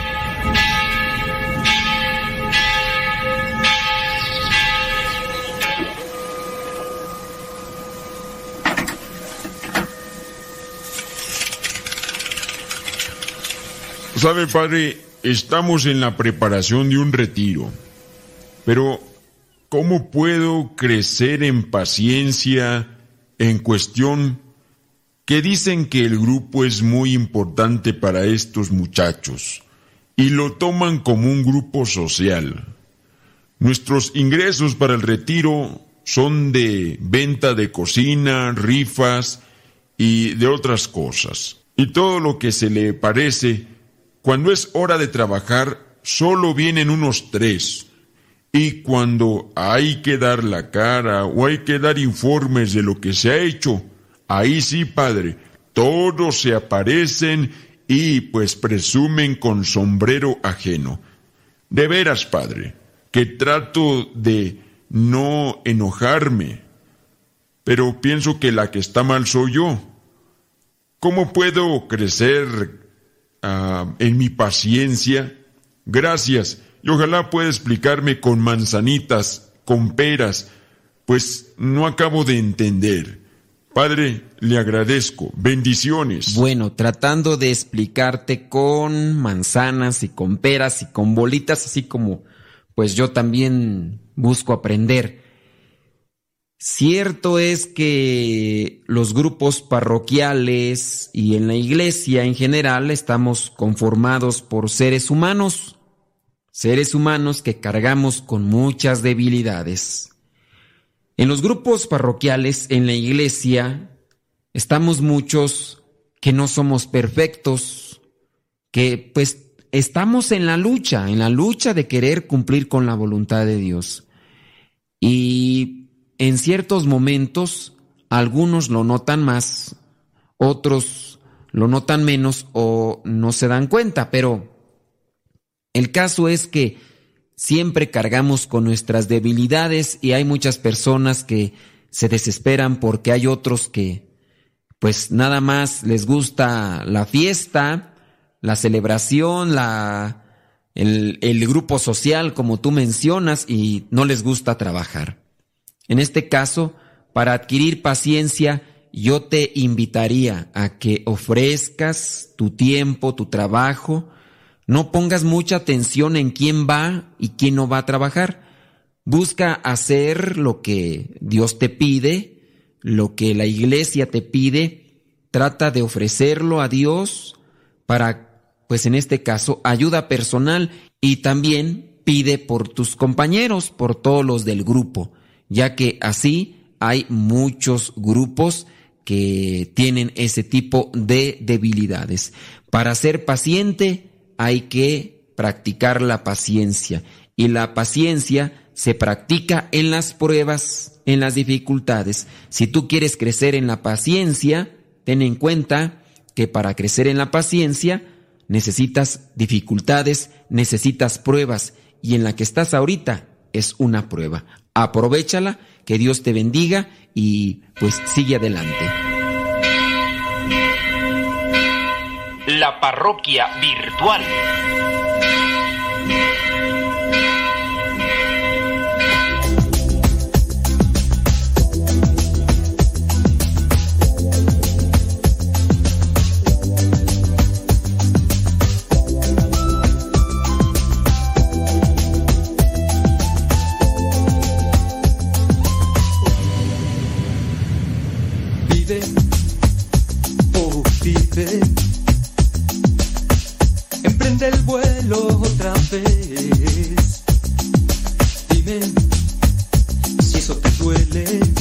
H: Pues Sabe, padre, estamos en la preparación de un retiro. Pero, ¿cómo puedo crecer en paciencia en cuestión que dicen que el grupo es muy importante para estos muchachos y lo toman como un grupo social? Nuestros ingresos para el retiro son de venta de cocina, rifas y de otras cosas. Y todo lo que se le parece, cuando es hora de trabajar, solo vienen unos tres y cuando hay que dar la cara o hay que dar informes de lo que se ha hecho, ahí sí, padre, todos se aparecen y pues presumen con sombrero ajeno. De veras, padre, que trato de no enojarme, pero pienso que la que está mal soy yo. ¿Cómo puedo crecer ah, en mi paciencia? Gracias y ojalá pueda explicarme con manzanitas, con peras, pues no acabo de entender. Padre, le agradezco. Bendiciones.
D: Bueno, tratando de explicarte con manzanas y con peras y con bolitas, así como pues yo también busco aprender. Cierto es que los grupos parroquiales y en la iglesia en general estamos conformados por seres humanos seres humanos que cargamos con muchas debilidades. En los grupos parroquiales, en la iglesia, estamos muchos que no somos perfectos, que pues estamos en la lucha, en la lucha de querer cumplir con la voluntad de Dios. Y en ciertos momentos, algunos lo notan más, otros lo notan menos o no se dan cuenta, pero el caso es que siempre cargamos con nuestras debilidades y hay muchas personas que se desesperan porque hay otros que pues nada más les gusta la fiesta, la celebración, la, el, el grupo social como tú mencionas y no les gusta trabajar. En este caso, para adquirir paciencia, yo te invitaría a que ofrezcas tu tiempo, tu trabajo, no pongas mucha atención en quién va y quién no va a trabajar. Busca hacer lo que Dios te pide, lo que la iglesia te pide. Trata de ofrecerlo a Dios para, pues en este caso, ayuda personal y también pide por tus compañeros, por todos los del grupo, ya que así hay muchos grupos que tienen ese tipo de debilidades. Para ser paciente, hay que practicar la paciencia. Y la paciencia se practica en las pruebas, en las dificultades. Si tú quieres crecer en la paciencia, ten en cuenta que para crecer en la paciencia necesitas dificultades, necesitas pruebas. Y en la que estás ahorita es una prueba. Aprovechala, que Dios te bendiga y pues sigue adelante.
L: La parroquia virtual.
C: Vive, oh vive Emprende el vuelo otra vez. Dime si eso te duele.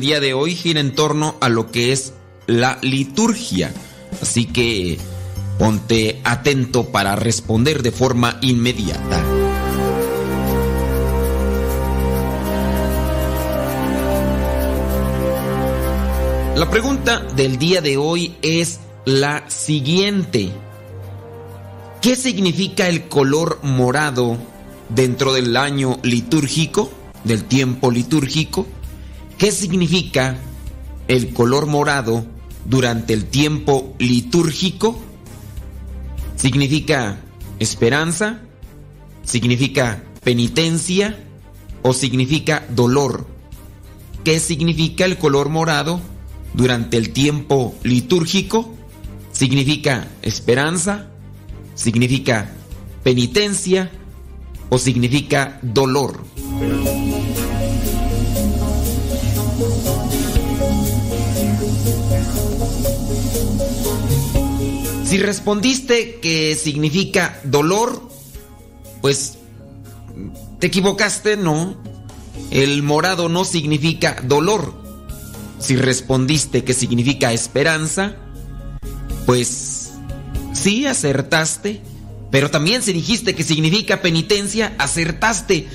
D: Día de hoy gira en torno a lo que es la liturgia. Así que ponte atento para responder de forma inmediata. La pregunta del día de hoy es la siguiente. ¿Qué significa el color morado dentro del año litúrgico, del tiempo litúrgico? ¿Qué significa el color morado durante el tiempo litúrgico? ¿Significa esperanza? ¿Significa penitencia? ¿O significa dolor? ¿Qué significa el color morado durante el tiempo litúrgico? ¿Significa esperanza? ¿Significa penitencia? ¿O significa dolor? Si respondiste que significa dolor, pues te equivocaste, no. El morado no significa dolor. Si respondiste que significa esperanza, pues sí, acertaste. Pero también si dijiste que significa penitencia, acertaste.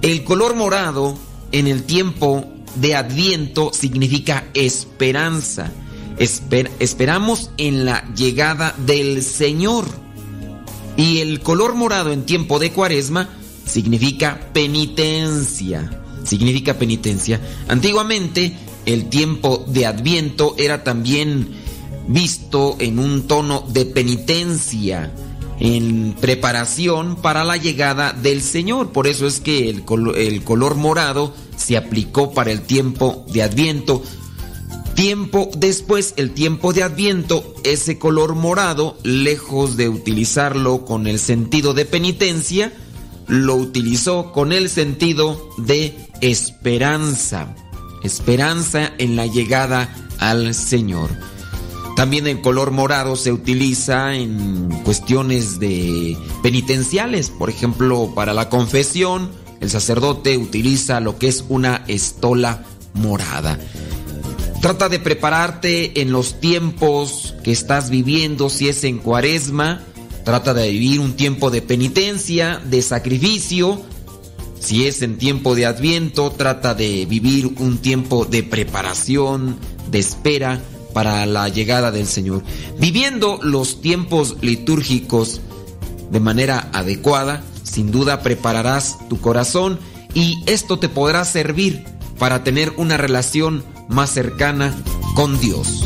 D: El color morado en el tiempo de Adviento significa esperanza. Esper- esperamos en la llegada del Señor. Y el color morado en tiempo de Cuaresma significa penitencia. Significa penitencia. Antiguamente el tiempo de Adviento era también visto en un tono de penitencia, en preparación para la llegada del Señor. Por eso es que el color morado se aplicó para el tiempo de Adviento. Tiempo después, el tiempo de Adviento, ese color morado, lejos de utilizarlo con el sentido de penitencia, lo utilizó con el sentido de esperanza. Esperanza en la llegada al Señor. También el color morado se utiliza en cuestiones de penitenciales, por ejemplo, para la confesión, el sacerdote utiliza lo que es una estola morada. Trata de prepararte en los tiempos que estás viviendo, si es en cuaresma, trata de vivir un tiempo de penitencia, de sacrificio, si es en tiempo de adviento, trata de vivir un tiempo de preparación, de espera para la llegada del Señor. Viviendo los tiempos litúrgicos de manera adecuada, sin duda prepararás tu corazón y esto te podrá servir para tener una relación más cercana con Dios.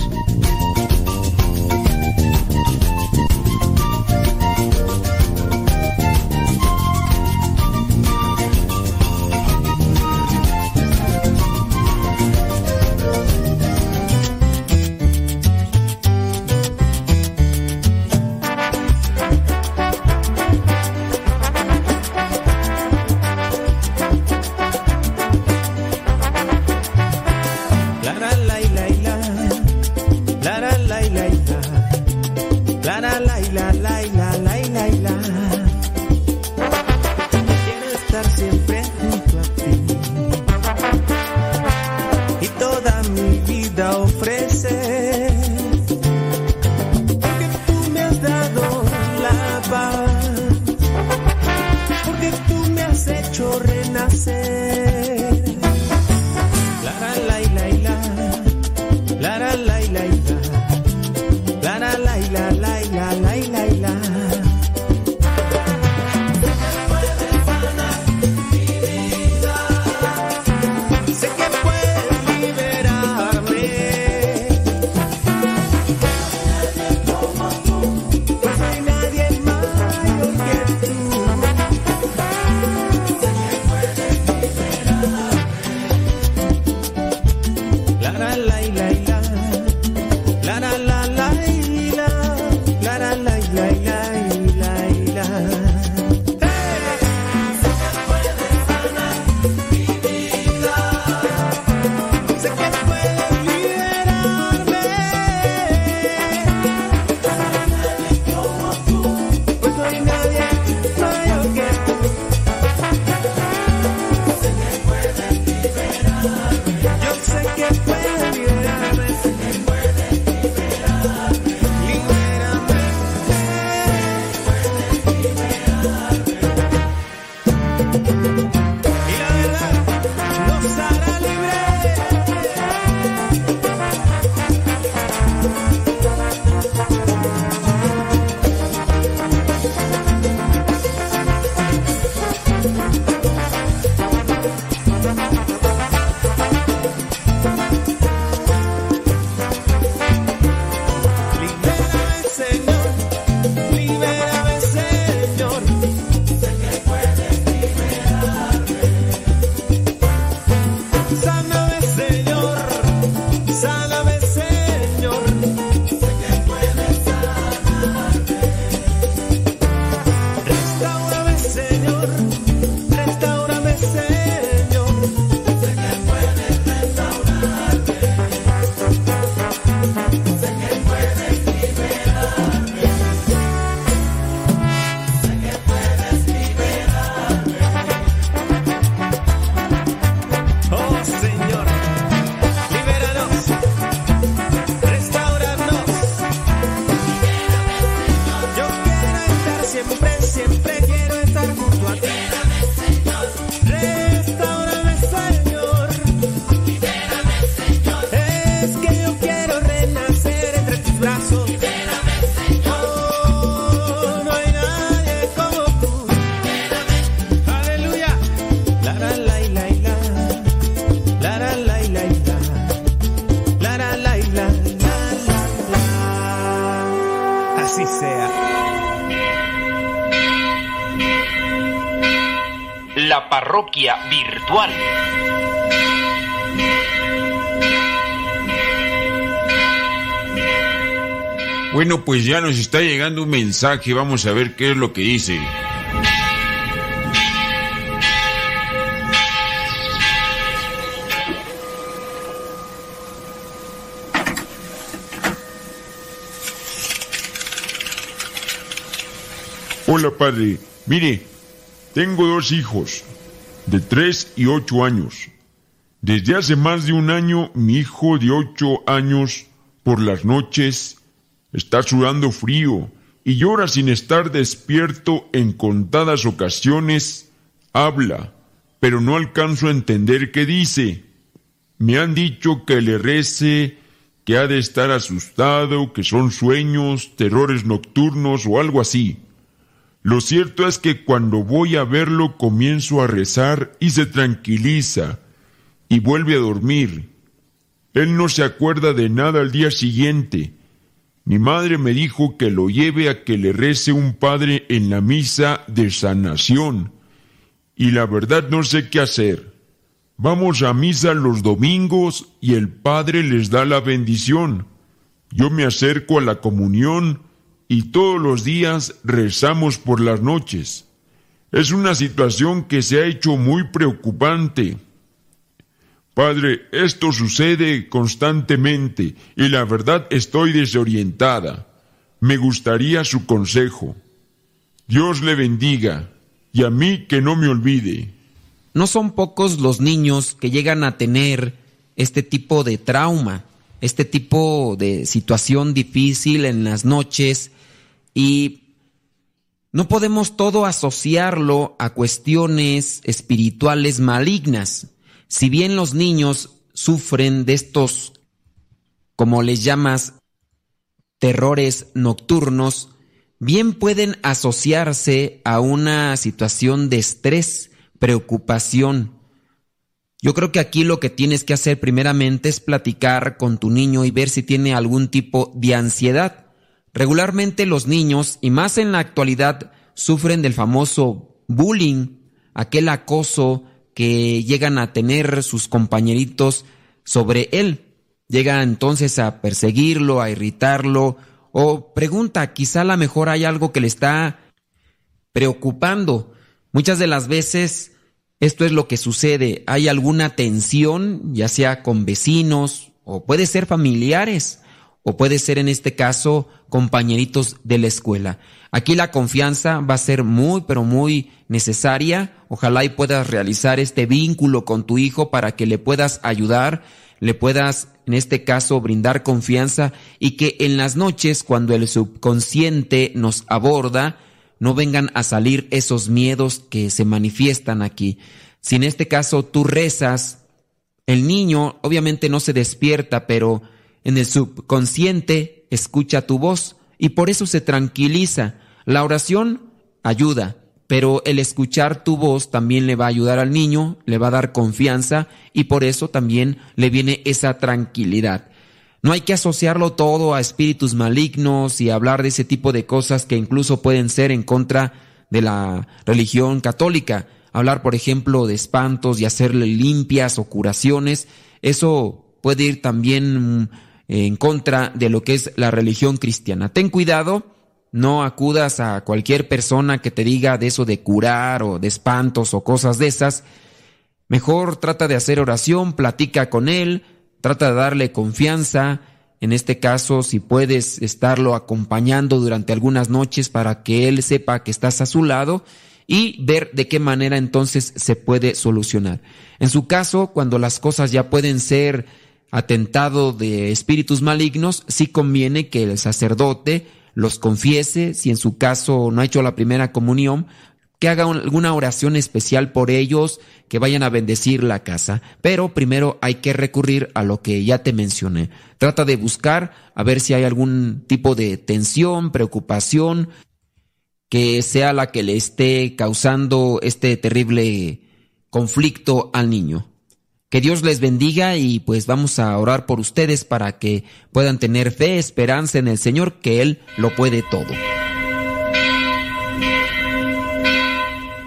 M: Parroquia virtual.
H: Bueno, pues ya nos está llegando un mensaje, vamos a ver qué es lo que dice. Hola padre, mire, tengo dos hijos, de 3 y 8 años. Desde hace más de un año mi hijo de 8 años por las noches está sudando frío y llora sin estar despierto en contadas ocasiones, habla, pero no alcanzo a entender qué dice. Me han dicho que le rece, que ha de estar asustado, que son sueños, terrores nocturnos o algo así. Lo cierto es que cuando voy a verlo comienzo a rezar y se tranquiliza y vuelve a dormir. Él no se acuerda de nada al día siguiente. Mi madre me dijo que lo lleve a que le rece un padre en la misa de sanación. Y la verdad no sé qué hacer. Vamos a misa los domingos y el padre les da la bendición. Yo me acerco a la comunión y todos los días rezamos por las noches. Es una situación que se ha hecho muy preocupante. Padre, esto sucede constantemente y la verdad estoy desorientada. Me gustaría su consejo. Dios le bendiga y a mí que no me olvide.
D: No son pocos los niños que llegan a tener este tipo de trauma, este tipo de situación difícil en las noches y no podemos todo asociarlo a cuestiones espirituales malignas. Si bien los niños sufren de estos, como les llamas, terrores nocturnos, bien pueden asociarse a una situación de estrés, preocupación. Yo creo que aquí lo que tienes que hacer primeramente es platicar con tu niño y ver si tiene algún tipo de ansiedad. Regularmente los niños, y más en la actualidad, sufren del famoso bullying, aquel acoso que llegan a tener sus compañeritos sobre él. Llega entonces a perseguirlo, a irritarlo, o pregunta, quizá a lo mejor hay algo que le está preocupando. Muchas de las veces esto es lo que sucede. Hay alguna tensión, ya sea con vecinos o puede ser familiares o puede ser en este caso compañeritos de la escuela. Aquí la confianza va a ser muy, pero muy necesaria. Ojalá y puedas realizar este vínculo con tu hijo para que le puedas ayudar, le puedas, en este caso, brindar confianza y que en las noches, cuando el subconsciente nos aborda, no vengan a salir esos miedos que se manifiestan aquí. Si en este caso tú rezas, el niño obviamente no se despierta, pero en el subconsciente escucha tu voz y por eso se tranquiliza. La oración ayuda, pero el escuchar tu voz también le va a ayudar al niño, le va a dar confianza y por eso también le viene esa tranquilidad. No hay que asociarlo todo a espíritus malignos y hablar de ese tipo de cosas que incluso pueden ser en contra de la religión católica. Hablar, por ejemplo, de espantos y hacerle limpias o curaciones, eso puede ir también en contra de lo que es la religión cristiana. Ten cuidado, no acudas a cualquier persona que te diga de eso de curar o de espantos o cosas de esas. Mejor trata de hacer oración, platica con él, trata de darle confianza. En este caso, si puedes estarlo acompañando durante algunas noches para que él sepa que estás a su lado y ver de qué manera entonces se puede solucionar. En su caso, cuando las cosas ya pueden ser atentado de espíritus malignos, sí conviene que el sacerdote los confiese, si en su caso no ha hecho la primera comunión, que haga alguna oración especial por ellos, que vayan a bendecir la casa. Pero primero hay que recurrir a lo que ya te mencioné. Trata de buscar a ver si hay algún tipo de tensión, preocupación, que sea la que le esté causando este terrible conflicto al niño. Que Dios les bendiga y pues vamos a orar por ustedes para que puedan tener fe, esperanza en el Señor, que Él lo puede todo.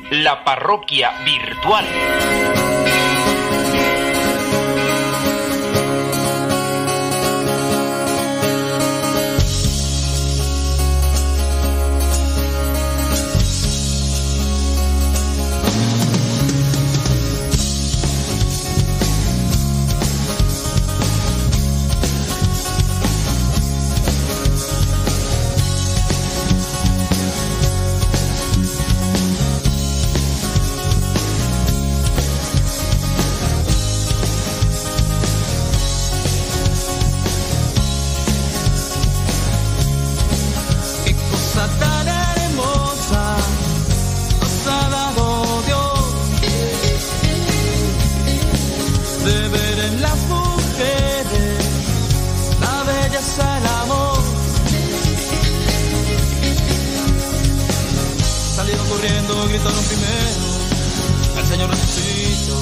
E: La parroquia virtual. gritaron primero, el Señor resucitó.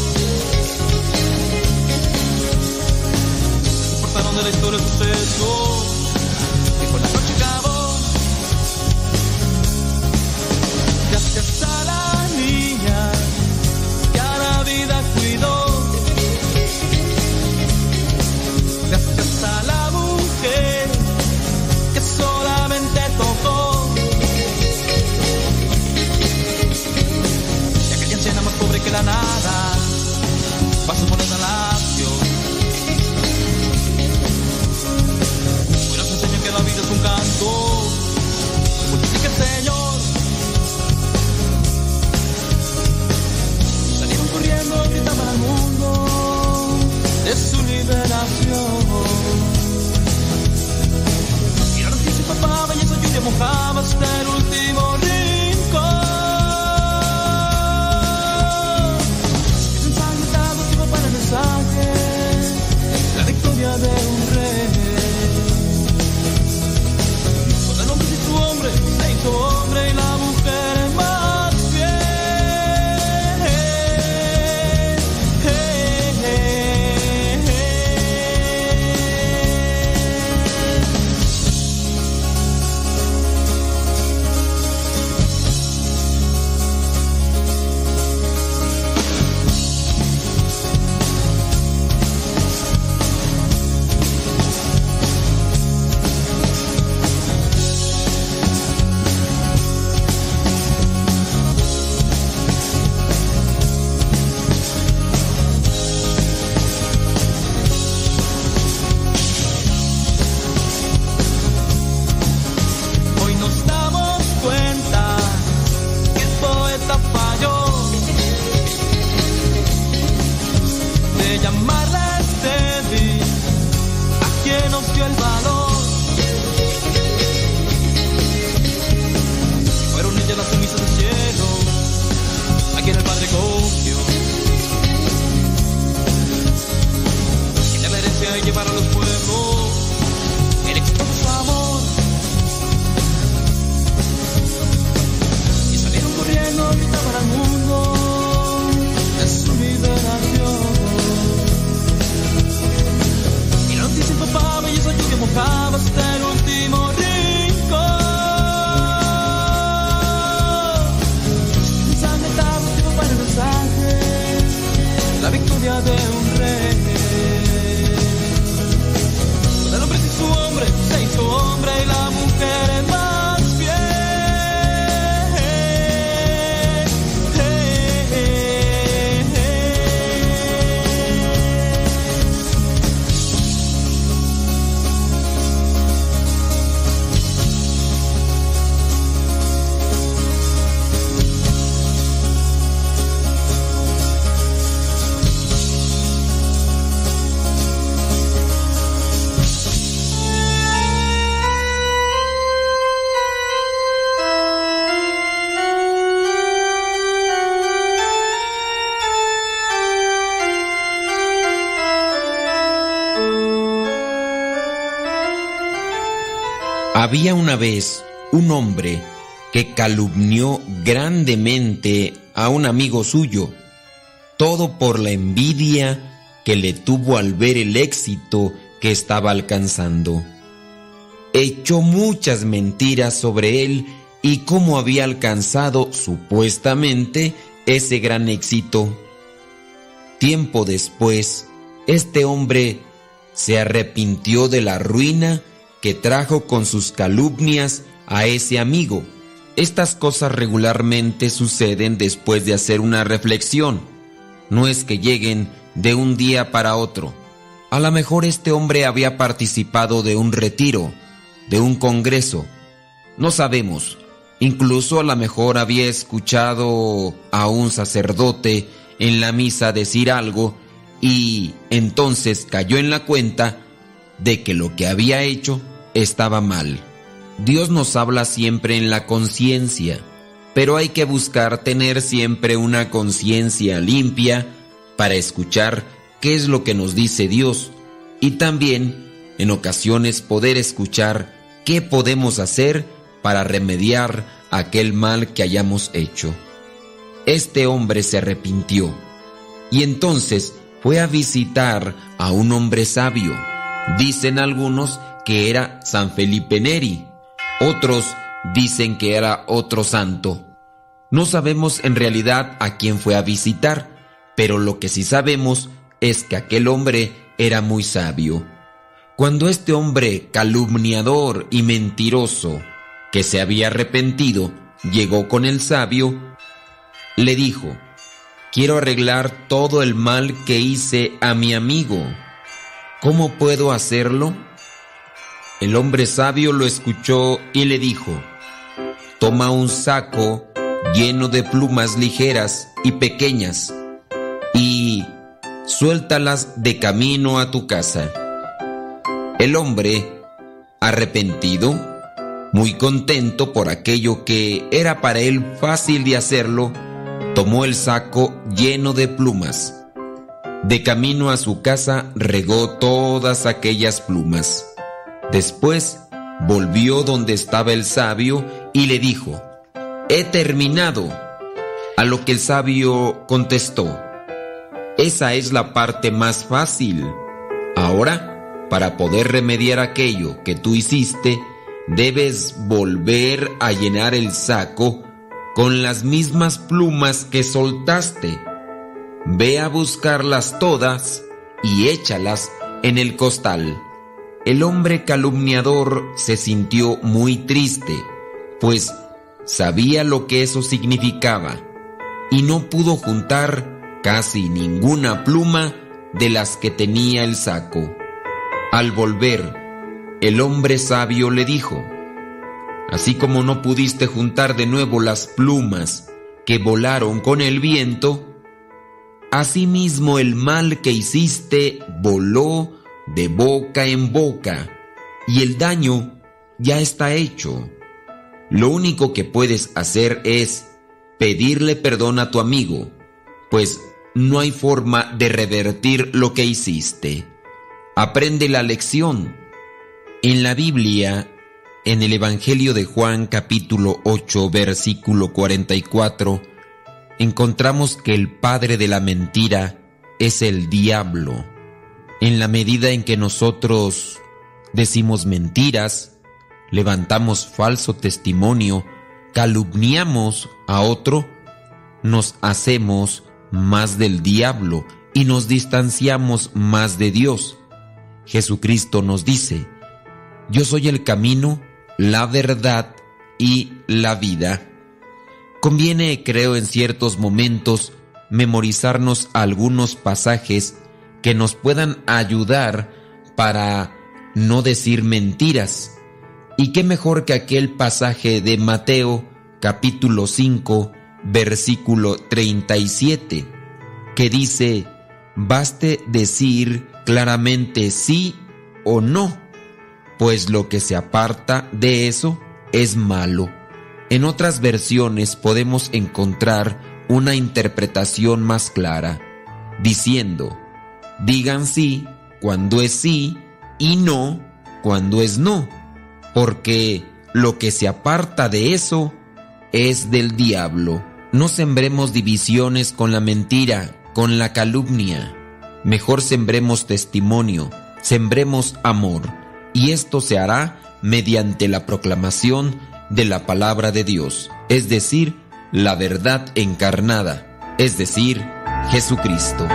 E: Se portaron de la historia suceso la nada.
D: Había una vez un hombre que calumnió grandemente a un amigo suyo, todo por la envidia que le tuvo al ver el éxito que estaba alcanzando. Echó muchas mentiras sobre él y cómo había alcanzado supuestamente ese gran éxito. Tiempo después, este hombre se arrepintió de la ruina que trajo con sus calumnias a ese amigo. Estas cosas regularmente suceden después de hacer una reflexión. No es que lleguen de un día para otro. A lo mejor este hombre había participado de un retiro, de un congreso. No sabemos. Incluso a lo mejor había escuchado a un sacerdote en la misa decir algo y entonces cayó en la cuenta de que lo que había hecho estaba mal. Dios nos habla siempre en la conciencia, pero hay que buscar tener siempre una conciencia limpia para escuchar qué es lo que nos dice Dios y también en ocasiones poder escuchar qué podemos hacer para remediar aquel mal que hayamos hecho. Este hombre se arrepintió y entonces fue a visitar a un hombre sabio. Dicen algunos que era San Felipe Neri, otros dicen que era otro santo. No sabemos en realidad a quién fue a visitar, pero lo que sí sabemos es que aquel hombre era muy sabio. Cuando este hombre calumniador y mentiroso, que se había arrepentido, llegó con el sabio, le dijo, quiero arreglar todo el mal que hice a mi amigo. ¿Cómo puedo hacerlo? El hombre sabio lo escuchó y le dijo, toma un saco lleno de plumas ligeras y pequeñas y suéltalas de camino a tu casa. El hombre, arrepentido, muy contento por aquello que era para él fácil de hacerlo, tomó el saco lleno de plumas. De camino a su casa regó todas aquellas plumas. Después volvió donde estaba el sabio y le dijo, He terminado. A lo que el sabio contestó, Esa es la parte más fácil. Ahora, para poder remediar aquello que tú hiciste, debes volver a llenar el saco con las mismas plumas que soltaste. Ve a buscarlas todas y échalas en el costal. El hombre calumniador se sintió muy triste, pues sabía lo que eso significaba, y no pudo juntar casi ninguna pluma de las que tenía el saco. Al volver, el hombre sabio le dijo, Así como no pudiste juntar de nuevo las plumas que volaron con el viento, asimismo el mal que hiciste voló de boca en boca y el daño ya está hecho. Lo único que puedes hacer es pedirle perdón a tu amigo, pues no hay forma de revertir lo que hiciste. Aprende la lección. En la Biblia, en el Evangelio de Juan capítulo 8 versículo 44, encontramos que el padre de la mentira es el diablo. En la medida en que nosotros decimos mentiras, levantamos falso testimonio, calumniamos a otro, nos hacemos más del diablo y nos distanciamos más de Dios. Jesucristo nos dice, yo soy el camino, la verdad y la vida. Conviene, creo, en ciertos momentos memorizarnos algunos pasajes que nos puedan ayudar para no decir mentiras. Y qué mejor que aquel pasaje de Mateo capítulo 5 versículo 37 que dice, baste decir claramente sí o no, pues lo que se aparta de eso es malo. En otras versiones podemos encontrar una interpretación más clara, diciendo, Digan sí cuando es sí y no cuando es no. porque lo que se aparta de eso es del diablo. No sembremos divisiones con la mentira, con la calumnia. Mejor sembremos testimonio, sembremos amor, y esto se hará mediante la proclamación de la palabra de Dios, es decir, la verdad encarnada, es decir, Jesucristo.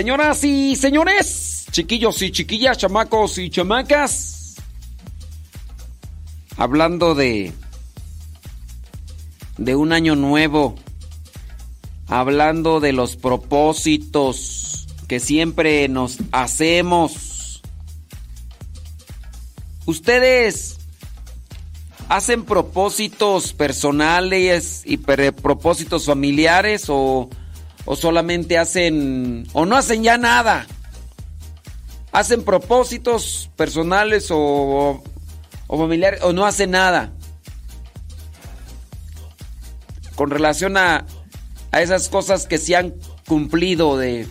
D: Señoras y señores, chiquillos y chiquillas, chamacos y chamacas. Hablando de de un año nuevo, hablando de los propósitos que siempre nos hacemos. Ustedes hacen propósitos personales y propósitos familiares o, o solamente hacen o no hacen ya nada. Hacen propósitos personales o, o familiares o no hacen nada. Con relación a, a esas cosas que se han cumplido de...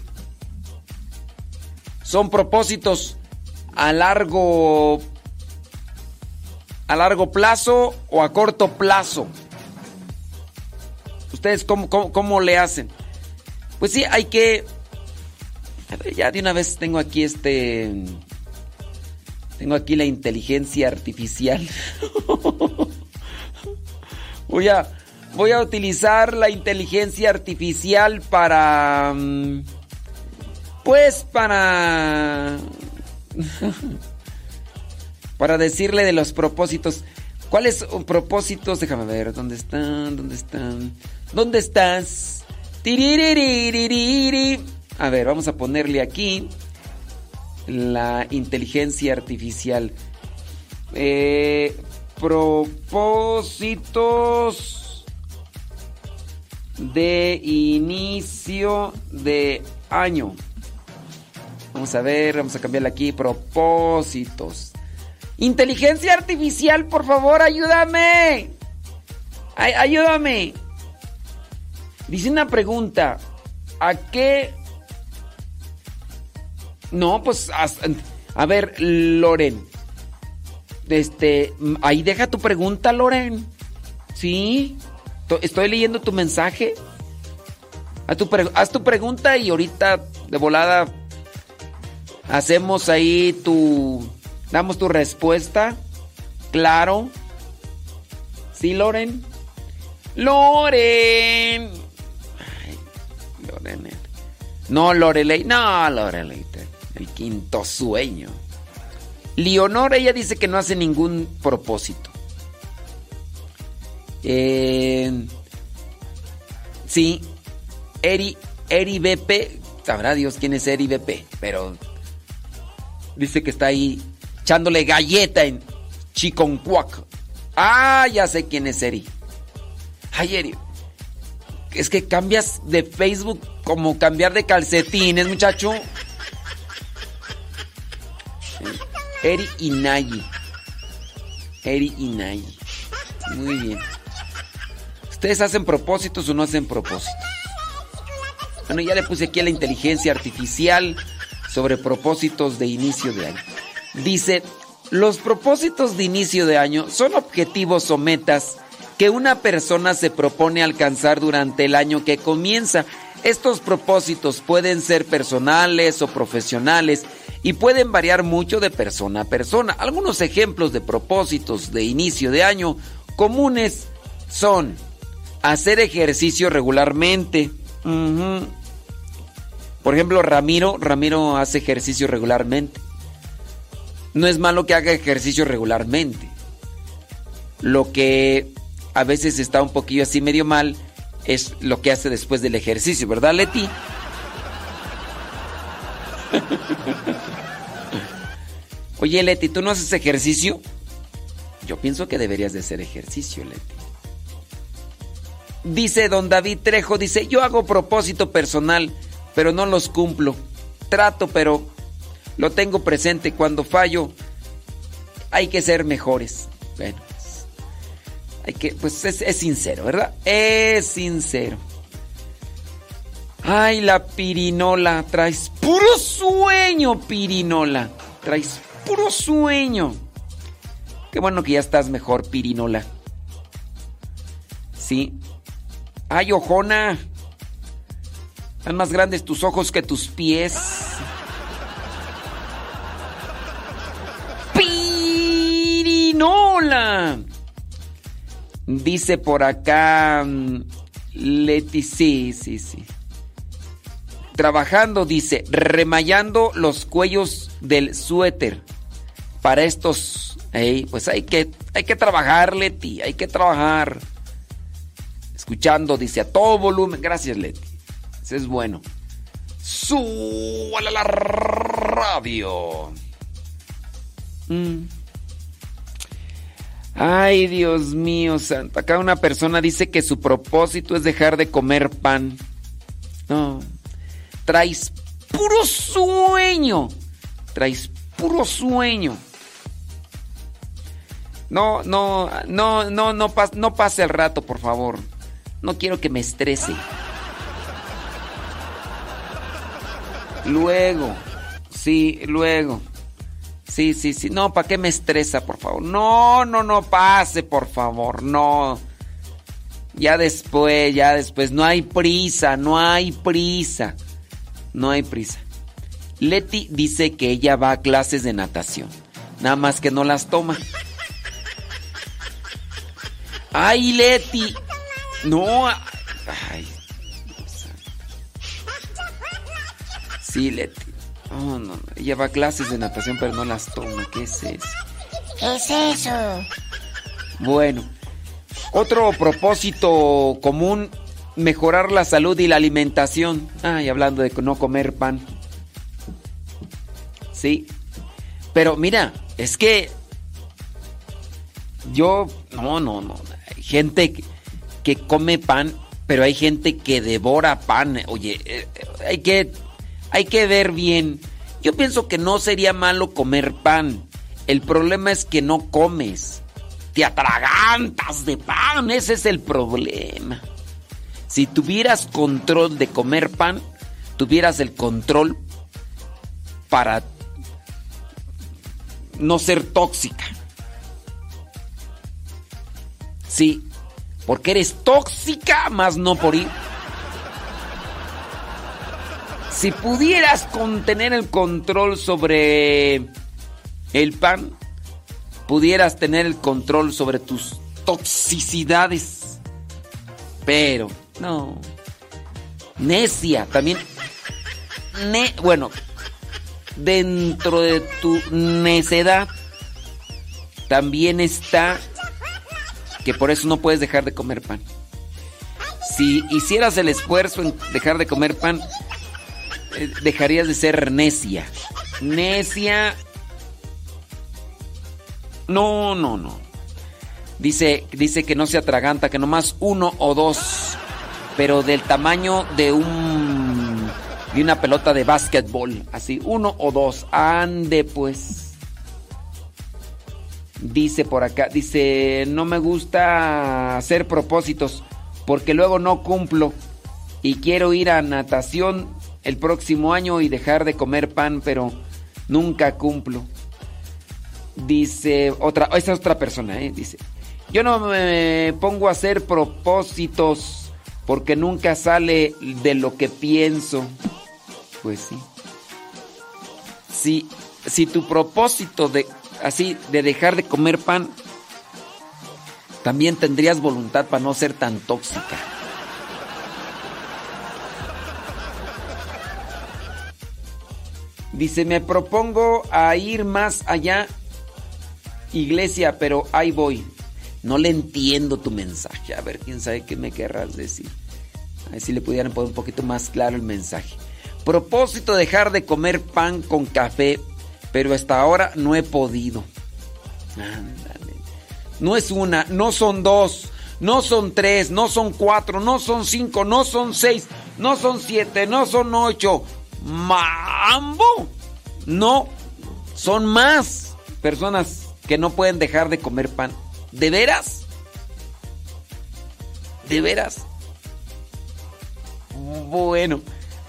D: Son propósitos a largo a largo plazo o a corto plazo. ¿Ustedes cómo, cómo, le hacen? Pues sí, hay que... ya de una vez tengo aquí este... Tengo aquí la inteligencia artificial. voy a... Voy a utilizar la inteligencia artificial para... Mm, pues para... para decirle de los propósitos. ¿Cuáles propósitos? Déjame ver, ¿dónde están? ¿Dónde están? ¿Dónde estás? A ver, vamos a ponerle aquí la inteligencia artificial. Eh, propósitos de inicio de año. Vamos a ver, vamos a cambiarle aquí propósitos. Inteligencia artificial, por favor, ayúdame. Ay, ayúdame. Dice una pregunta. ¿A qué? No, pues a, ver, Loren. Este, ahí deja tu pregunta, Loren. Sí. Estoy leyendo tu mensaje. Haz tu, haz tu pregunta y ahorita de volada hacemos ahí tu Damos tu respuesta. Claro. ¿Sí, Loren? Loren. No, Lorelei. No, Lorelei. El quinto sueño. Leonor, ella dice que no hace ningún propósito. Eh, sí, Eri, Eri BP, sabrá Dios quién es Eri BP, pero dice que está ahí echándole galleta en Chiconcuac. Ah, ya sé quién es Eri. Ay, Eri. Es que cambias de Facebook como cambiar de calcetines, muchacho. Eri Inayi. Eri Inayi. Muy bien. ¿Ustedes hacen propósitos o no hacen propósitos? Bueno, ya le puse aquí a la inteligencia artificial sobre propósitos de inicio de año. Dice, los propósitos de inicio de año son objetivos o metas que una persona se propone alcanzar durante el año que comienza. Estos propósitos pueden ser personales o profesionales y pueden variar mucho de persona a persona. Algunos ejemplos de propósitos de inicio de año comunes son hacer ejercicio regularmente. Por ejemplo, Ramiro, Ramiro hace ejercicio regularmente. No es malo que haga ejercicio regularmente. Lo que a veces está un poquillo así medio mal es lo que hace después del ejercicio, ¿verdad, Leti? Oye, Leti, ¿tú no haces ejercicio? Yo pienso que deberías de hacer ejercicio, Leti. Dice don David Trejo, dice, yo hago propósito personal, pero no los cumplo. Trato, pero lo tengo presente. Cuando fallo, hay que ser mejores. Bueno, que, pues es, es sincero, ¿verdad? Es sincero. Ay, la pirinola, traes puro sueño, pirinola. Traes puro sueño. Qué bueno que ya estás mejor, pirinola. Sí. Ay, ojona. Están más grandes tus ojos que tus pies. Pirinola. Dice por acá mm, Leti, sí, sí, sí. trabajando, dice, remallando los cuellos del suéter. Para estos, ey, pues hay que, hay que trabajar, Leti, hay que trabajar. Escuchando, dice, a todo volumen. Gracias, Leti. Ese es bueno. Súbale a la radio. Mm. Ay, Dios mío, santo. Acá una persona dice que su propósito es dejar de comer pan. No. Traes puro sueño. Traes puro sueño. No, no, no, no, no, no pase el rato, por favor. No quiero que me estrese. Luego, sí, luego. Sí, sí, sí. No, ¿para qué me estresa, por favor? No, no, no pase, por favor. No. Ya después, ya después. No hay prisa, no hay prisa. No hay prisa. Leti dice que ella va a clases de natación. Nada más que no las toma. Ay, Leti. No. Ay. Sí, Leti. Oh, no, ella va a clases de natación, pero no las toma. ¿Qué es eso?
N: ¿Qué es eso?
D: Bueno, otro propósito común, mejorar la salud y la alimentación. Ay, hablando de no comer pan. Sí. Pero mira, es que yo, no, no, no. Hay gente que, que come pan, pero hay gente que devora pan. Oye, eh, hay que hay que ver bien. Yo pienso que no sería malo comer pan. El problema es que no comes. Te atragantas de pan. Ese es el problema. Si tuvieras control de comer pan, tuvieras el control para no ser tóxica. Sí, porque eres tóxica, más no por ir. Si pudieras contener el control sobre el pan, pudieras tener el control sobre tus toxicidades. Pero, no. Necia, también. bueno, dentro de tu necedad también está que por eso no puedes dejar de comer pan. Si hicieras el esfuerzo en dejar de comer pan, dejarías de ser necia. Necia. No, no, no. Dice, dice que no se atraganta, que nomás uno o dos, pero del tamaño de un de una pelota de básquetbol, así, uno o dos. Ande pues. Dice por acá, dice, no me gusta hacer propósitos porque luego no cumplo y quiero ir a natación el próximo año y dejar de comer pan, pero nunca cumplo. Dice otra, esa es otra persona, ¿eh? dice, yo no me pongo a hacer propósitos porque nunca sale de lo que pienso. Pues sí. Si, si tu propósito de así de dejar de comer pan también tendrías voluntad para no ser tan tóxica. Dice, me propongo a ir más allá, iglesia, pero ahí voy. No le entiendo tu mensaje. A ver, quién sabe qué me querrás decir. A ver si le pudieran poner un poquito más claro el mensaje. Propósito dejar de comer pan con café, pero hasta ahora no he podido. Ándale. No es una, no son dos, no son tres, no son cuatro, no son cinco, no son seis, no son siete, no son ocho. Mambo. No, son más personas que no pueden dejar de comer pan. ¿De veras? ¿De veras? Bueno,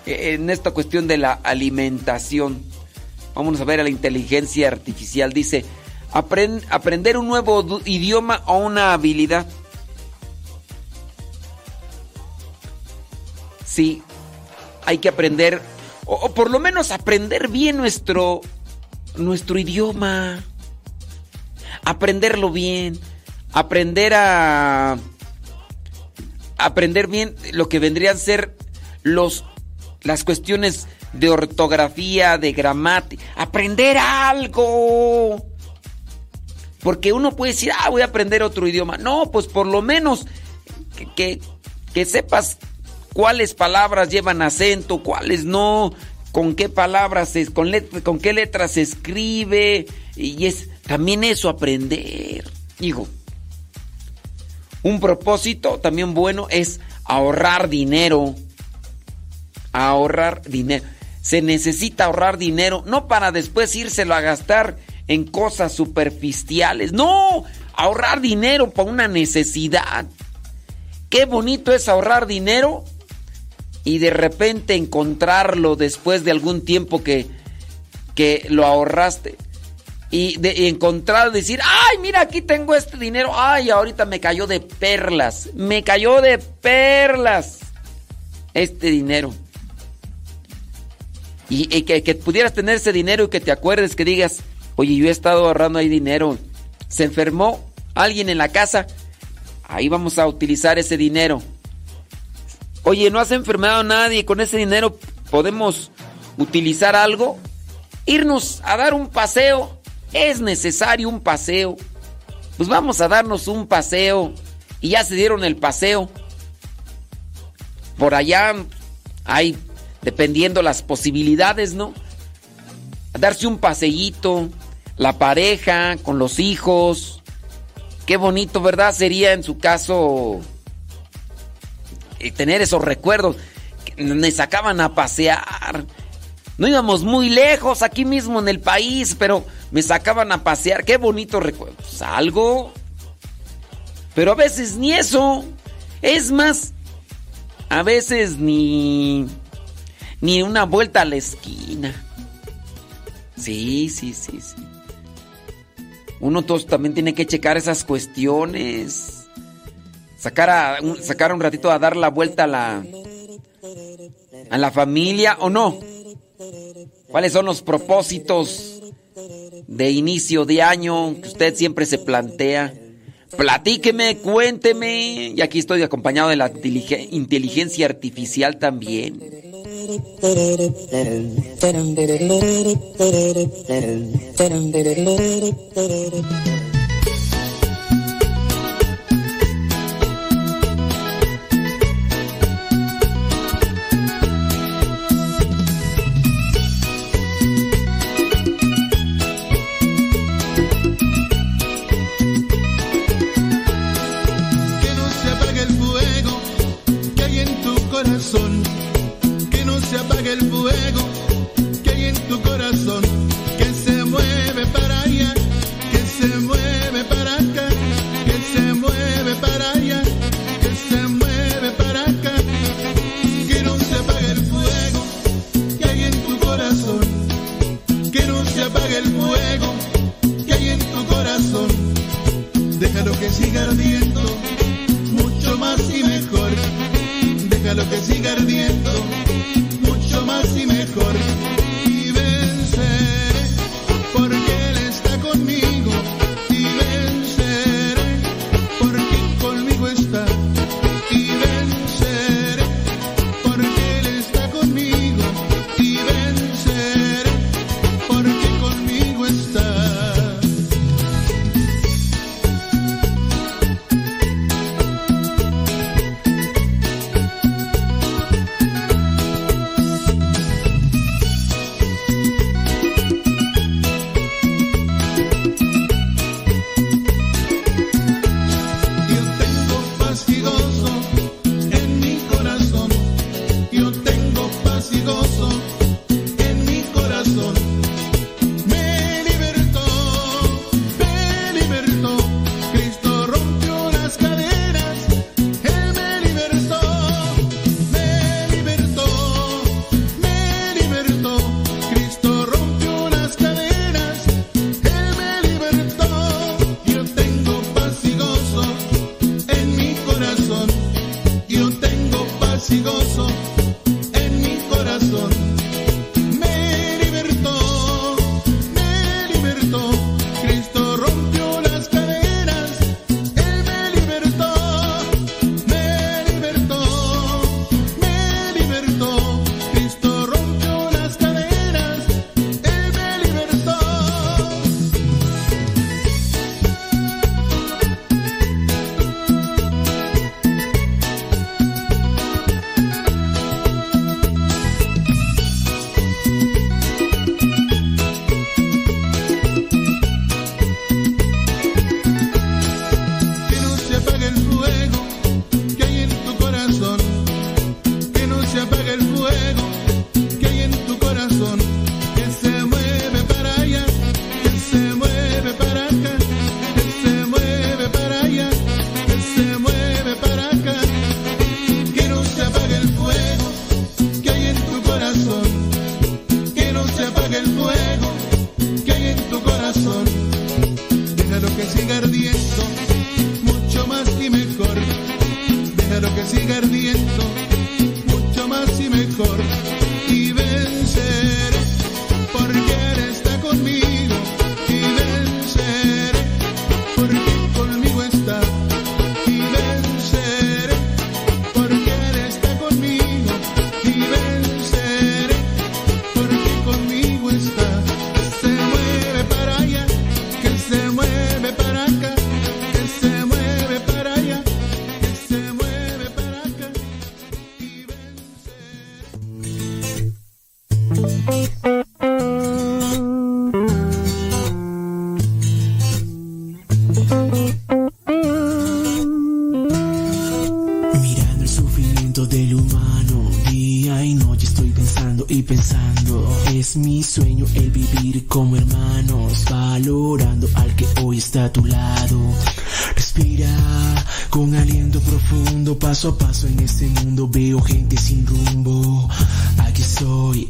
D: en esta cuestión de la alimentación, vamos a ver a la inteligencia artificial. Dice, aprender un nuevo idioma o una habilidad. Sí, hay que aprender o, por lo menos aprender bien nuestro, nuestro idioma. Aprenderlo bien. Aprender a... Aprender bien lo que vendrían a ser los las cuestiones de ortografía, de gramática, aprender algo. Porque uno puede decir, ah, voy a aprender otro idioma. No, pues por lo menos que, que, que sepas cuáles palabras llevan acento, cuáles no, con qué palabras, es, con, qué letras se escribe. Y es también eso, aprender. Hijo, un propósito también bueno es ahorrar dinero. Ahorrar dinero. Se necesita ahorrar dinero, no para después írselo a gastar en cosas superficiales. No, ahorrar dinero para una necesidad. Qué bonito es ahorrar dinero y de repente encontrarlo después de algún tiempo que, que lo ahorraste. Y, de, y encontrar, decir, ay, mira, aquí tengo este dinero. Ay, ahorita me cayó de perlas. Me cayó de perlas este dinero. Y, que, que pudieras tener ese dinero y que te acuerdes, que digas, oye, yo he estado ahorrando ahí dinero. Se enfermó alguien en la casa. Ahí vamos a utilizar ese dinero. Oye, no has enfermado a nadie. Con ese dinero podemos utilizar algo. Irnos a dar un paseo. Es necesario un paseo. Pues vamos a darnos un paseo. Y ya se dieron el paseo. Por allá hay, dependiendo las posibilidades, ¿no? Darse un paseíto. La pareja, con los hijos. Qué bonito, ¿verdad? Sería en su caso tener esos recuerdos. Me sacaban a pasear. No íbamos muy lejos, aquí mismo en el país, pero me sacaban a pasear. Qué bonito recuerdo. Pues algo. Pero a veces ni eso. Es más, a veces ni. Ni una vuelta a la esquina. Sí, sí, sí, sí. Uno todos también tiene que checar esas cuestiones. Sacar, a, un, sacar un ratito a dar la vuelta a la, a la familia o no. ¿Cuáles son los propósitos de inicio de año que usted siempre se plantea? Platíqueme, cuénteme. Y aquí estoy acompañado de la inteligen- inteligencia artificial también.
F: como hermanos, valorando al que hoy está a tu lado. Respira con aliento profundo, paso a paso en este mundo veo gente sin rumbo. Aquí estoy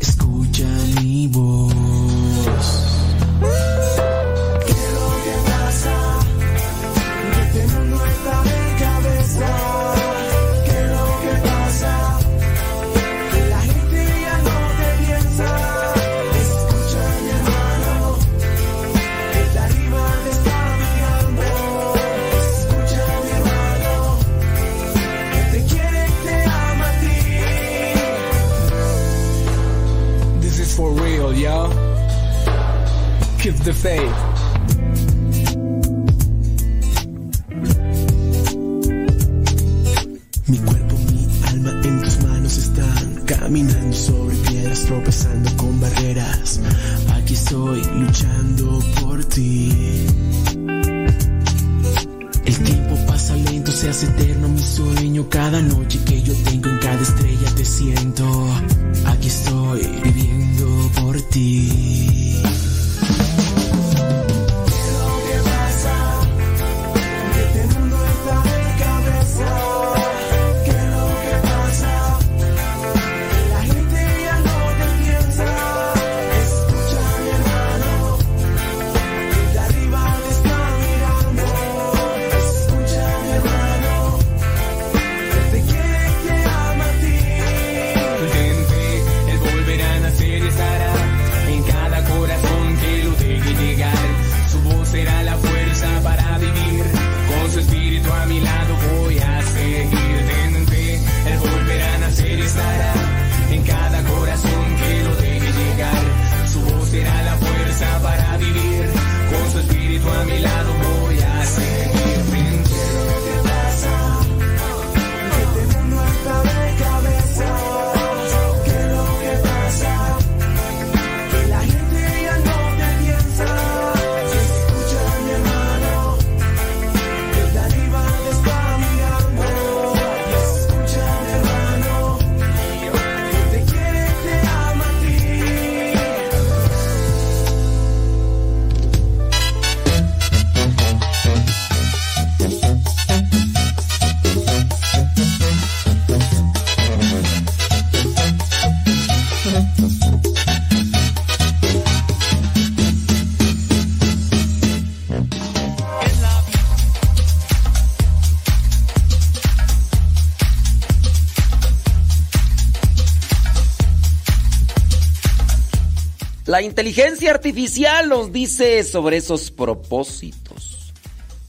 O: la
D: inteligencia artificial nos dice sobre esos propósitos.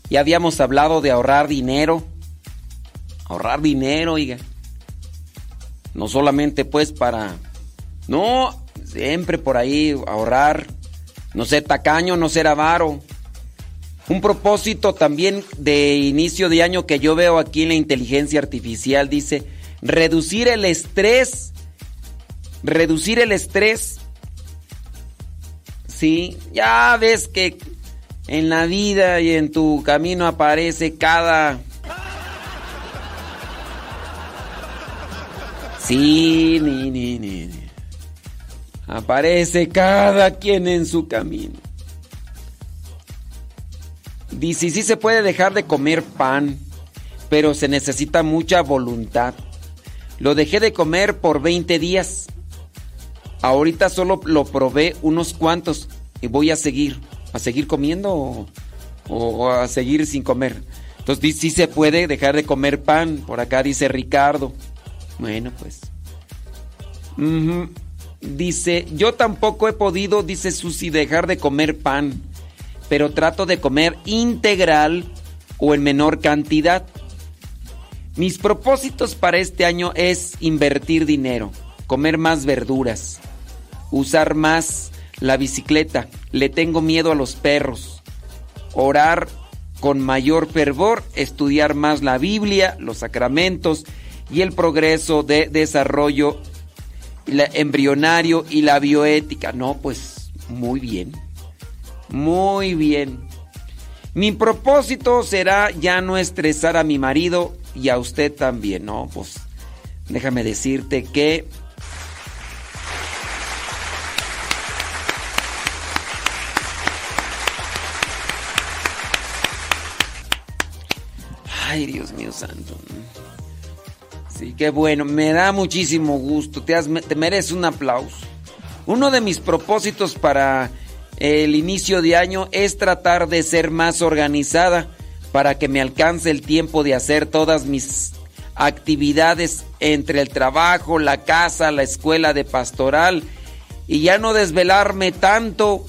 D: Ya habíamos hablado de ahorrar dinero. Ahorrar dinero, oiga. No solamente pues para... No, siempre por ahí ahorrar. No ser tacaño, no ser avaro. Un propósito también de inicio de año que yo veo aquí en la inteligencia artificial dice reducir el estrés. Reducir el estrés Sí, ya ves que en la vida y en tu camino aparece cada... Sí, ni, ni, ni, ni. Aparece cada quien en su camino. Dice, sí se puede dejar de comer pan, pero se necesita mucha voluntad. Lo dejé de comer por 20 días. Ahorita solo lo probé unos cuantos y voy a seguir. ¿A seguir comiendo o, a seguir sin comer? Entonces sí se puede dejar de comer pan. Por acá dice Ricardo. Bueno, pues. Dice, yo tampoco he podido, dice Susi, dejar de comer pan. Pero trato de comer integral o en menor cantidad. Mis propósitos para este año es invertir dinero, comer más verduras, usar más la bicicleta, le tengo miedo a los perros, orar con mayor fervor, estudiar más la Biblia, los sacramentos y el progreso de desarrollo embrionario y la bioética. No, pues muy bien. Muy bien. Mi propósito será ya no estresar a mi marido y a usted también, ¿no? Pues déjame decirte que... Ay, Dios mío santo. Sí, qué bueno. Me da muchísimo gusto. Te, has- te mereces un aplauso. Uno de mis propósitos para el inicio de año es tratar de ser más organizada para que me alcance el tiempo de hacer todas mis actividades entre el trabajo, la casa, la escuela de pastoral y ya no desvelarme tanto,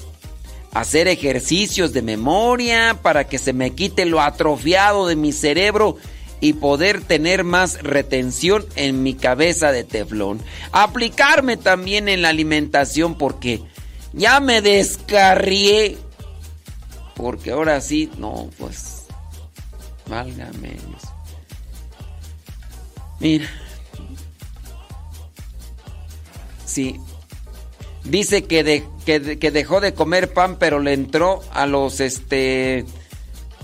D: hacer ejercicios de memoria para que se me quite lo atrofiado de mi cerebro y poder tener más retención en mi cabeza de teflón. Aplicarme también en la alimentación porque ya me descarrié. Porque ahora sí, no, pues, válgame Dios. Mira. Sí. Dice que, de- que, que dejó de comer pan, pero le entró a los, este,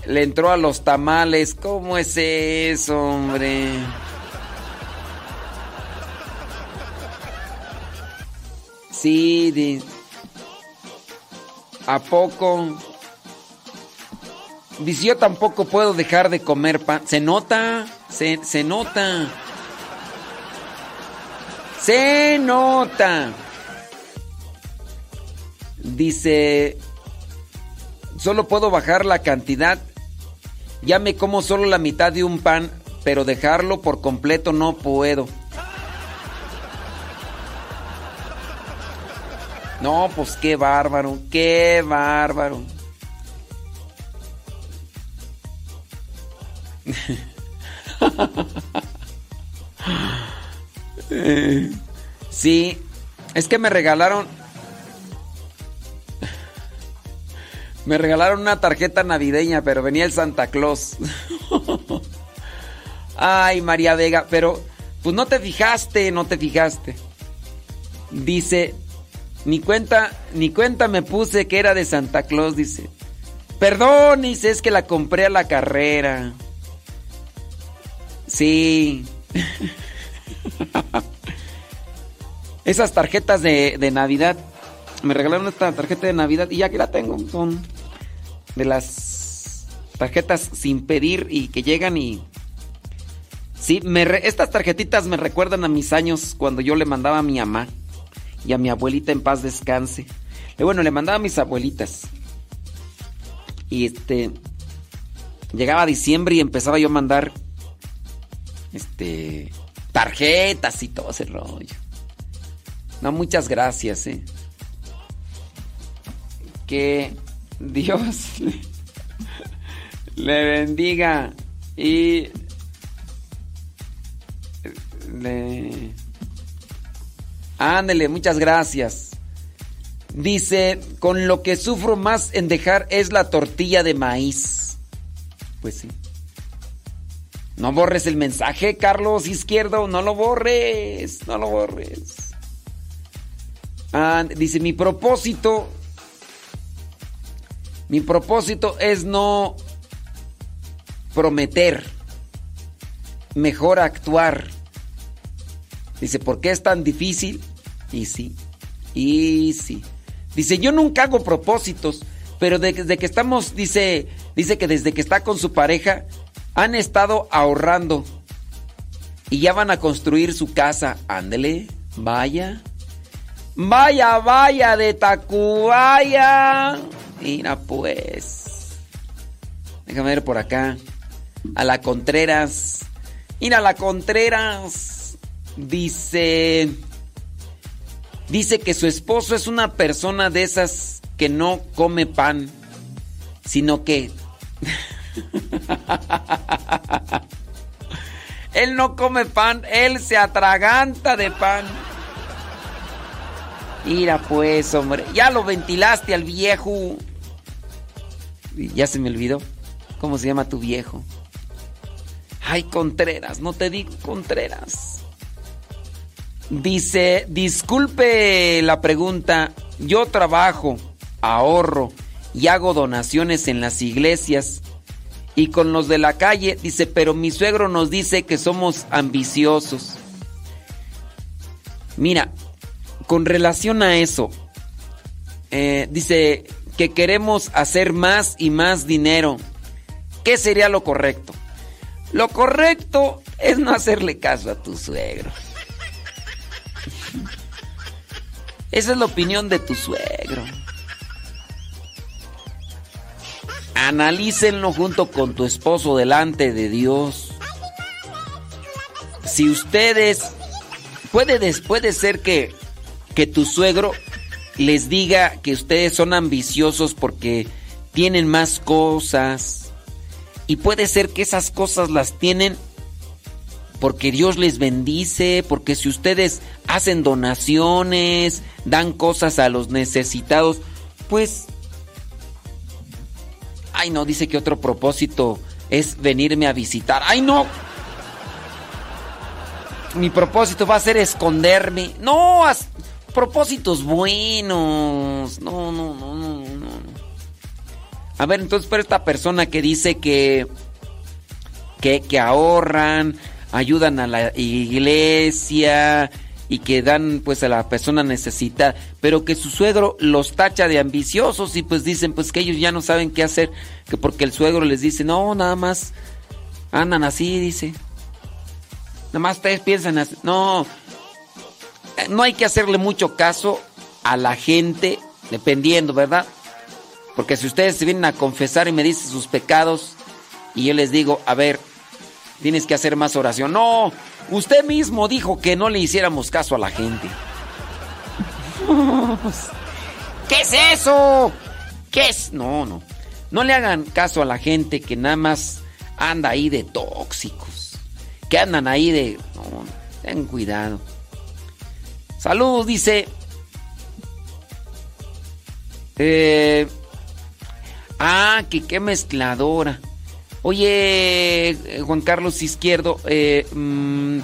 D: le entró a los tamales. ¿Cómo es eso, hombre? Sí, ¿A poco? Dice, yo tampoco puedo dejar de comer pan. Se nota, se, se nota. Se nota. Dice, solo puedo bajar la cantidad. Ya me como solo la mitad de un pan, pero dejarlo por completo no puedo. No, pues qué bárbaro, qué bárbaro. Sí, es que me regalaron. Me regalaron una tarjeta navideña, pero venía el Santa Claus. Ay, María Vega, pero pues no te fijaste, no te fijaste. Dice, ni cuenta, ni cuenta me puse que era de Santa Claus, dice. Perdón, dice, es que la compré a la carrera. Sí. Esas tarjetas de, de Navidad. Me regalaron esta tarjeta de Navidad y ya que la tengo. Son de las tarjetas sin pedir y que llegan y... Sí, me re- estas tarjetitas me recuerdan a mis años cuando yo le mandaba a mi mamá y a mi abuelita en paz descanse. Y bueno, le mandaba a mis abuelitas. Y este... Llegaba diciembre y empezaba yo a mandar... Este... Tarjetas y todo ese rollo. No, muchas gracias, eh. Que Dios le, bendiga y le... Ándele, muchas gracias. Dice, con lo que sufro más en dejar es la tortilla de maíz. Pues sí. No borres el mensaje, Carlos Izquierdo, no lo borres, no lo borres. Ah, dice, mi propósito, mi propósito es no prometer, mejor actuar. Dice, ¿por qué es tan difícil? Y sí, y sí. Dice, yo nunca hago propósitos, pero desde que estamos, dice, dice que desde que está con su pareja, han estado ahorrando. Y ya van a construir su casa. Ándele, vaya. Vaya, vaya de Tacubaya. Mira pues. Déjame ver por acá. A la Contreras. Mira, la Contreras. Dice. Dice que su esposo es una persona de esas que no come pan, sino que... él no come pan, él se atraganta de pan. Mira pues, hombre, ya lo ventilaste al viejo. Ya se me olvidó. ¿Cómo se llama tu viejo? Ay, Contreras, no te digo Contreras. Dice, disculpe la pregunta, yo trabajo, ahorro y hago donaciones en las iglesias y con los de la calle, dice, pero mi suegro nos dice que somos ambiciosos. Mira, con relación a eso, eh, dice que queremos hacer más y más dinero. ¿Qué sería lo correcto? Lo correcto es no hacerle caso a tu suegro. Esa es la opinión de tu suegro. Analícenlo junto con tu esposo delante de Dios. Si ustedes puede, puede ser que, que tu suegro les diga que ustedes son ambiciosos porque tienen más cosas. Y puede ser que esas cosas las tienen porque Dios les bendice, porque si ustedes hacen donaciones, dan cosas a los necesitados, pues... Ay, no, dice que otro propósito es venirme a visitar. Ay, no. Mi propósito va a ser esconderme. No, propósitos buenos. No, no, no, no, no. A ver, entonces, pero esta persona que dice que, que, que ahorran, ayudan a la iglesia y que dan pues a la persona necesita, pero que su suegro los tacha de ambiciosos y pues dicen pues que ellos ya no saben qué hacer, que porque el suegro les dice, no, nada más andan así, dice. Nada más ustedes piensan así. No, no hay que hacerle mucho caso a la gente, dependiendo, ¿verdad? Porque si ustedes se vienen a confesar y me dicen sus pecados y yo les digo, a ver, tienes que hacer más oración. No, usted mismo dijo que no le hiciéramos caso a la gente. ¿Qué es eso? ¿Qué es? No, no. No le hagan caso a la gente que nada más anda ahí de tóxicos. Que andan ahí de... No, ten cuidado. Salud, dice. Eh, ah, que qué mezcladora. Oye, eh, Juan Carlos Izquierdo, eh, mm,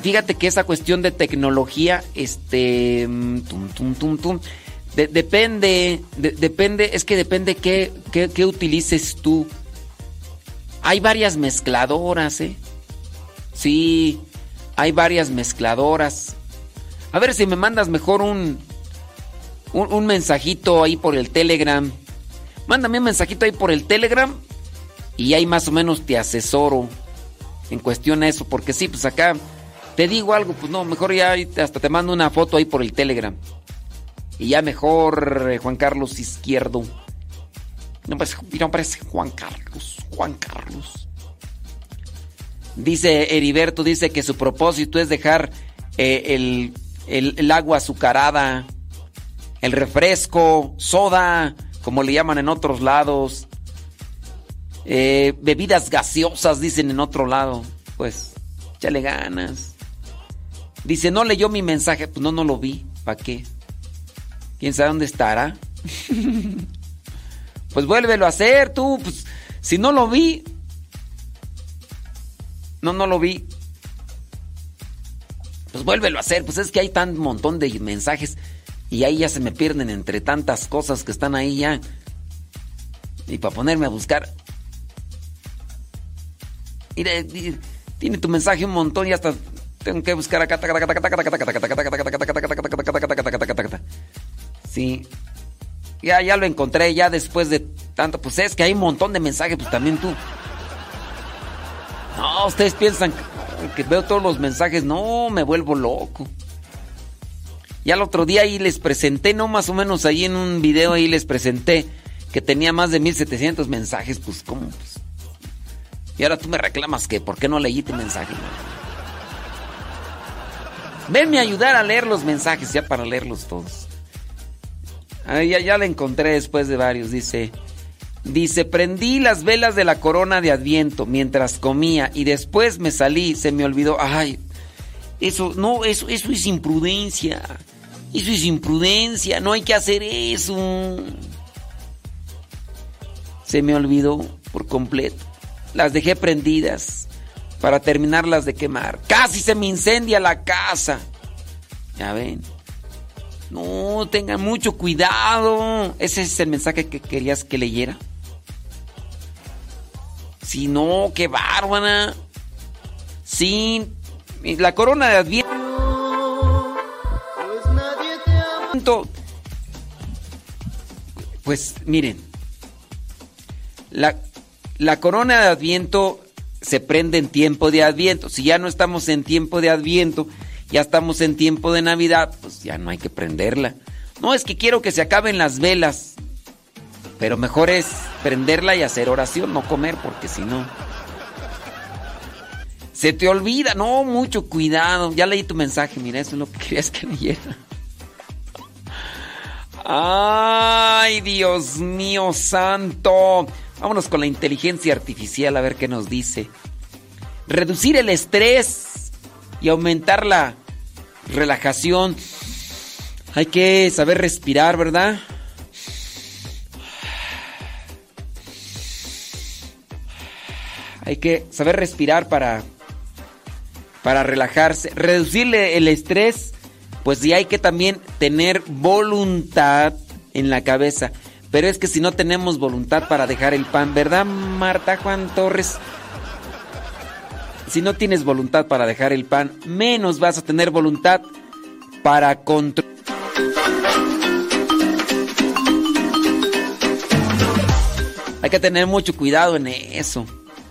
D: fíjate que esa cuestión de tecnología, este, mm, tum, tum, tum, tum, de, depende, de, depende, es que depende qué, qué, qué, utilices tú. Hay varias mezcladoras, ¿eh? Sí, hay varias mezcladoras. A ver si me mandas mejor un, un, mensajito ahí por el Telegram. Mándame un mensajito ahí por el Telegram y ahí más o menos te asesoro en cuestión a eso, porque sí, pues acá te digo algo, pues no, mejor ya hasta te mando una foto ahí por el Telegram. Y ya mejor eh, Juan Carlos Izquierdo. No parece, no parece Juan Carlos, Juan Carlos. Dice Heriberto, dice que su propósito es dejar eh, el, el, el agua azucarada, el refresco, soda, como le llaman en otros lados. Eh, bebidas gaseosas, dicen en otro lado. Pues, le ganas. Dice, no leyó mi mensaje. Pues no, no lo vi. ¿Para qué? ¿Quién sabe dónde estará? pues vuélvelo a hacer tú. Pues, si no lo vi. No, no lo vi. Pues vuélvelo a hacer. Pues es que hay tan montón de mensajes. Y ahí ya se me pierden entre tantas cosas que están ahí ya. Y para ponerme a buscar. Mira, tiene tu mensaje un montón y hasta Tengo que buscar acá. Sí. Ya, ya lo encontré, ya después de tanto. Pues es que hay un montón de mensajes, pues también tú. No, ustedes piensan que veo todos los mensajes. No, me vuelvo loco. Ya el otro día ahí les presenté, no más o menos ahí en un video ahí les presenté que tenía más de 1700 mensajes, pues cómo. Pues? Y ahora tú me reclamas que por qué no leí tu mensaje. Venme a ayudar a leer los mensajes ya para leerlos todos. Ahí ya, ya la encontré después de varios, dice. Dice, prendí las velas de la corona de Adviento mientras comía y después me salí, se me olvidó. Ay, eso, no, eso, eso es imprudencia. Eso es imprudencia, no hay que hacer eso. Se me olvidó por completo. Las dejé prendidas para terminarlas de quemar. Casi se me incendia la casa. Ya ven. No, tengan mucho cuidado. Ese es el mensaje que querías que leyera. Si no, qué bárbara. Sí, la corona de Adviento. Pues miren, la, la corona de Adviento se prende en tiempo de Adviento. Si ya no estamos en tiempo de Adviento, ya estamos en tiempo de Navidad, pues ya no hay que prenderla. No, es que quiero que se acaben las velas. Pero mejor es prenderla y hacer oración, no comer, porque si no... Se te olvida, no, mucho cuidado. Ya leí tu mensaje, mira, eso es lo que querías que leyera. Ay, Dios mío santo. Vámonos con la inteligencia artificial a ver qué nos dice. Reducir el estrés y aumentar la relajación. Hay que saber respirar, ¿verdad? Hay que saber respirar para para relajarse, reducirle el estrés, pues sí hay que también tener voluntad en la cabeza. Pero es que si no tenemos voluntad para dejar el pan, ¿verdad, Marta Juan Torres? Si no tienes voluntad para dejar el pan, menos vas a tener voluntad para controlar. Hay que tener mucho cuidado en eso.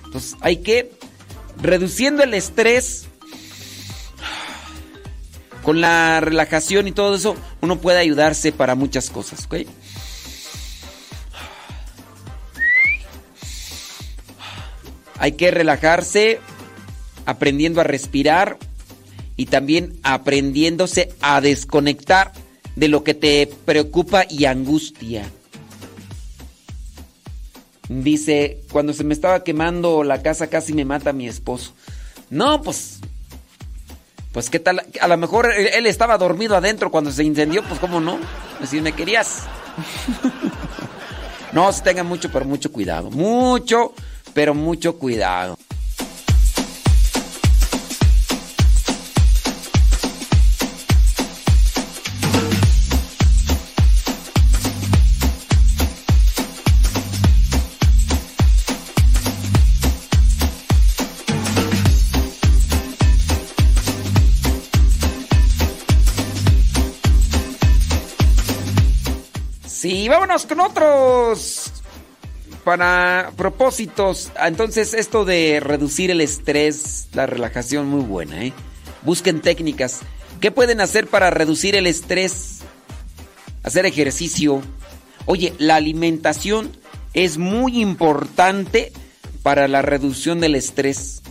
D: Entonces hay que, reduciendo el estrés, con la relajación y todo eso, uno puede ayudarse para muchas cosas, ¿ok? Hay que relajarse aprendiendo a respirar y también aprendiéndose a desconectar de lo que te preocupa y angustia. Dice, cuando se me estaba quemando la casa casi me mata mi esposo. No, pues... Pues qué tal, a lo mejor él estaba dormido adentro cuando se incendió, pues cómo no, si me querías. no, se tengan mucho, pero mucho cuidado. Mucho, pero mucho cuidado. Sí, vámonos con otros para propósitos. Entonces, esto de reducir el estrés, la relajación, muy buena, ¿eh? Busquen técnicas. ¿Qué pueden hacer para reducir el estrés? Hacer ejercicio. Oye, la alimentación es muy importante para la reducción del estrés.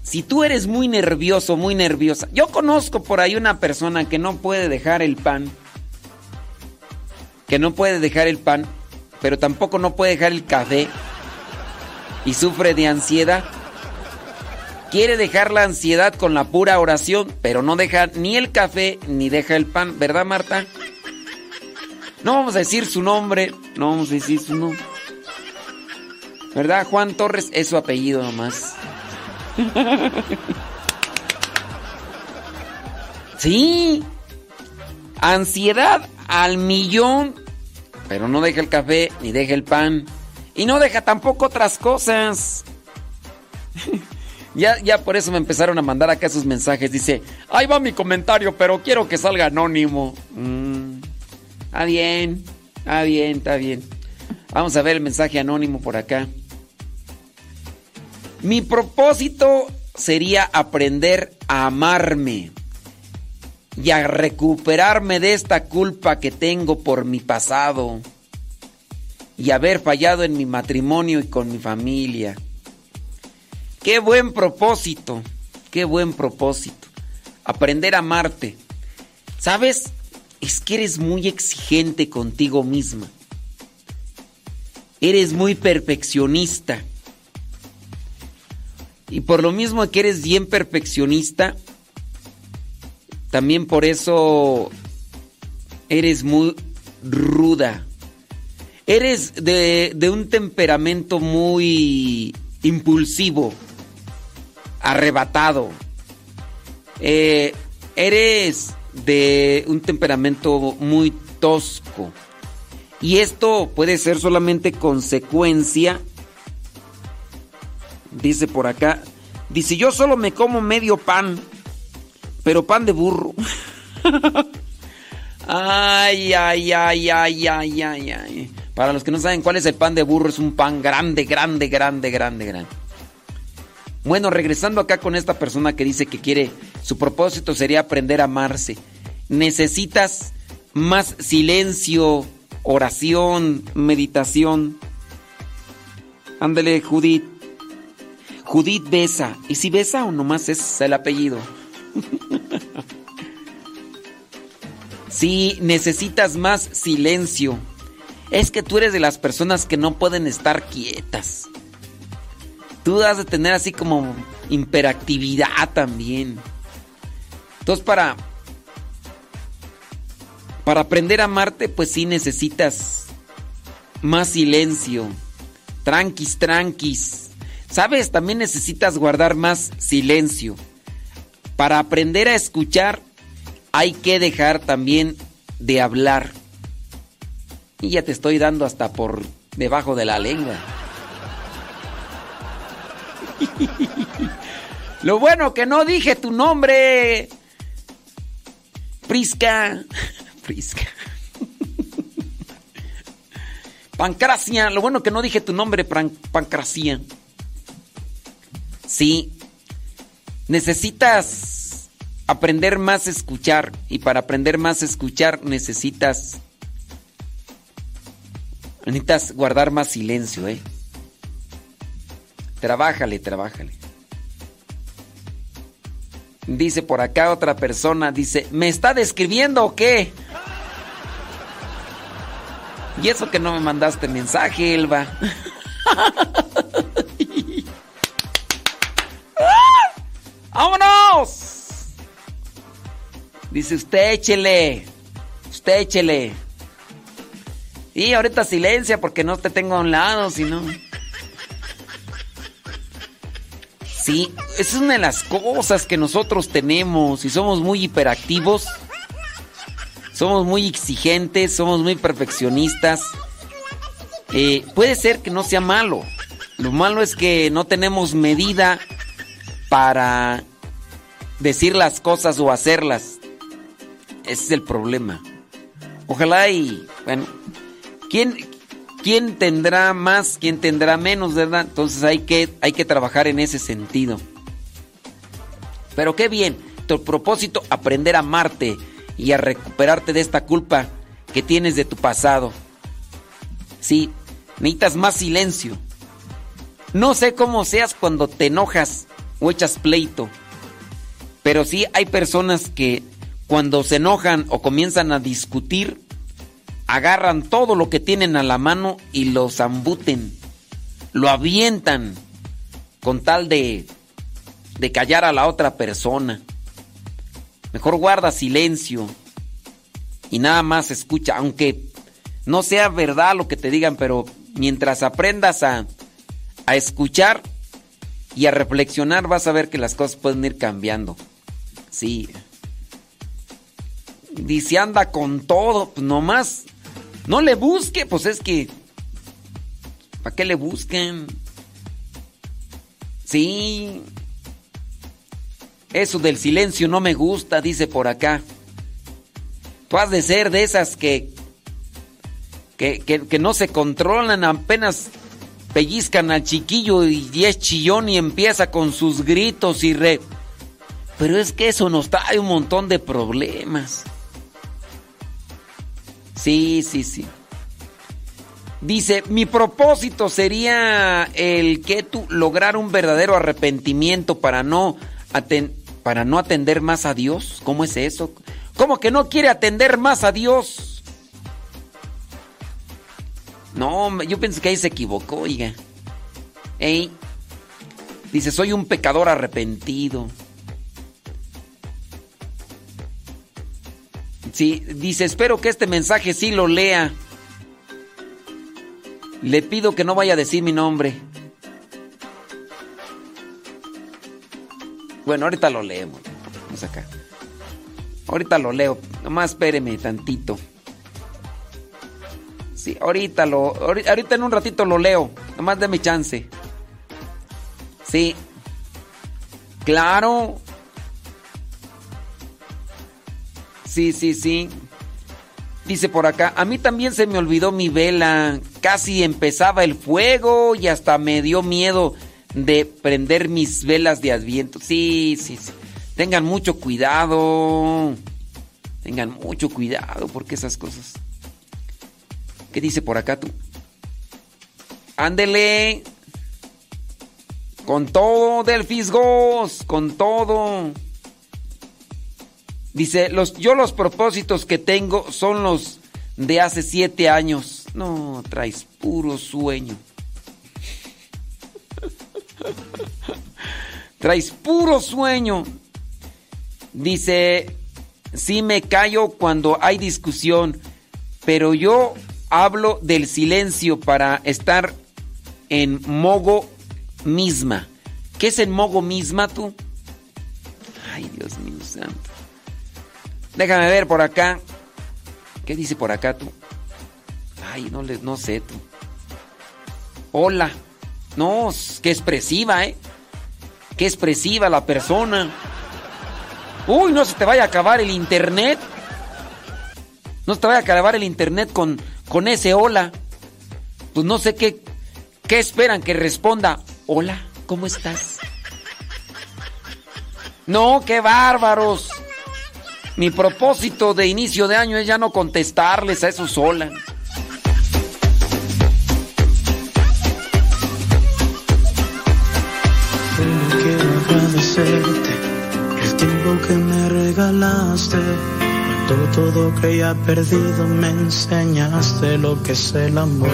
D: Si tú eres muy nervioso, muy nerviosa. Yo conozco por ahí una persona que no puede dejar el pan. Que no puede dejar el pan pero tampoco no puede dejar el café y sufre de ansiedad. Quiere dejar la ansiedad con la pura oración, pero no deja ni el café ni deja el pan, ¿verdad Marta? No vamos a decir su nombre, no vamos a decir su nombre. ¿Verdad? Juan Torres es su apellido nomás. sí. Ansiedad al millón pero no deja el café ni deja el pan. Y no deja tampoco otras cosas. Ya, ya por eso me empezaron a mandar acá sus mensajes. Dice, ahí va mi comentario, pero quiero que salga anónimo. Mm, está bien, está bien, está bien. Vamos a ver el mensaje anónimo por acá. Mi propósito sería aprender a amarme y a recuperarme de esta culpa que tengo por mi pasado y haber fallado en mi matrimonio y con mi familia. Qué buen propósito, qué buen propósito. Aprender a amarte. ¿Sabes? Es que eres muy exigente contigo misma. Eres muy perfeccionista. Y por lo mismo que eres bien perfeccionista, también por eso eres muy ruda. Eres de, de un temperamento muy impulsivo, arrebatado. Eh, eres de un temperamento muy tosco. Y esto puede ser solamente consecuencia, dice por acá, dice yo solo me como medio pan, pero pan de burro. ay, ay, ay, ay, ay, ay, ay. Para los que no saben cuál es el pan de burro, es un pan grande, grande, grande, grande, grande. Bueno, regresando acá con esta persona que dice que quiere, su propósito sería aprender a amarse. Necesitas más silencio, oración, meditación. Ándale, Judith. Judith besa. ¿Y si besa o nomás es el apellido? Sí, necesitas más silencio. Es que tú eres de las personas que no pueden estar quietas. Tú has de tener así como imperactividad también. Entonces para para aprender a amarte, pues sí necesitas más silencio. Tranquis, tranquis. ¿Sabes? También necesitas guardar más silencio. Para aprender a escuchar, hay que dejar también de hablar. Y ya te estoy dando hasta por debajo de la lengua. Lo bueno que no dije tu nombre. Prisca. Prisca. Pancracia. Lo bueno que no dije tu nombre, Pancracia. Sí. Necesitas aprender más a escuchar. Y para aprender más a escuchar necesitas... Necesitas guardar más silencio, ¿eh? Trabájale, trabájale. Dice por acá otra persona, dice, ¿me está describiendo o qué? Y eso que no me mandaste mensaje, Elba. ¡Vámonos! Dice usted échele. Usted échele. Y ahorita silencia porque no te tengo a un lado, sino. Sí, esa es una de las cosas que nosotros tenemos y somos muy hiperactivos. Somos muy exigentes, somos muy perfeccionistas. Eh, puede ser que no sea malo. Lo malo es que no tenemos medida para decir las cosas o hacerlas. Ese es el problema. Ojalá y, bueno, ¿quién, quién tendrá más, quién tendrá menos, verdad? Entonces hay que, hay que trabajar en ese sentido. Pero qué bien, tu propósito, aprender a amarte y a recuperarte de esta culpa que tienes de tu pasado. Sí, necesitas más silencio. No sé cómo seas cuando te enojas o echas pleito, pero sí hay personas que cuando se enojan o comienzan a discutir, agarran todo lo que tienen a la mano y lo zambuten, lo avientan con tal de, de callar a la otra persona. Mejor guarda silencio y nada más escucha, aunque no sea verdad lo que te digan, pero mientras aprendas a, a escuchar y a reflexionar, vas a ver que las cosas pueden ir cambiando. Sí. Dice, anda con todo, pues nomás. No le busque, pues es que. ¿Para qué le busquen? Sí. Eso del silencio no me gusta, dice por acá. Tú has de ser de esas que, que, que, no se controlan, apenas pellizcan al chiquillo y es chillón y empieza con sus gritos y re... Pero es que eso nos trae un montón de problemas. Sí, sí, sí. Dice, mi propósito sería el que tú lograr un verdadero arrepentimiento para no, para no atender más a Dios. ¿Cómo es eso? ¿Cómo que no quiere atender más a Dios? No, yo pensé que ahí se equivocó, oiga. Ey. Dice, soy un pecador arrepentido. Sí, dice, espero que este mensaje sí lo lea. Le pido que no vaya a decir mi nombre. Bueno, ahorita lo leemos. Vamos acá. Ahorita lo leo. Nomás espéreme tantito. Sí, ahorita lo. Ahorita en un ratito lo leo. Nomás mi chance. Sí. Claro. Sí, sí, sí. Dice por acá, a mí también se me olvidó mi vela. Casi empezaba el fuego y hasta me dio miedo de prender mis velas de adviento. Sí, sí, sí. Tengan mucho cuidado. Tengan mucho cuidado porque esas cosas. ¿Qué dice por acá tú? Ándele. Con todo del fisgos, con todo. Dice, los, yo los propósitos que tengo son los de hace siete años. No, traes puro sueño. traes puro sueño. Dice, sí me callo cuando hay discusión, pero yo hablo del silencio para estar en mogo misma. ¿Qué es en mogo misma tú? Ay, Dios mío santo. Déjame ver por acá. ¿Qué dice por acá tú? Ay, no, le, no sé tú. Hola. No, qué expresiva, ¿eh? Qué expresiva la persona. Uy, no se te vaya a acabar el internet. No se te vaya a acabar el internet con, con ese hola. Pues no sé qué, qué esperan que responda. Hola, ¿cómo estás? No, qué bárbaros. Mi propósito de inicio de año es ya no contestarles a esos
P: quiero agradecerte el tiempo que me regalaste. Cuando todo creía perdido me enseñaste lo que es el amor.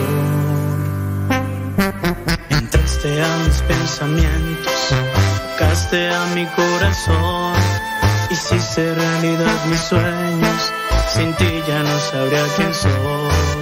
P: Entraste a mis pensamientos, tocaste a mi corazón Hiciste realidad mis sueños, sin ti ya no sabría quién soy.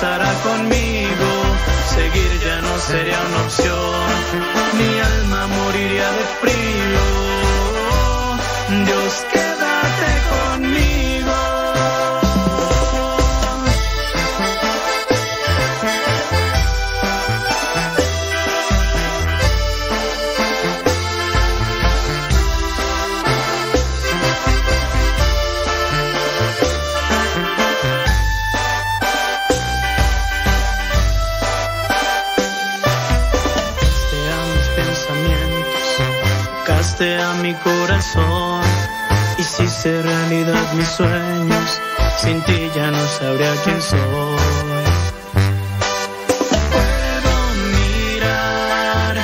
P: pasará conmigo, seguir ya no sería una opción, mi alma moriría de frío. Dios que llegaste mi corazón. Hiciste realidad mis sueños. Sin ti ya no sabría quién soy. Puedo mirar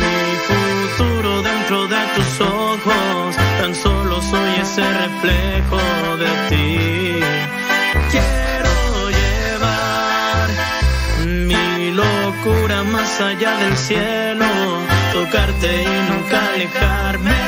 P: mi futuro dentro de tus ojos. Tan solo soy ese reflejo de ti. Quiero llevar mi locura más allá del cielo, tocarte y nunca alejarme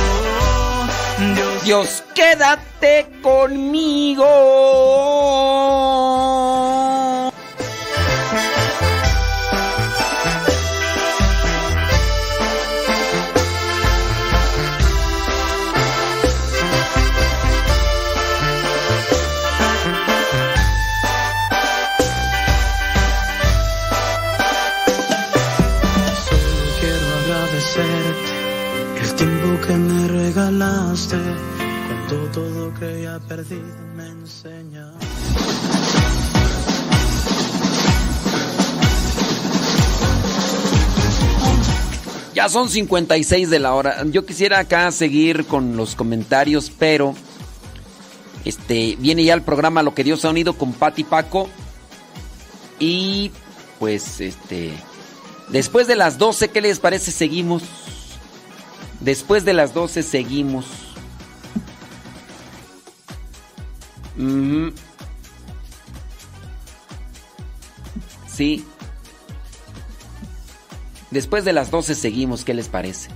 P: Dios,
D: quédate conmigo. Son 56 de la hora. Yo quisiera acá seguir con los comentarios, pero este viene ya el programa Lo que Dios ha unido con Pati Paco. Y pues este después de las 12, ¿qué les parece? Seguimos. Después de las 12 seguimos. Ujú. Sí. Después de las 12 seguimos, ¿qué les parece?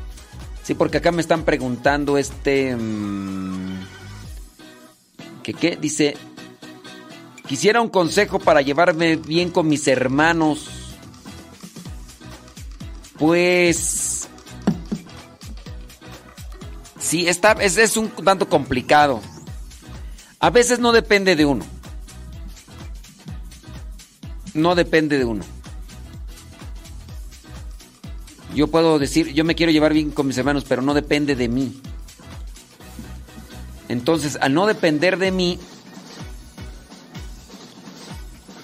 D: Sí, porque acá me están preguntando este... mm, ¿Qué qué? Dice... Quisiera un consejo para llevarme bien con mis hermanos. Pues... Sí, está, es, es un tanto complicado. A veces no depende de uno. No depende de uno. Yo puedo decir, yo me quiero llevar bien con mis hermanos, pero no depende de mí. Entonces, al no depender de mí,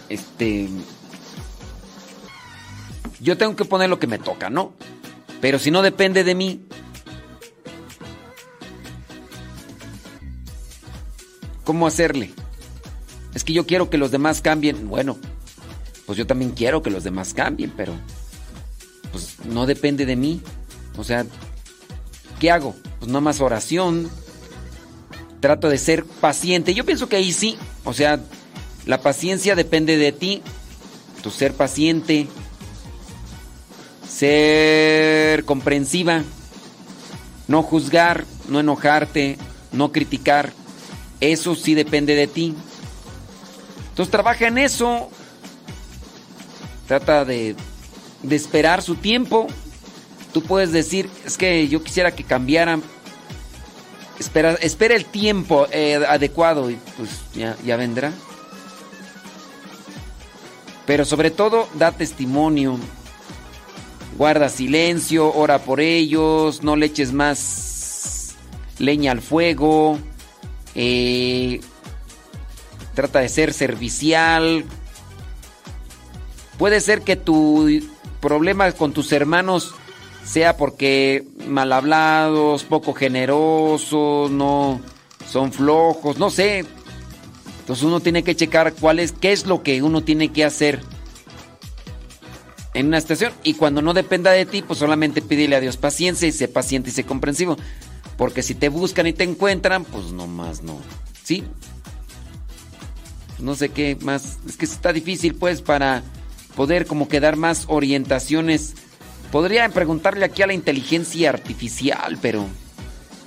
D: este, yo tengo que poner lo que me toca, ¿no? Pero si no depende de mí, ¿cómo hacerle? Es que yo quiero que los demás cambien. Bueno, pues yo también quiero que los demás cambien, pero pues no depende de mí. O sea, ¿qué hago? Pues no más oración. Trato de ser paciente. Yo pienso que ahí sí. O sea, la paciencia depende de ti. Tu ser paciente. Ser comprensiva. No juzgar, no enojarte, no criticar. Eso sí depende de ti. Entonces trabaja en eso. Trata de, de esperar su tiempo. Tú puedes decir, es que yo quisiera que cambiaran. Espera, espera el tiempo eh, adecuado y pues ya, vendrá. Pero sobre todo, da testimonio. Guarda silencio, ora por ellos, no le eches más leña al fuego. eh, trata de ser servicial. Puede ser que tu problema con tus hermanos sea porque mal hablados, poco generosos, no son flojos, no sé. Entonces uno tiene que checar cuál es, qué es lo que uno tiene que hacer en una estación. Y cuando no dependa de ti, pues solamente pídele a Dios paciencia y sé paciente y sé comprensivo. Porque si te buscan y te encuentran, pues nomás no. ¿Sí? No sé qué más. Es que está difícil, pues, para poder como que dar más orientaciones. Podría preguntarle aquí a la inteligencia artificial, pero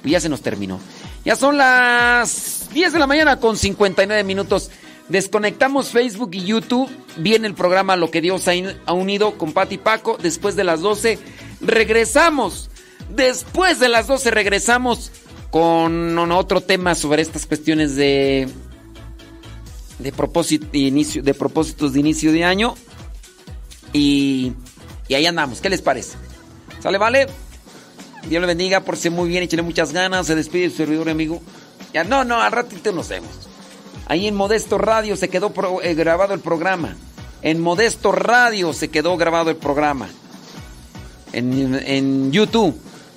D: ya se nos terminó. Ya son las 10 de la mañana con 59 minutos. Desconectamos Facebook y YouTube. Viene el programa Lo que Dios ha unido con Pati Paco. Después de las 12 regresamos. Después de las 12 regresamos con otro tema sobre estas cuestiones de de, propósito, inicio, de propósitos de inicio de año. Y, y ahí andamos. ¿Qué les parece? ¿Sale, vale? Dios le bendiga, por ser muy bien, échale muchas ganas. Se despide su servidor amigo. Ya, no, no, al ratito nos vemos. Ahí en Modesto Radio se quedó eh, grabado el programa. En Modesto Radio se quedó grabado el programa. En, en, YouTube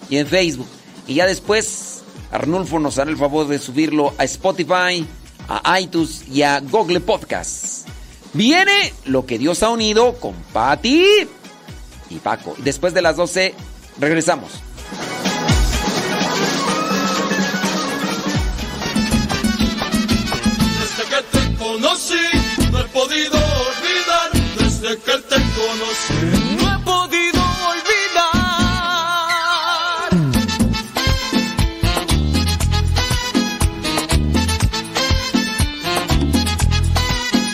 D: y en Facebook. Y ya después Arnulfo nos hará el favor de subirlo a Spotify, a iTunes y a Google Podcasts. Viene lo que Dios ha unido con Patti y Paco. Después de las 12 regresamos.
J: Desde que te conocí, no he podido olvidar. Desde que